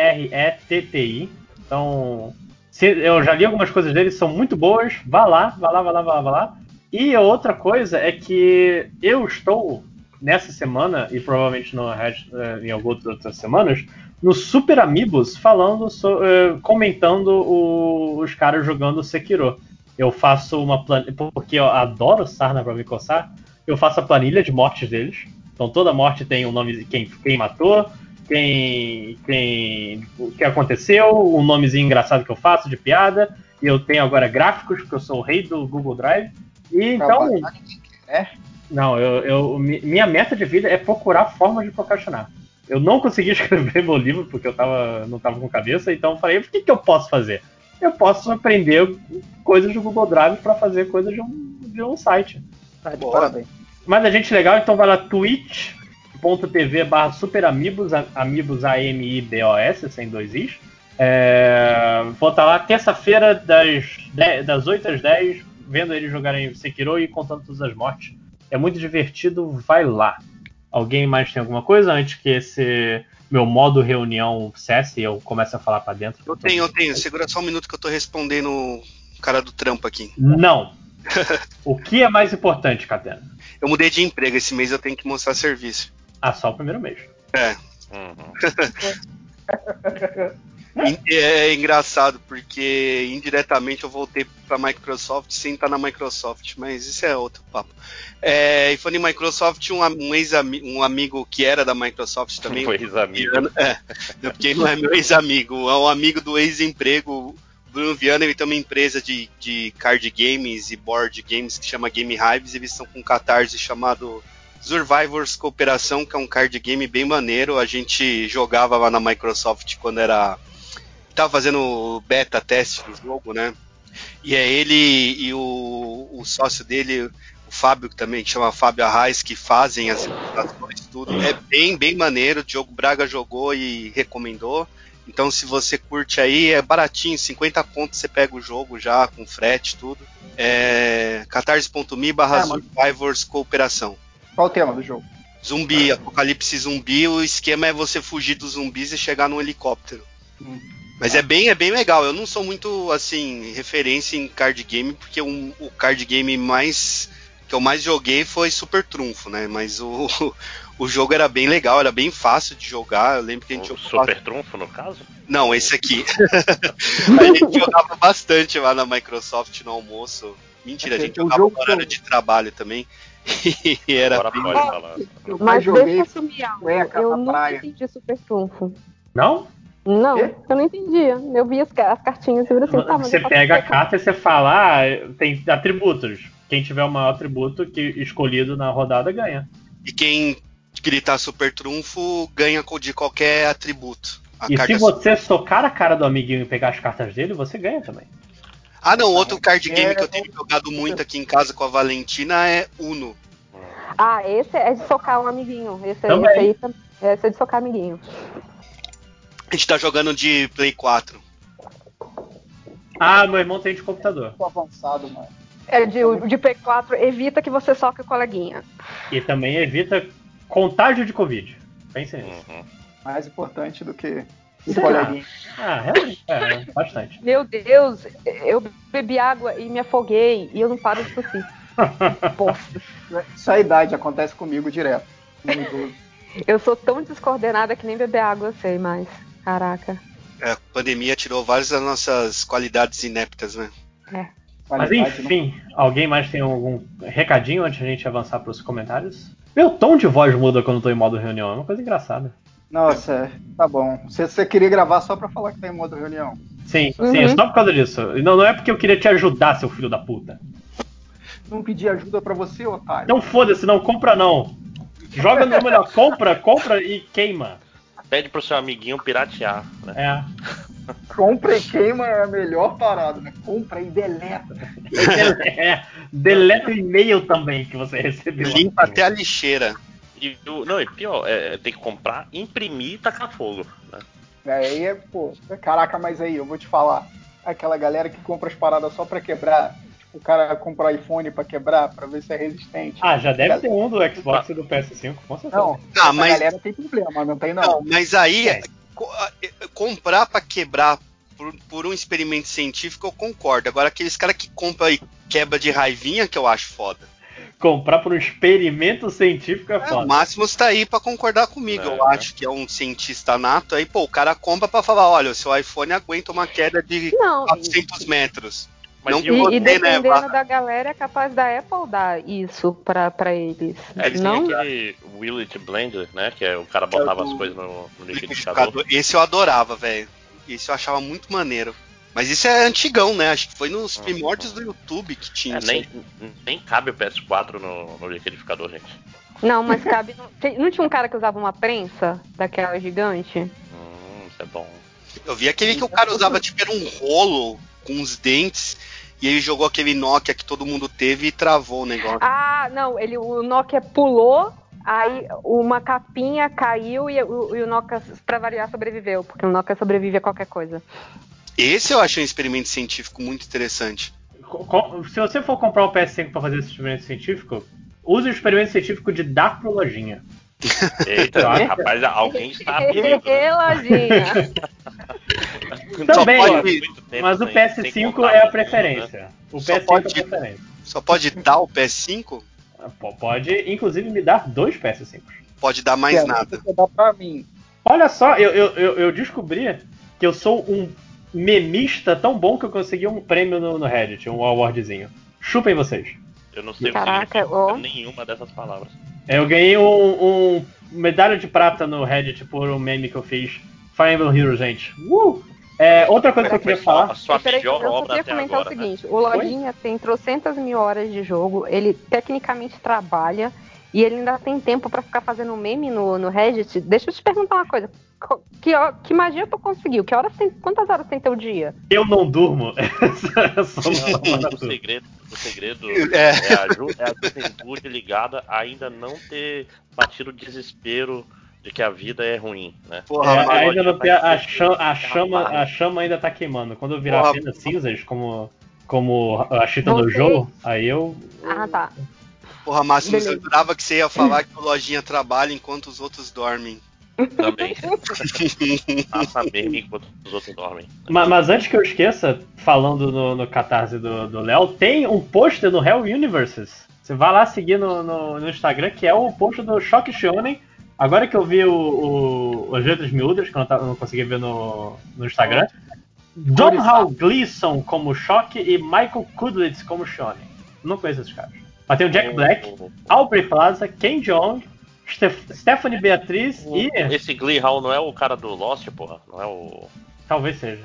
D-E-R-E-T-T-I. Então, se- eu já li algumas coisas dele, são muito boas. Vá lá, vá lá, vá lá, vá lá, vá lá. E a outra coisa é que eu estou nessa semana, e provavelmente no resto, eh, em algumas outras semanas, no Super Amigos, falando, so- eh, comentando o- os caras jogando Sekiro. Eu faço uma planilha, porque eu adoro sarna pra me coçar, eu faço a planilha de mortes deles. Então toda morte tem o nome de quem, quem matou, quem, quem, o que aconteceu, o nomezinho engraçado que eu faço de piada. E eu tenho agora gráficos, porque eu sou o rei do Google Drive. E então. Não, eu, eu, mi- minha meta de vida é procurar formas de procrastinar. Eu não consegui escrever meu livro porque eu tava, não tava com cabeça, então eu falei, o que, que eu posso fazer? Eu posso aprender coisas do Google Drive para fazer coisas de um, de um site. Tá de parabéns. Mas a gente legal, então vai lá twitch.tv barra superamigos, a- amigos A-M-I-B-O-S, sem dois Is. É, vou estar lá terça-feira das, 10 das 8 às 10, vendo eles jogarem Sekiro e contando todas as mortes. É muito divertido, vai lá. Alguém mais tem alguma coisa antes que esse meu modo reunião cesse e eu comece a falar pra dentro? Eu tenho, eu tenho. Segura só um minuto que eu tô respondendo o cara do trampo aqui. Não. o que é mais importante, Catena? Eu mudei de emprego esse mês, eu tenho que mostrar serviço. Ah, só o primeiro mês. É. Uhum. E É engraçado, porque indiretamente eu voltei pra Microsoft sem estar na Microsoft, mas isso é outro papo. É, e falando em Microsoft, um, um, ex-ami- um amigo que era da Microsoft também. Foi ex-amigo. É, porque não é meu ex-amigo, é um amigo do ex-emprego. Bruno Viana ele tem uma empresa de, de card games e board games que chama Game Hives, eles estão com um catarse chamado Survivors Cooperação, que é um card game bem maneiro. A gente jogava lá na Microsoft quando era. Tava fazendo beta teste do jogo, né? E é ele e o, o sócio dele, o Fábio, que também que chama Fábio Arraes, que fazem as ilustrações, tudo. É bem, bem maneiro. O Diogo Braga jogou e recomendou. Então, se você curte aí, é baratinho, 50 contos você pega o jogo já, com frete, tudo. É catarse.me barra mano. Survivors Cooperação. Qual o tema do jogo? Zumbi, apocalipse zumbi, o esquema é você fugir dos zumbis e chegar num helicóptero. Mas é bem, é bem legal. Eu não sou muito, assim, referência em card game, porque um- o card game mais que eu mais joguei foi Super Trunfo, né? Mas o, o jogo era bem legal, era bem fácil de jogar. Eu lembro que a gente O jogava- super trunfo, no caso? Não, esse aqui. a gente jogava bastante lá na Microsoft no almoço. Mentira, a gente é o jogava jogo no horário de trabalho também. E era Agora bem- pode falar. Eu Mas deixa eu assumir algo. Eu nunca praia. entendi Super Trunfo. Não? Não, Quê? eu não entendia. Eu vi as, as cartinhas e eu assim, tá, você pega a carta e você fala, ah, tem atributos. Quem tiver o maior atributo que escolhido na rodada ganha. E quem gritar Super Trunfo ganha de qualquer atributo. A e carta se você socar a cara do amiguinho e pegar as cartas dele, você ganha também. Ah, não, outro card game É, que eu tenho jogado muito aqui em casa com a Valentina é Uno. Ah, esse é de socar um amiguinho. Esse, Também. esse aí esse é de socar amiguinho. A gente tá jogando de Play 4. Ah, meu irmão tem de computador. Tô avançado, mano. É de, de P4, evita que você soque o coleguinha. E também evita contágio de Covid. Pense nisso. Uhum. Mais importante do que o coleguinha. Ah, realmente. É, bastante. Meu Deus, eu bebi água e me afoguei e eu não paro de tossir. Poxa, Isso é a idade, acontece comigo direto. Eu sou tão descoordenada que nem beber água eu sei mais. Caraca. É, a pandemia tirou várias das nossas qualidades ineptas, né? Mas Qualidade, enfim, alguém mais tem algum recadinho antes de a gente avançar para os comentários? Meu tom de voz muda quando eu tô em modo reunião, é uma coisa engraçada. não- Nossa, é, tá bom. Você, você queria gravar só pra falar que tá em modo reunião. Sim, Uhum. sim, é só por causa disso. Não, não é porque eu queria te ajudar, seu filho da puta. Não pedi ajuda pra você, otário. Então foda-se, não compra não. Joga no melhor, compra, compra e queima. Pede pro seu amiguinho piratear, né? É. Compra e queima é a melhor parada, né? Compra e deleta. é. Deleta o e-mail também que você recebeu. Limpa até a lixeira. E, o- não, e pior, é, tem que comprar, imprimir e tacar fogo. Né? Aí é, pô, caraca, mas aí, eu vou te falar. Aquela galera que compra as paradas só pra quebrar. O cara compra o iPhone pra quebrar, pra ver se é resistente. Ah, já deve ter um do Xbox e do PS5, com certeza. Não, Ah, mas- galera tem problema, não tem não. Não, mas aí, É. a- eh, comprar pra quebrar por, por um experimento científico, eu concordo. Agora, aqueles caras que compram e quebra de raivinha, que eu acho foda. Comprar por um experimento científico é É, o foda. Máximos tá aí pra concordar comigo. É, eu acho que é um cientista nato. Aí, pô, o cara compra pra falar: olha, o seu iPhone aguenta uma queda de Não, 400 metros. Mas Não e E, né, dependendo Barra? da galera, é capaz da Apple dar isso pra, pra eles. É, eles não? têm aquele Willet Blender, né? Que é o cara botava É o as coisas no, no liquidificador. Liquidificador. Esse eu adorava, velho. Esse eu achava muito maneiro. Mas isso é antigão, né? Acho que foi nos Uhum. primórdios do YouTube que tinha É, isso. nem, nem cabe o PS4 no, no liquidificador, gente. Não, mas cabe. no- Não tinha um cara que usava uma prensa daquela gigante? Hum, isso é bom. Eu vi aquele que o cara usava, tipo, era um rolo com os dentes. E ele jogou aquele Nokia que todo mundo teve e travou o negócio. Ah, não, ele, o Nokia pulou, aí uma capinha caiu e o, e o Nokia, pra variar, sobreviveu, porque o Nokia sobrevive a qualquer coisa. Esse eu achei um experimento científico muito interessante. Se você for comprar o PS5 pra fazer esse experimento científico, use o experimento científico de dar pro lojinha. Eita, rapaz, alguém está abrindo. né? Lojinha. Também, tempo Mas o sem PS5 contato é a nenhum, preferência. O Só PS5 pode- é a preferência. Só pode dar o PS5? P- Pode, inclusive, me dar dois PS5. Pode dar mais É, nada. Você dá pra mim. Olha só, eu, eu, eu, descobri que eu sou um memista tão bom que eu consegui um prêmio no, no Reddit, um awardzinho. Chupem vocês. Eu não sei Caraca, o que nenhuma dessas palavras. Eu ganhei um, um medalha de prata no Reddit por um meme que eu fiz. Fire Emblem Heroes, gente. Uh! É, outra coisa que eu queria falar. a sua Peraí, pior eu só queria comentar agora. o né? seguinte: o Lojinha tem trocentas mil horas de jogo, ele tecnicamente trabalha e ele ainda tem tempo pra ficar fazendo meme no, no Reddit. Deixa eu te perguntar uma coisa: co- que, que magia tu conseguiu? Que horas tem, quantas horas tem teu dia? Eu não durmo. Essa é o segredo, o segredo É. é, a, ju- é a juventude ligada a ainda não ter batido o desespero de que a vida é ruim, né? Porra, É, mas- ainda não tem a, chama, a, ser chama, a chama ainda tá queimando. Quando eu virar Porra. apenas cinzas, como, como a Chita no Você- jogo, aí eu. Ah, tá. Porra, Máximo, eu jurava que você ia falar que o Lojinha trabalha enquanto os outros dormem. Também. Passa meme enquanto os outros dormem. Ma- Mas, antes que eu esqueça, falando no, no catarse do do Léo, tem um post no Hell Universes. Você vai lá seguir no, no, no Instagram, que é o post do Shock Shonen. Agora que eu vi o, o, as letras miúdas, que eu não, não consegui ver no, no Instagram. Domhnall Gleeson como Shock e Michael Kudlitz como Shonen. Não conheço esses caras. Mas tem o Jack Black, Aubrey Plaza, Ken Jeong, Steph- Stephanie Beatriz O- e. Esse Glee Hall não é o cara do Lost, porra? Não é o. Talvez seja.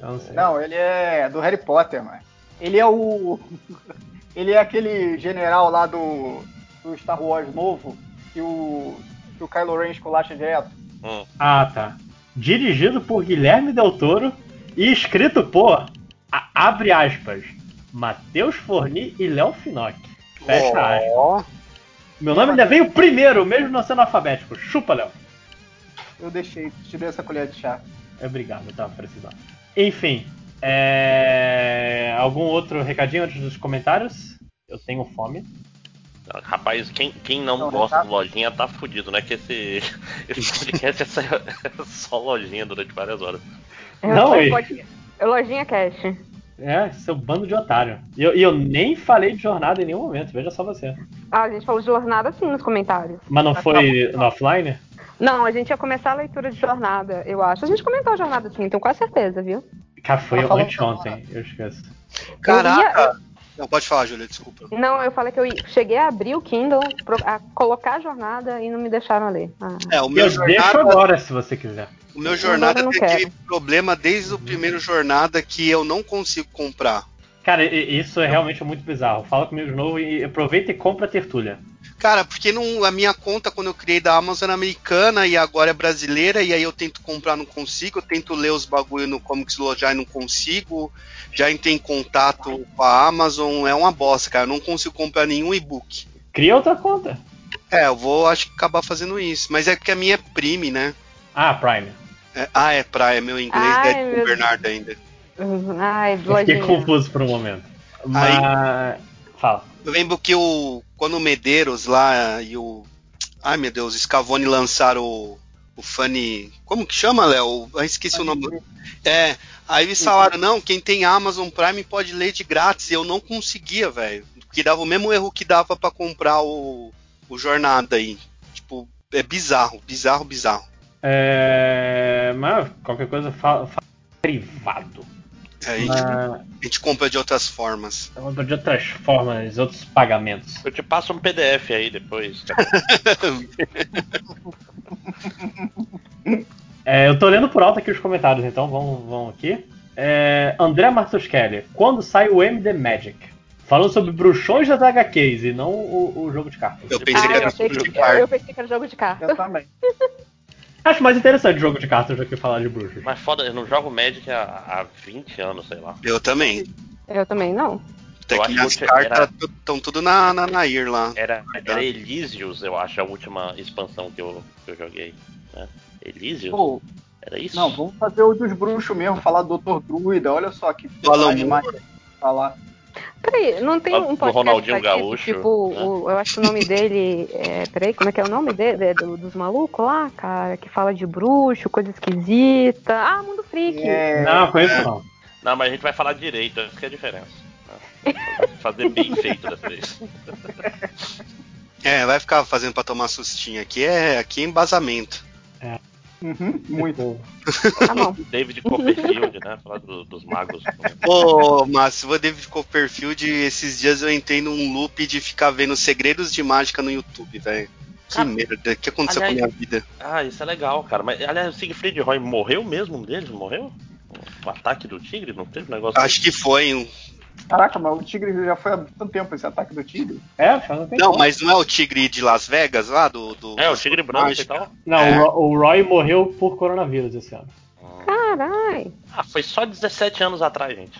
não sei. Não, ele é do Harry Potter, mano. Ele é o. Ele é aquele general lá do, do Star Wars novo que o, que o Kylo Ren esculacha direto. Hum. Ah, tá. Dirigido por Guilherme Del Toro e escrito por, a- abre aspas, Matheus Forni e Léo Finocchi. Fecha aspas. Ó, Meu nome ainda veio primeiro, mesmo não sendo alfabético. Chupa, Léo. Eu deixei, te dei essa colher de chá. Obrigado, eu tava precisando. Enfim, é... algum outro recadinho antes dos comentários? Eu tenho fome. Rapaz, quem, quem não, Não, gosta tá- do lojinha tá fudido, né? Que esse, esse podcast é só, é só lojinha durante várias horas. Não, É, e- pode- Lojinha Cash. É, seu bando de otário. E eu, eu nem falei de jornada em nenhum momento, veja só você. Ah, a gente falou de jornada sim nos comentários. Mas não foi no offline? Não, a gente ia começar a leitura de jornada, eu acho. A gente comentou a jornada sim, tenho quase certeza, viu? Cara, foi Ela falou anteontem, eu esqueço. Caraca! Não, pode falar, Júlia, desculpa. Não, eu falei que eu cheguei a abrir o Kindle, a colocar a jornada e não me deixaram ler. Ah. É, o meu Eu deixo jornada, agora, se você quiser. o meu jornada tem aquele problema desde o primeiro jornada que eu não consigo comprar. Cara, isso é realmente muito bizarro. Fala comigo de novo e aproveita e compra a tertulha. Cara, porque não, a minha conta quando eu criei da Amazon era americana e agora é brasileira, e aí eu tento comprar, não consigo, eu tento ler os bagulho no Comics Lojar e não consigo, já entrei em contato com a Amazon, é uma bosta, cara, eu não consigo comprar nenhum e-book. Cria outra conta. É, eu vou, acho que acabar fazendo isso, mas é porque a minha é Prime, né? Ah, Prime. É- ah, é Prime, meu inglês Ai, é de meu Bernardo ainda. Ai, Eu fiquei confuso por um momento. Mas. Fala. Eu lembro que o quando o Medeiros lá e o ai meu Deus, Scavone lançaram o, o Funny, como que chama, Léo? Esqueci o nome. É, aí eles falaram, não, quem tem Amazon Prime pode ler de grátis. E eu não conseguia, velho. Que dava o mesmo erro que dava pra comprar o, o Jornada aí. Tipo, é bizarro, bizarro, bizarro. É... Mas qualquer coisa fala, fala privado. A gente, a gente compra de outras formas. de outras formas, outros pagamentos. Eu te passo um PDF aí depois. É, eu tô lendo por alto aqui os comentários, então vamos, vamos aqui. É, André Martuskelli, quando sai o MD Magic? Falando sobre bruxões das HQs e não o, o jogo de cartas. Eu pensei Ah, que eu era de que, eu pensei que era jogo de carta. Eu também. Acho mais interessante jogo de cartas do que falar de bruxos. Mas foda, eu não jogo Magic há, há 20 anos, sei lá. Eu também. Eu também não. Até Eu que que cartas estão tudo na, na Nair lá. Era, era Elysius, eu acho, a última expansão que eu, que eu joguei. Né? Elysius? Pô, Era isso? não, vamos fazer o dos bruxos mesmo, falar do Dr. Druida, olha só que personagem mais falar. Peraí, não tem um podcast Ronaldinho isso? Gaúcho, Tipo, né? o- eu acho que o nome dele é. Peraí, como é que é o nome dele? do- dos malucos lá, cara? Que fala de bruxo, coisa esquisita. Ah, Mundo Freak. É, Não, conheço não. Não, mas a gente vai falar direito, essa que é a diferença. Fazer bem feito dessa vez. É, vai ficar fazendo pra tomar sustinho aqui. É, aqui é embasamento. Uhum, muito. Tá bom. David Copperfield, né? Falar do- dos magos. Ô, Márcio, o David Copperfield, esses dias eu entrei num loop de ficar vendo segredos de mágica no YouTube, velho. Que Ah, merda, o que aconteceu aliás- com a minha vida? Ah, isso é legal, cara. Mas, aliás, o Siegfried Roy morreu mesmo um deles? Morreu? O ataque do tigre? Não teve um negócio Acho que foi. Caraca, mas o tigre já foi há tanto tempo esse ataque do tigre. É, já não tem Não, mas não é o tigre de Las Vegas lá? Do, do É, o tigre branco e tal. Não, É. o, Ro- o Roy morreu por coronavírus esse ano. Carai. Ah, foi só 17 anos atrás, gente.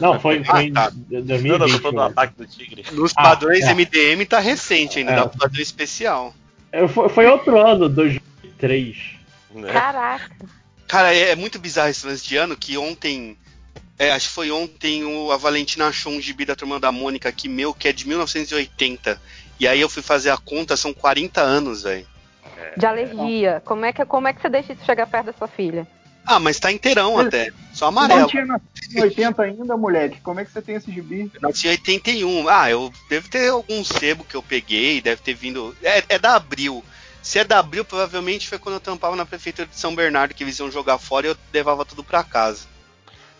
Não, foi, foi em Ah, tá. 2020. Não, não, tô falando do ataque do tigre. Nos Ah, padrões é. MDM tá recente ainda, É. dá um padrão especial. eu- foi, foi outro ano, 2003. Né? Caraca. Cara, é, é muito bizarro esse lance de ano que ontem. É, acho que foi ontem o, a Valentina achou um gibi da turma da Mônica aqui, meu, que é de 1980. E aí eu fui fazer a conta, são 40 anos, velho. De alergia. Como é, que, como é que você deixa isso chegar perto da sua filha? Ah, mas tá inteirão até. Só Não amarelo. tinha nascido em 80 ainda, moleque. Como é que você tem esse gibi? Nasci em 81. Ah, eu devo ter algum sebo que eu peguei, deve ter vindo. É, é da Abril. Se é da Abril, provavelmente foi quando eu tampava na prefeitura de São Bernardo que eles iam jogar fora e eu levava tudo pra casa.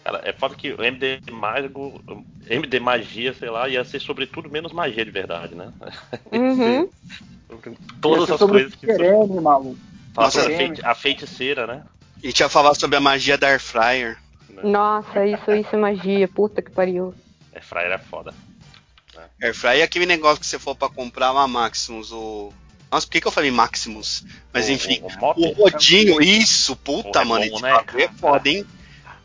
Cara, é foda que o MD Mágico, MD Magia, sei lá, ia ser sobretudo menos magia de verdade, né? Uhum. Todas é as sobre coisas que. Perene, maluco. Fala Nossa, sobre a, feiti- a feiticeira, né? E tinha falar sobre a magia da Air Fryer. Nossa, isso, isso é magia. Puta que pariu. É, Fryer é foda. Air Fryer é aquele negócio que você for pra comprar uma Maximus, o. Nossa, por que, que eu falei Maximus? Mas O- enfim, o, o Rodinho, isso, puta, Porra, é mano, bom, esse né, bagulho é foda, hein?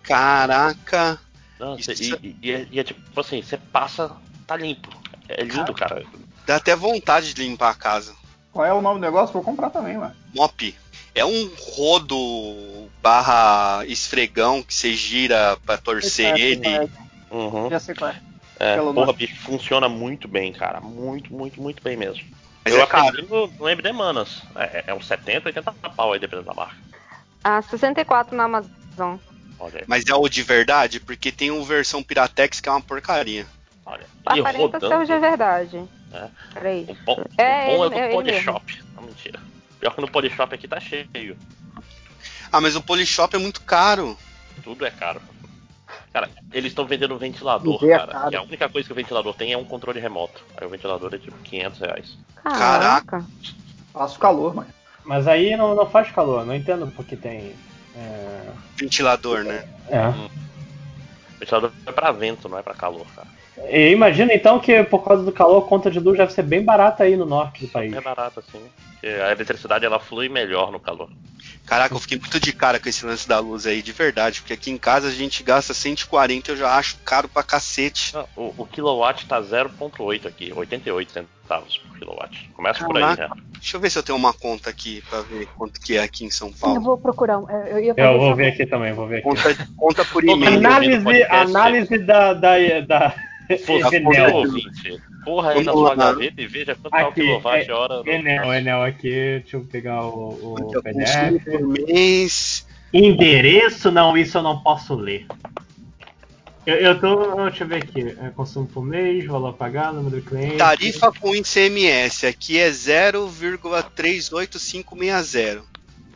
Caraca. Nossa, isso- e, e- e é, e é tipo assim, você passa, tá limpo. É lindo, cara. Dá até vontade de limpar a casa. Qual é o nome do negócio? Vou comprar também, mano. Mop. É um rodo barra esfregão que você gira pra torcer ele. Uhum. Já sei qual é. É, Pelo porra, nome. bicho, funciona muito bem, cara. Muito, muito, muito bem mesmo. Mas eu é aprendi no, no MD Manas. É, é uns 70, 80 pau aí, dependendo da marca. Ah, 64 na Amazon. Olha Mas é o de verdade, porque tem uma versão Piratex que é uma porcaria. olha. E Aparenta ser o de rodando. verdade. É. Peraí. O bom, É, o bom ele- é é do ele Polishop. Não, mentira. Pior que no Polishop aqui tá cheio. Ah, mas o Polishop é muito caro. Tudo é caro. Cara, eles estão vendendo um ventilador, Tudo é cara. caro. E a única coisa que o ventilador tem é um controle remoto. Aí o ventilador é tipo 500 reais. Caraca. Faço calor, mano. Mas aí não, não faz calor, não entendo porque tem. É. Ventilador, né? é. O ventilador é pra vento, não é pra calor, cara. E imagina então que por causa do calor a conta de luz deve ser bem barata aí no norte do país. É barato assim. Porque a eletricidade ela flui melhor no calor. Caraca, eu fiquei muito de cara com esse lance da luz aí, de verdade. Porque aqui em casa a gente gasta 140 eu já acho caro pra cacete. Não, o, o kilowatt tá 0.8 aqui, 88 centavos por kilowatt. Começa por aí, Caraca. né? Deixa eu ver se eu tenho uma conta aqui pra ver quanto que é aqui em São Eu Paulo. vou procurar. Eu ia fazer Eu vou ver aqui também, vou ver aqui. Conta, conta por e-mail. Análise, podcast, análise da. da, da Foda-se, Enel. ouvinte. Porra aí na sua gaveta e veja quanto tá o Aqui, quilowatt-hora. no- Enel, Enel aqui, deixa eu pegar o, o consumo PDF. por mês. Endereço, não, isso eu não posso ler. Eu, eu tô. Deixa eu ver aqui. É, consumo por mês, valor pagar, número do cliente. Tarifa com ICMS aqui é 0,38560.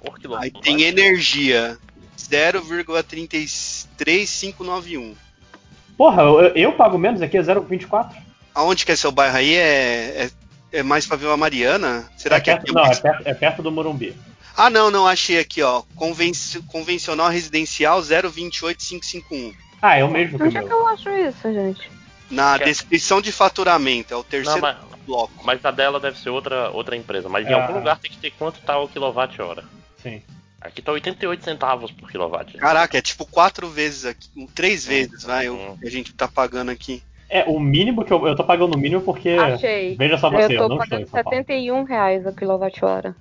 Por quilowatt. Aí tem energia 0,33591. Porra, eu, eu pago menos aqui, é 0,24. Aonde que é seu bairro aí? É, é, é mais pra Vila Mariana? Será é que perto, aqui é Não, é perto, é perto do Morumbi. Ah, não, não, achei aqui, ó. Conven- convencional residencial 028551. Ah, é o mesmo que o Onde é que eu acho isso, gente? Na Que- descrição de faturamento, é o Não, terceiro mas, bloco. mas a dela deve ser outra, outra empresa. Mas em Ah. algum lugar tem que ter quanto tá o quilowatt-hora. Sim. Aqui tá 88 centavos por quilowatt. Caraca, é tipo quatro vezes aqui, três vezes, vai, o Hum. que a gente tá pagando aqui. É, o mínimo que eu, eu tô pagando o mínimo porque. Achei. Veja só você, eu eu, tô não estou em pagando Paulo. 71 reais a quilowatt-hora.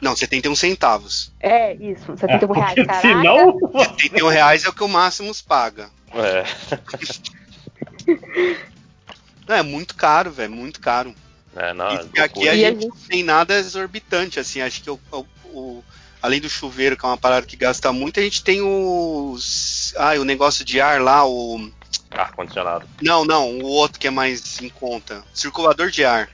Não, 71 centavos. É, isso, É, 71 reais. porque Caraca. senão. 71 reais é o que o Máximos paga. É. Não, é muito caro, velho, muito caro. É, não, e aqui a gente- não tem nada exorbitante, assim, acho que o, o- o- além do chuveiro, que é uma parada que gasta muito, a gente tem os. Ah, o negócio de ar lá, o. ar-condicionado. Não, não, o outro que é mais em conta. Circulador de ar.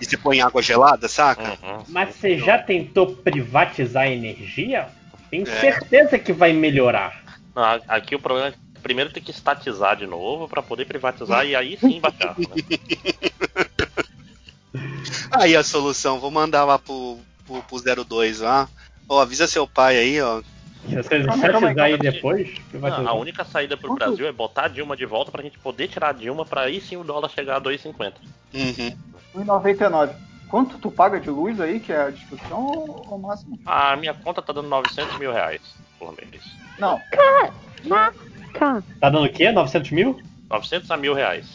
E você põe água gelada, saca? Uhum. Mas você já tentou privatizar a energia? Tenho É. certeza que vai melhorar. Não, aqui o problema é que primeiro tem que estatizar de novo pra poder privatizar e aí sim baixar. né? Aí a solução, vou mandar lá pro, pro, pro 02 lá. Ó, avisa seu pai aí, ó. Se você Calma aí, depois. Não, a única saída pro Quanto? Brasil é botar a Dilma de volta pra gente poder tirar a Dilma pra aí sim o dólar chegar a 2,50. Uhum. 1,99. Quanto tu paga de luz aí, que é a discussão, ou ou máximo? A minha conta tá dando 900 mil reais por mês. Não, Caraca. Tá dando o quê? 900 mil? 900 a mil reais.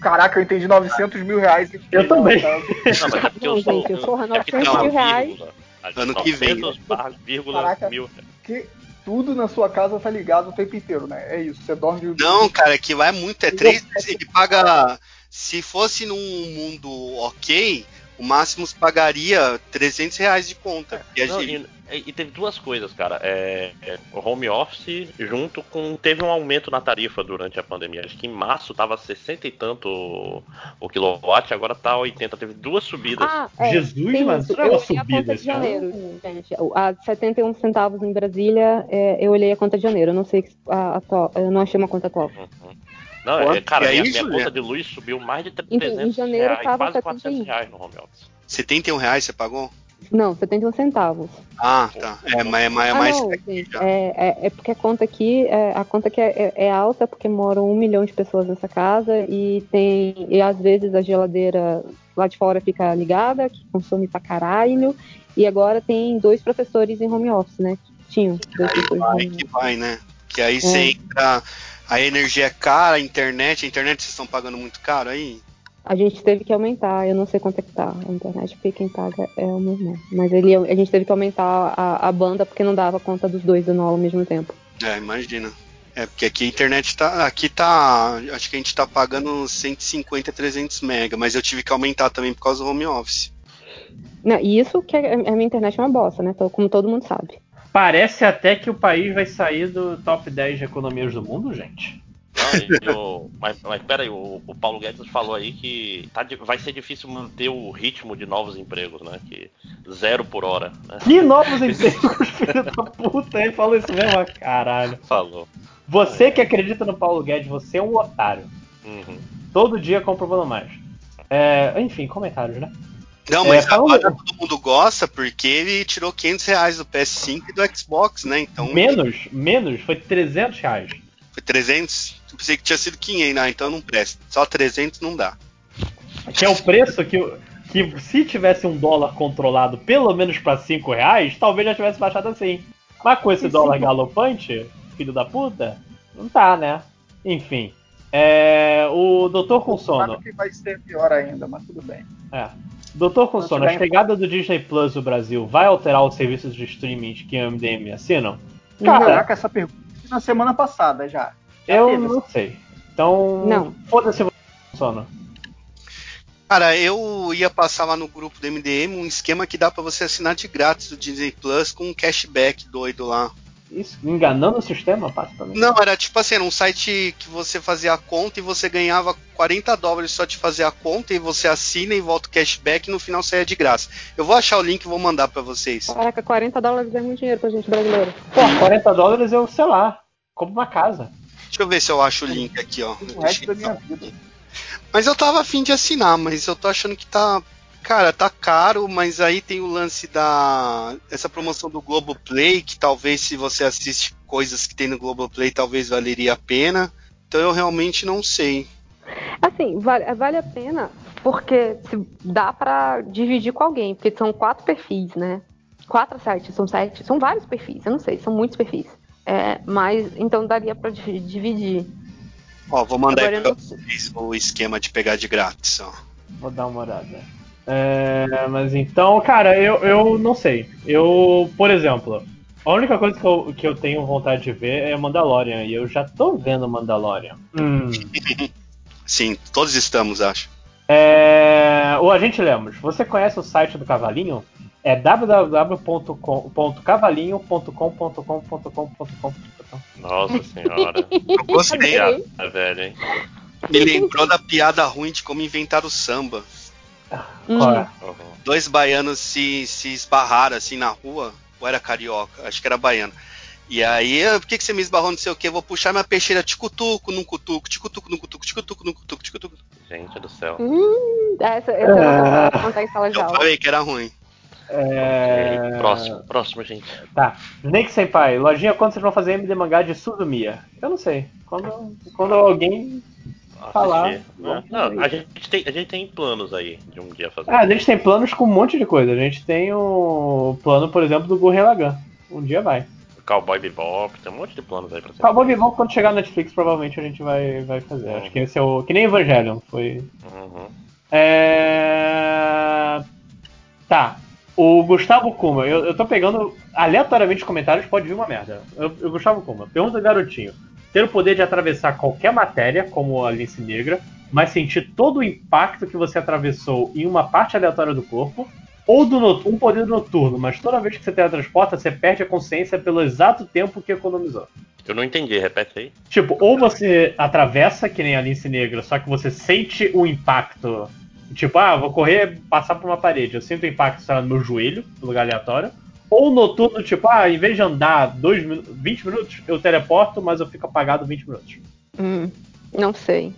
Caraca, eu entendi 900 mil reais. Eu também. Tá? Não, mas é porque eu sou. gente, porra, é porque 900 tem uma mil reais. A Ano que vem. 900 barra vírgula Caraca. mil. Que tudo na sua casa tá ligado o tempo inteiro, né? É isso, você dorme. Não, cara, que lá é muito. É três. Ele paga. Se fosse num mundo ok, o Máximos pagaria 300 reais de conta. E a Não, gente- e, teve duas coisas, cara. É, é, o home office junto com. Teve um aumento na tarifa durante a pandemia. Acho que em março tava 60 e tanto o, o quilowatt, agora tá 80. Teve duas subidas. Ah, é, Jesus, tem mano, isso. é Eu a subida, conta de isso é janeiro, gente. A 71 centavos em Brasília, é, eu olhei a conta de janeiro. Eu não sei a, atual, eu não achei uma conta atual. Uhum. Não, é, Quanto cara, que é minha, isso, minha conta de luz subiu mais de Em- em 300 janeiro reais, tava quase 400 71. reais no home office. 71 reais você pagou? Não, 71 centavos. Ah, tá. É, mas é, mais- é ah, mais. não, gente, é, é, é porque a conta aqui, é, a conta aqui é, é- é alta porque moram um milhão de pessoas nessa casa e tem e às vezes a geladeira lá de fora fica ligada, que consome pra caralho. E agora tem dois professores em home office, né? Tinham dois professores em Vai que vai, né? Que aí você entra. A energia é cara, a internet. A internet vocês estão pagando muito caro aí? A gente teve que aumentar, eu não sei quanto é que tá a internet, porque quem paga é o meu irmão. Mas ele, a gente teve que aumentar a, a banda porque não dava conta dos dois dando aula ao mesmo tempo. É, imagina. É, porque aqui a internet tá. Aqui tá. Acho que a gente tá pagando 150, 300 mega, mas eu tive que aumentar também por causa do home office. Não, e isso que a, a minha internet é uma bosta, né? Como todo mundo sabe. Parece até que o país vai sair do top 10 de economias do mundo, gente. Não, e o- mas, mas pera aí, o, o Paulo Guedes falou aí que tá vai ser difícil manter o ritmo de novos empregos, né? Que zero por hora, né? Que novos empregos, filho da puta. Ele falou isso mesmo, caralho. Falou. Você que acredita no Paulo Guedes, você é um otário. Uhum. Todo dia comprovando mais. É, enfim, comentários, né? Não, É, mas falando- agora todo mundo gosta porque ele tirou 500 reais do PS5 e do Xbox, né? Então Menos, menos, foi 300 reais. foi 300. Eu pensei que tinha sido 500, ah, então não presta. Só 300 não dá. Que é o preço que, que se tivesse um dólar controlado pelo menos pra 5 reais, talvez já tivesse baixado assim. Mas com esse dólar galopante, filho da puta, não tá, né? Enfim. É, o Doutor com Sono. Que vai ser pior ainda, mas tudo bem. É. Doutor com Sono, a chegada do Disney Plus no Brasil vai alterar os serviços de streaming que o MDM assinam? Cara, Caraca, essa pergunta na semana passada já. Eu teve não sei. Então, Não. foda-se você sono. Cara, eu ia passar lá no grupo do MDM um esquema que dá pra você assinar de grátis do Disney Plus com um cashback doido lá. Isso, enganando o sistema, passa também. Não, era tipo assim, era um site que você fazia a conta e você ganhava 40 dólares só de fazer a conta e você assina e volta o cashback e no final saia de graça. Eu vou achar o link e vou mandar pra vocês. Caraca, 40 dólares é muito dinheiro pra gente brasileira. Pô, 40 dólares eu, sei lá, compro uma casa. Deixa eu ver se eu acho o link aqui, ó. O resto da minha vida. Mas eu tava afim de assinar, mas eu tô achando que tá. Cara, tá caro, mas aí tem o lance da. Essa promoção do Globoplay, que talvez se você assiste coisas que tem no Globoplay, talvez valeria a pena. Então eu realmente não sei. Assim, vale, vale a pena porque se dá pra dividir com alguém, porque são quatro perfis, né? Quatro sites, são sete, são vários perfis, eu não sei, são muitos perfis. É, mas então daria pra di- dividir. Ó, vou mandar Agora aí pra vocês o esquema de pegar de grátis, ó. Vou dar uma olhada. É, mas então, cara, eu, eu não sei. Eu, por exemplo, a única coisa que eu, que eu tenho vontade de ver é Mandalorian. E eu já tô vendo Mandalorian. Hum. Sim, todos estamos, acho. É, o Agente Lemos, você conhece o site do Cavalinho? É www.cavalinho.com.com.com.com. Nossa senhora. Eu gostei. Piada, velho, hein? Me lembrou da piada ruim de como inventar o samba. Qual é? Uhum. Dois baianos se, se esbarraram assim na rua, ou era carioca, acho que era baiano. E aí, "Ah, por que, que você me esbarrou não sei o que? Vou puxar minha peixeira ticutuco num cutuco, ticutuco num cutuco, ticutuco num cutuco, ticutuco. Gente do céu. Hum, essa, essa eu não vou contar em sala de Eu aula. falei que era ruim. É, Próximo, próximo, gente. Tá. Snake Senpai, lojinha, quando vocês vão fazer MD mangá de Suzumiya? Eu não sei. Quando, quando alguém. Falar, Assistir, né? vamos Não, a gente, tem, a gente tem planos aí de um dia fazer. Ah, a gente tem planos com um monte de coisa. A gente tem o plano, por exemplo, do Gurren Lagann. Um dia vai. Cowboy Bebop, tem um monte de planos aí pra ser. Cowboy Bebop, quando chegar na Netflix, provavelmente a gente vai, vai fazer. Acho que esse é o. Que nem Evangelion. Foi. Uhum. É. Tá. O Gustavo Kuma, eu, eu tô pegando aleatoriamente os comentários, pode vir uma merda. Eu, eu Gustavo Kuma, pergunta do garotinho. Ter o poder de atravessar qualquer matéria, como a lince negra, mas sentir todo o impacto que você atravessou em uma parte aleatória do corpo, ou do not- um poder noturno, mas toda vez que você teletransporta, você perde a consciência pelo exato tempo que economizou. Eu não entendi, repete aí. Tipo, ou você atravessa, que nem a lince negra, só que você sente o impacto. Tipo, ah, vou correr, passar por uma parede. Eu sinto o impacto, sei lá, no meu joelho, no lugar aleatório. Ou noturno, tipo, ah, em vez de andar dois, minu- 20 minutos, eu teleporto, mas eu fico apagado 20 minutos. Hum, não sei.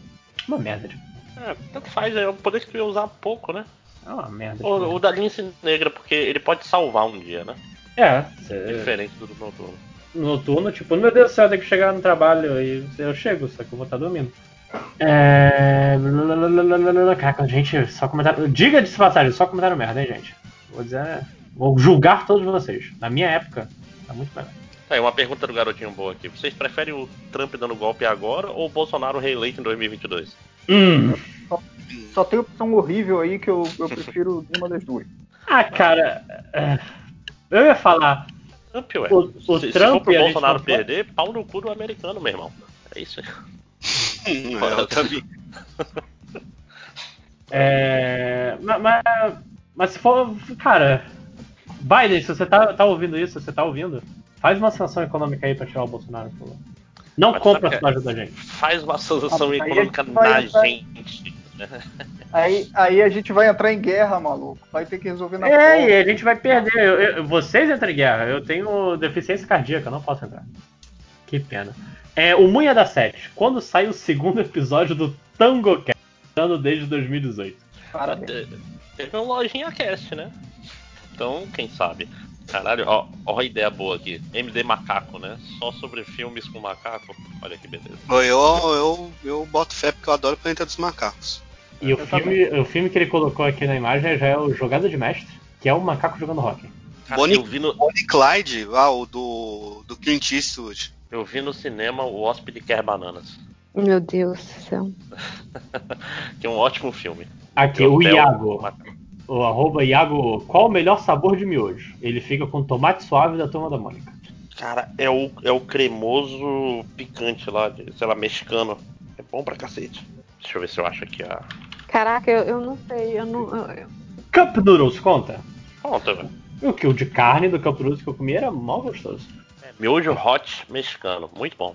Uma merda, tipo. É, tanto faz, é um poder que tu ia usar pouco, né? É uma merda. tipo. O, o da lince negra, porque ele pode salvar um dia, né? É, cê- Diferente do do noturno. noturno, tipo, meu Deus do céu, eu tenho que chegar no trabalho e eu chego, só que eu vou estar dormindo. É. Caraca, gente, só comentário. Diga de passagem, só comentário merda, hein, gente. Vou dizer. Vou julgar todos vocês. Na minha época, tá muito melhor. Aí, uma pergunta do garotinho boa aqui. Vocês preferem o Trump dando golpe agora ou o Bolsonaro reeleito em 2022? Hum. Só tem opção horrível aí que eu, eu prefiro nenhuma das duas. Ah, cara. é, Eu ia falar. Trump, ué. O- o se, se Trump for pro Bolsonaro não pode- perder, pau no cu do americano, meu irmão. É isso aí. É, eu também. É. Mas, mas, mas se for. Cara. Biden, se você tá, tá ouvindo isso, se você tá ouvindo, faz uma sanção econômica aí pra tirar o Bolsonaro, por favor. Não Mas compra sabe a ajuda da gente. Faz uma sanção econômica gente na entrar- gente. né? Aí, aí a gente vai entrar em guerra, maluco. Vai ter que resolver na É, porra. e a gente vai perder. Eu- eu- vocês entram em guerra. Eu tenho deficiência cardíaca, eu não posso entrar. Que pena. É, o Munha da 7. Quando sai o segundo episódio do Tango Cast? Ano desde 2018. Parabéns. Te- Teve um lojinha cast, né? Então, quem sabe? Caralho, ó, ó a ideia boa aqui. MD Macaco, né? Só sobre filmes com macaco. Olha que beleza. Eu, eu, eu boto fé porque eu adoro o Planeta dos Macacos. E o filme, o filme que ele colocou aqui na imagem já é o Jogada de Mestre, que é o macaco jogando rock. Bonnie- eu, no, Bonnie Clyde, ah, o do, do Clint Eastwood. Eu vi no cinema O Hóspede Quer Bananas. Meu Deus do céu. Que é um ótimo filme. Aqui, Eu o Iago. O arroba Iago. Qual o melhor sabor de miojo? Ele fica com tomate suave da turma da Mônica. Cara, é o, é o cremoso picante lá, de, sei lá, mexicano. É bom pra cacete. Deixa eu ver se eu acho aqui a. Caraca, eu, eu não sei, eu não. eu- eu- Cup Noodles, conta? Conta, velho. E o que? O de carne do Cup Noodles que eu comi era mal gostoso. Miojo hot mexicano. Muito bom.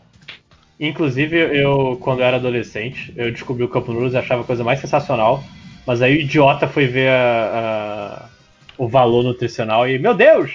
Inclusive, eu, quando eu era adolescente, eu descobri o Cup Noodles e achava a coisa mais sensacional. Mas aí o idiota foi ver a- a- o valor nutricional e, meu Deus!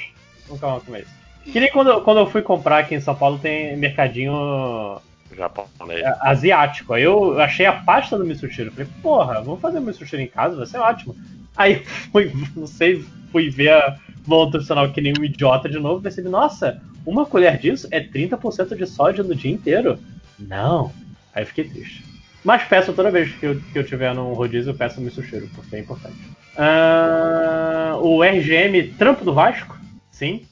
Nunca mais comer isso. Que nem quando, eu- quando eu fui comprar aqui em São Paulo, tem mercadinho Japonês. é, asiático. Aí eu achei a pasta do Mitsushiro. Falei, porra, vamos fazer o Mitsushiro em casa, vai ser ótimo. Aí fui, não sei, fui ver a volta tradicional que nem um idiota de novo, percebi, nossa, uma colher disso é 30% de sódio no dia inteiro. Não. Aí fiquei triste. Mas peço toda vez que eu, que eu tiver num rodízio, eu peço o Mitsushiro, porque é importante. Ah, o RGM Trampo do Vasco, sim.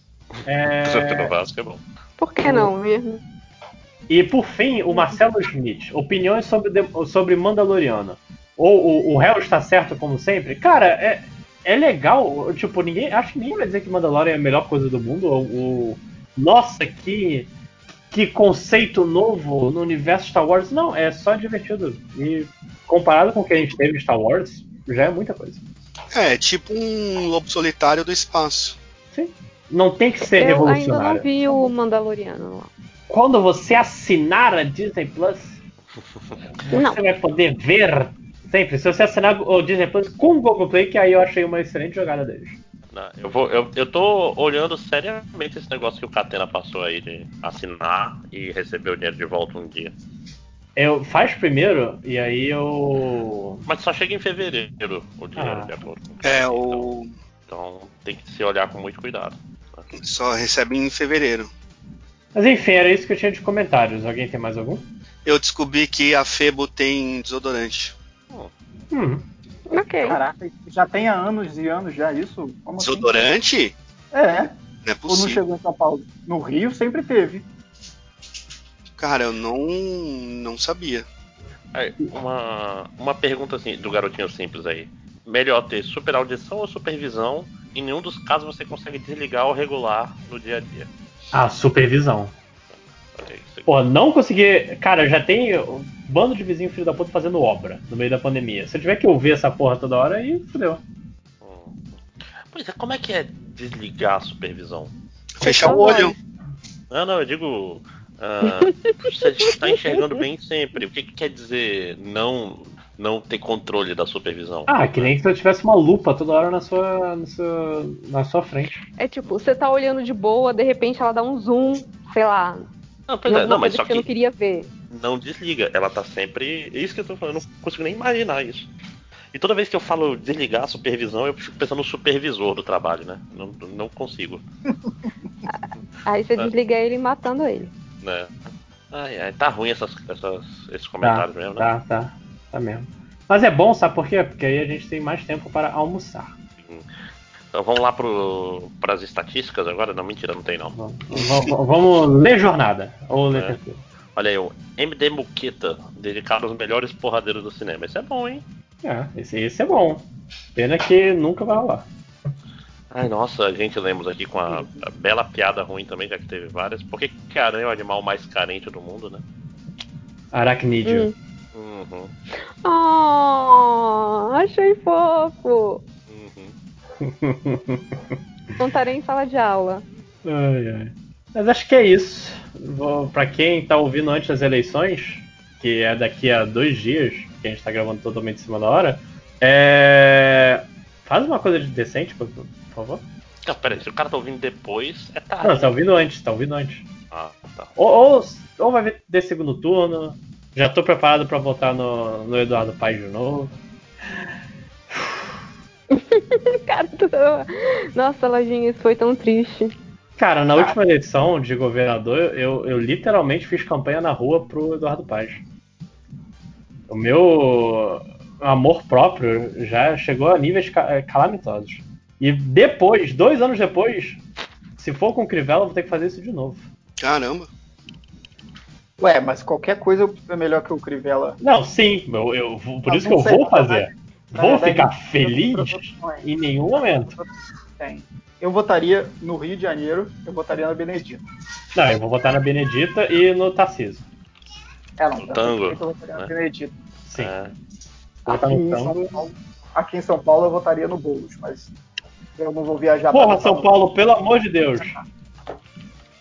É, do Vasco é bom. Por que não mesmo? E por fim, o Marcelo Schmidt. Opiniões sobre, sobre Mandaloriano. Ou o, o réu está certo como sempre? Cara, é, é legal. Tipo, ninguém. Acho que ninguém vai dizer que Mandalorian é a melhor coisa do mundo. Ou, ou- nossa, que, que conceito novo no universo Star Wars. Não, é só divertido. E comparado com o que a gente teve em Star Wars, já é muita coisa. É, tipo um lobo solitário do espaço. Não tem que ser Eu ainda não revolucionário. vi o Mandaloriano lá. Quando você assinar a Disney Plus, Não. você vai poder ver sempre. Se você assinar o Disney Plus com o Google Play, que aí eu achei uma excelente jogada deles. Não, eu, vou, eu, eu tô olhando seriamente esse negócio que o Catena passou aí de assinar e receber o dinheiro de volta um dia. Eu faz primeiro e aí eu. Mas só chega em fevereiro o dinheiro, Ah. de acordo com É, então, o. então tem que se olhar com muito cuidado. Só recebe em fevereiro. Mas enfim, era isso que eu tinha de comentários. Alguém tem mais algum? Eu descobri que a Febo tem desodorante. Hum. Ok. Caraca, já tem há anos e anos já isso? Como assim? Desodorante? É, Não é ou não possível. chegou em São Paulo? No Rio sempre teve. Cara, eu não, não sabia. Aí, uma, uma pergunta assim do garotinho simples aí. Melhor ter super audição ou supervisão? Em nenhum dos casos você consegue desligar ou regular no dia a dia. Ah, supervisão. Pô, não consegui. Cara, já tem um bando de vizinho filho da puta fazendo obra no meio da pandemia. Se eu tiver que ouvir essa porra toda hora, aí fodeu. Hum. Pois é, como é que é desligar a supervisão? Fechar o olho. Não, não, eu digo. ah, você está enxergando bem sempre. O que, que quer dizer não, não ter controle da supervisão? Ah, que nem se eu tivesse uma lupa toda hora na sua, na sua, na sua frente. É tipo, você tá olhando de boa, de repente ela dá um zoom, sei lá, Não, pois é, não, mas só que você não que queria ver. não desliga. Ela tá sempre. É isso que eu tô falando, eu não consigo nem imaginar isso. E toda vez que eu falo desligar a supervisão, eu fico pensando no supervisor do trabalho, né? Não, não consigo, Aí você É. desliga ele matando ele. né? Ai, ai, tá ruim essas, essas- esses comentários mesmo, né? Tá, tá, tá mesmo. Mas é bom, sabe por quê? Porque aí a gente tem mais tempo para almoçar. Então vamos lá pro, pras estatísticas agora? Não, mentira, não tem não. Vamos, vamos- ler jornada. Ou ler É. Olha aí, o MD Muqueta, dedicado aos melhores porradeiros do cinema. Isso é bom, hein? É, esse, esse é bom. Pena que nunca vai rolar. Ai, nossa, a gente lemos aqui com a, a bela piada ruim também, já que teve várias. Por que, que a aranha é o animal mais carente do mundo, né? Aracnídeo. Hum. Uhum, Oh, achei fofo. Contarei em sala de aula. Ai, ai. Mas acho que é isso. Pra quem tá ouvindo antes das eleições, que é daqui a dois dias, que a gente tá gravando totalmente em cima da hora, é... faz uma coisa de decente, por, por favor. Não, peraí, se o cara tá ouvindo depois, é tarde. Não, tá ouvindo antes, tá ouvindo antes. Ah, tá. Ou, ou, ou vai ver de segundo turno. Já tô preparado pra votar no, no Eduardo Paes de novo. Cara, Nossa, Lojinha, isso foi tão triste. Cara, na última eleição de governador, eu, eu literalmente fiz campanha na rua pro Eduardo Paz. O meu amor próprio já chegou a níveis eh, calamitosos. E depois, dois anos depois, se for com Crivella, eu vou ter que fazer isso de novo. Caramba. Ué, mas qualquer coisa é melhor que o Crivella. Não, sim, eu, eu vou- por Ah, isso que eu vou fazer. Vou ficar feliz em nenhum momento. Tem. Eu votaria no Rio de Janeiro, eu votaria na Benedita. Não, eu vou votar na Benedita e no Tarcísio. É, não, No tá, tango, Eu votaria na né? Benedita. Sim. É, Aqui no em, tango. São Paulo, aqui em São Paulo eu votaria no Boulos, mas eu não vou viajar pra Porra, votar São no- Paulo, pelo amor de Deus.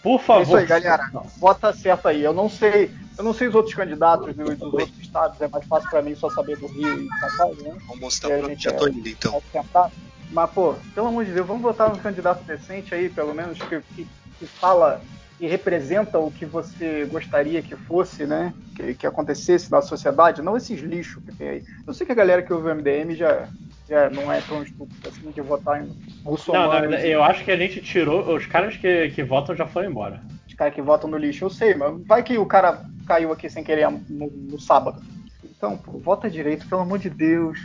Por favor. É isso aí, galera. Vota certo aí. Eu não sei, eu não sei os outros candidatos dos, dos outros estados, é mais fácil pra mim só saber do Rio e São Paulo, né? Vamos mostrar pra gente, Já tô indo então. Mas, pô, pelo amor de Deus, vamos votar num candidato decente aí, pelo menos, que, que, que fala que representa o que você gostaria que fosse, né? Que, que acontecesse na sociedade, não esses lixos que tem aí. Eu sei que a galera que ouve o MDM já, já não é tão estúpida assim de votar em Não, muçulmanos. não, eu acho que a gente tirou. Os caras que, que votam já foram embora. Os caras que votam no lixo, eu sei, mas vai que o cara caiu aqui sem querer no, no sábado. Então, pô, vota direito, pelo amor de Deus.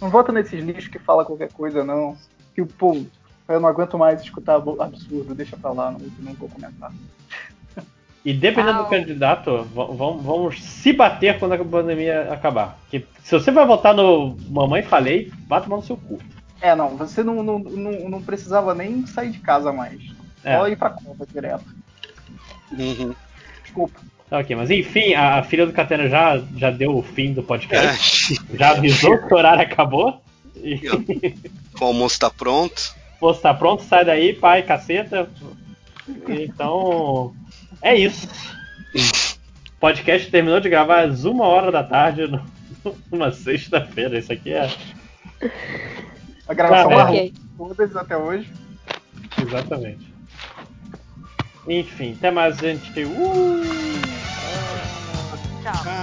Não vota nesses lixos que fala qualquer coisa, não. Que o pô, eu não aguento mais escutar absurdo, deixa pra lá, não, não vou comentar. E dependendo Ah, do o- candidato, va- vamos, vamos se bater quando a pandemia acabar. Que se você vai votar no Mamãe Falei, vá tomar no seu cu. É, não, você não, não, não, não precisava nem sair de casa mais. É. Só ir pra Copa direto. Uhum. Desculpa. Tá, ok, mas enfim, a, a filha do Catena já, já deu o fim do podcast. É, Já avisou que o horário acabou. E o almoço tá pronto. pô, tá pronto, sai daí, pai, caceta. Então, é isso. O podcast terminou de gravar às uma hora da tarde, numa sexta-feira. Isso aqui é. A gravação ah, é. todas até hoje. Exatamente. Enfim, até mais, gente. Uh! Tchau.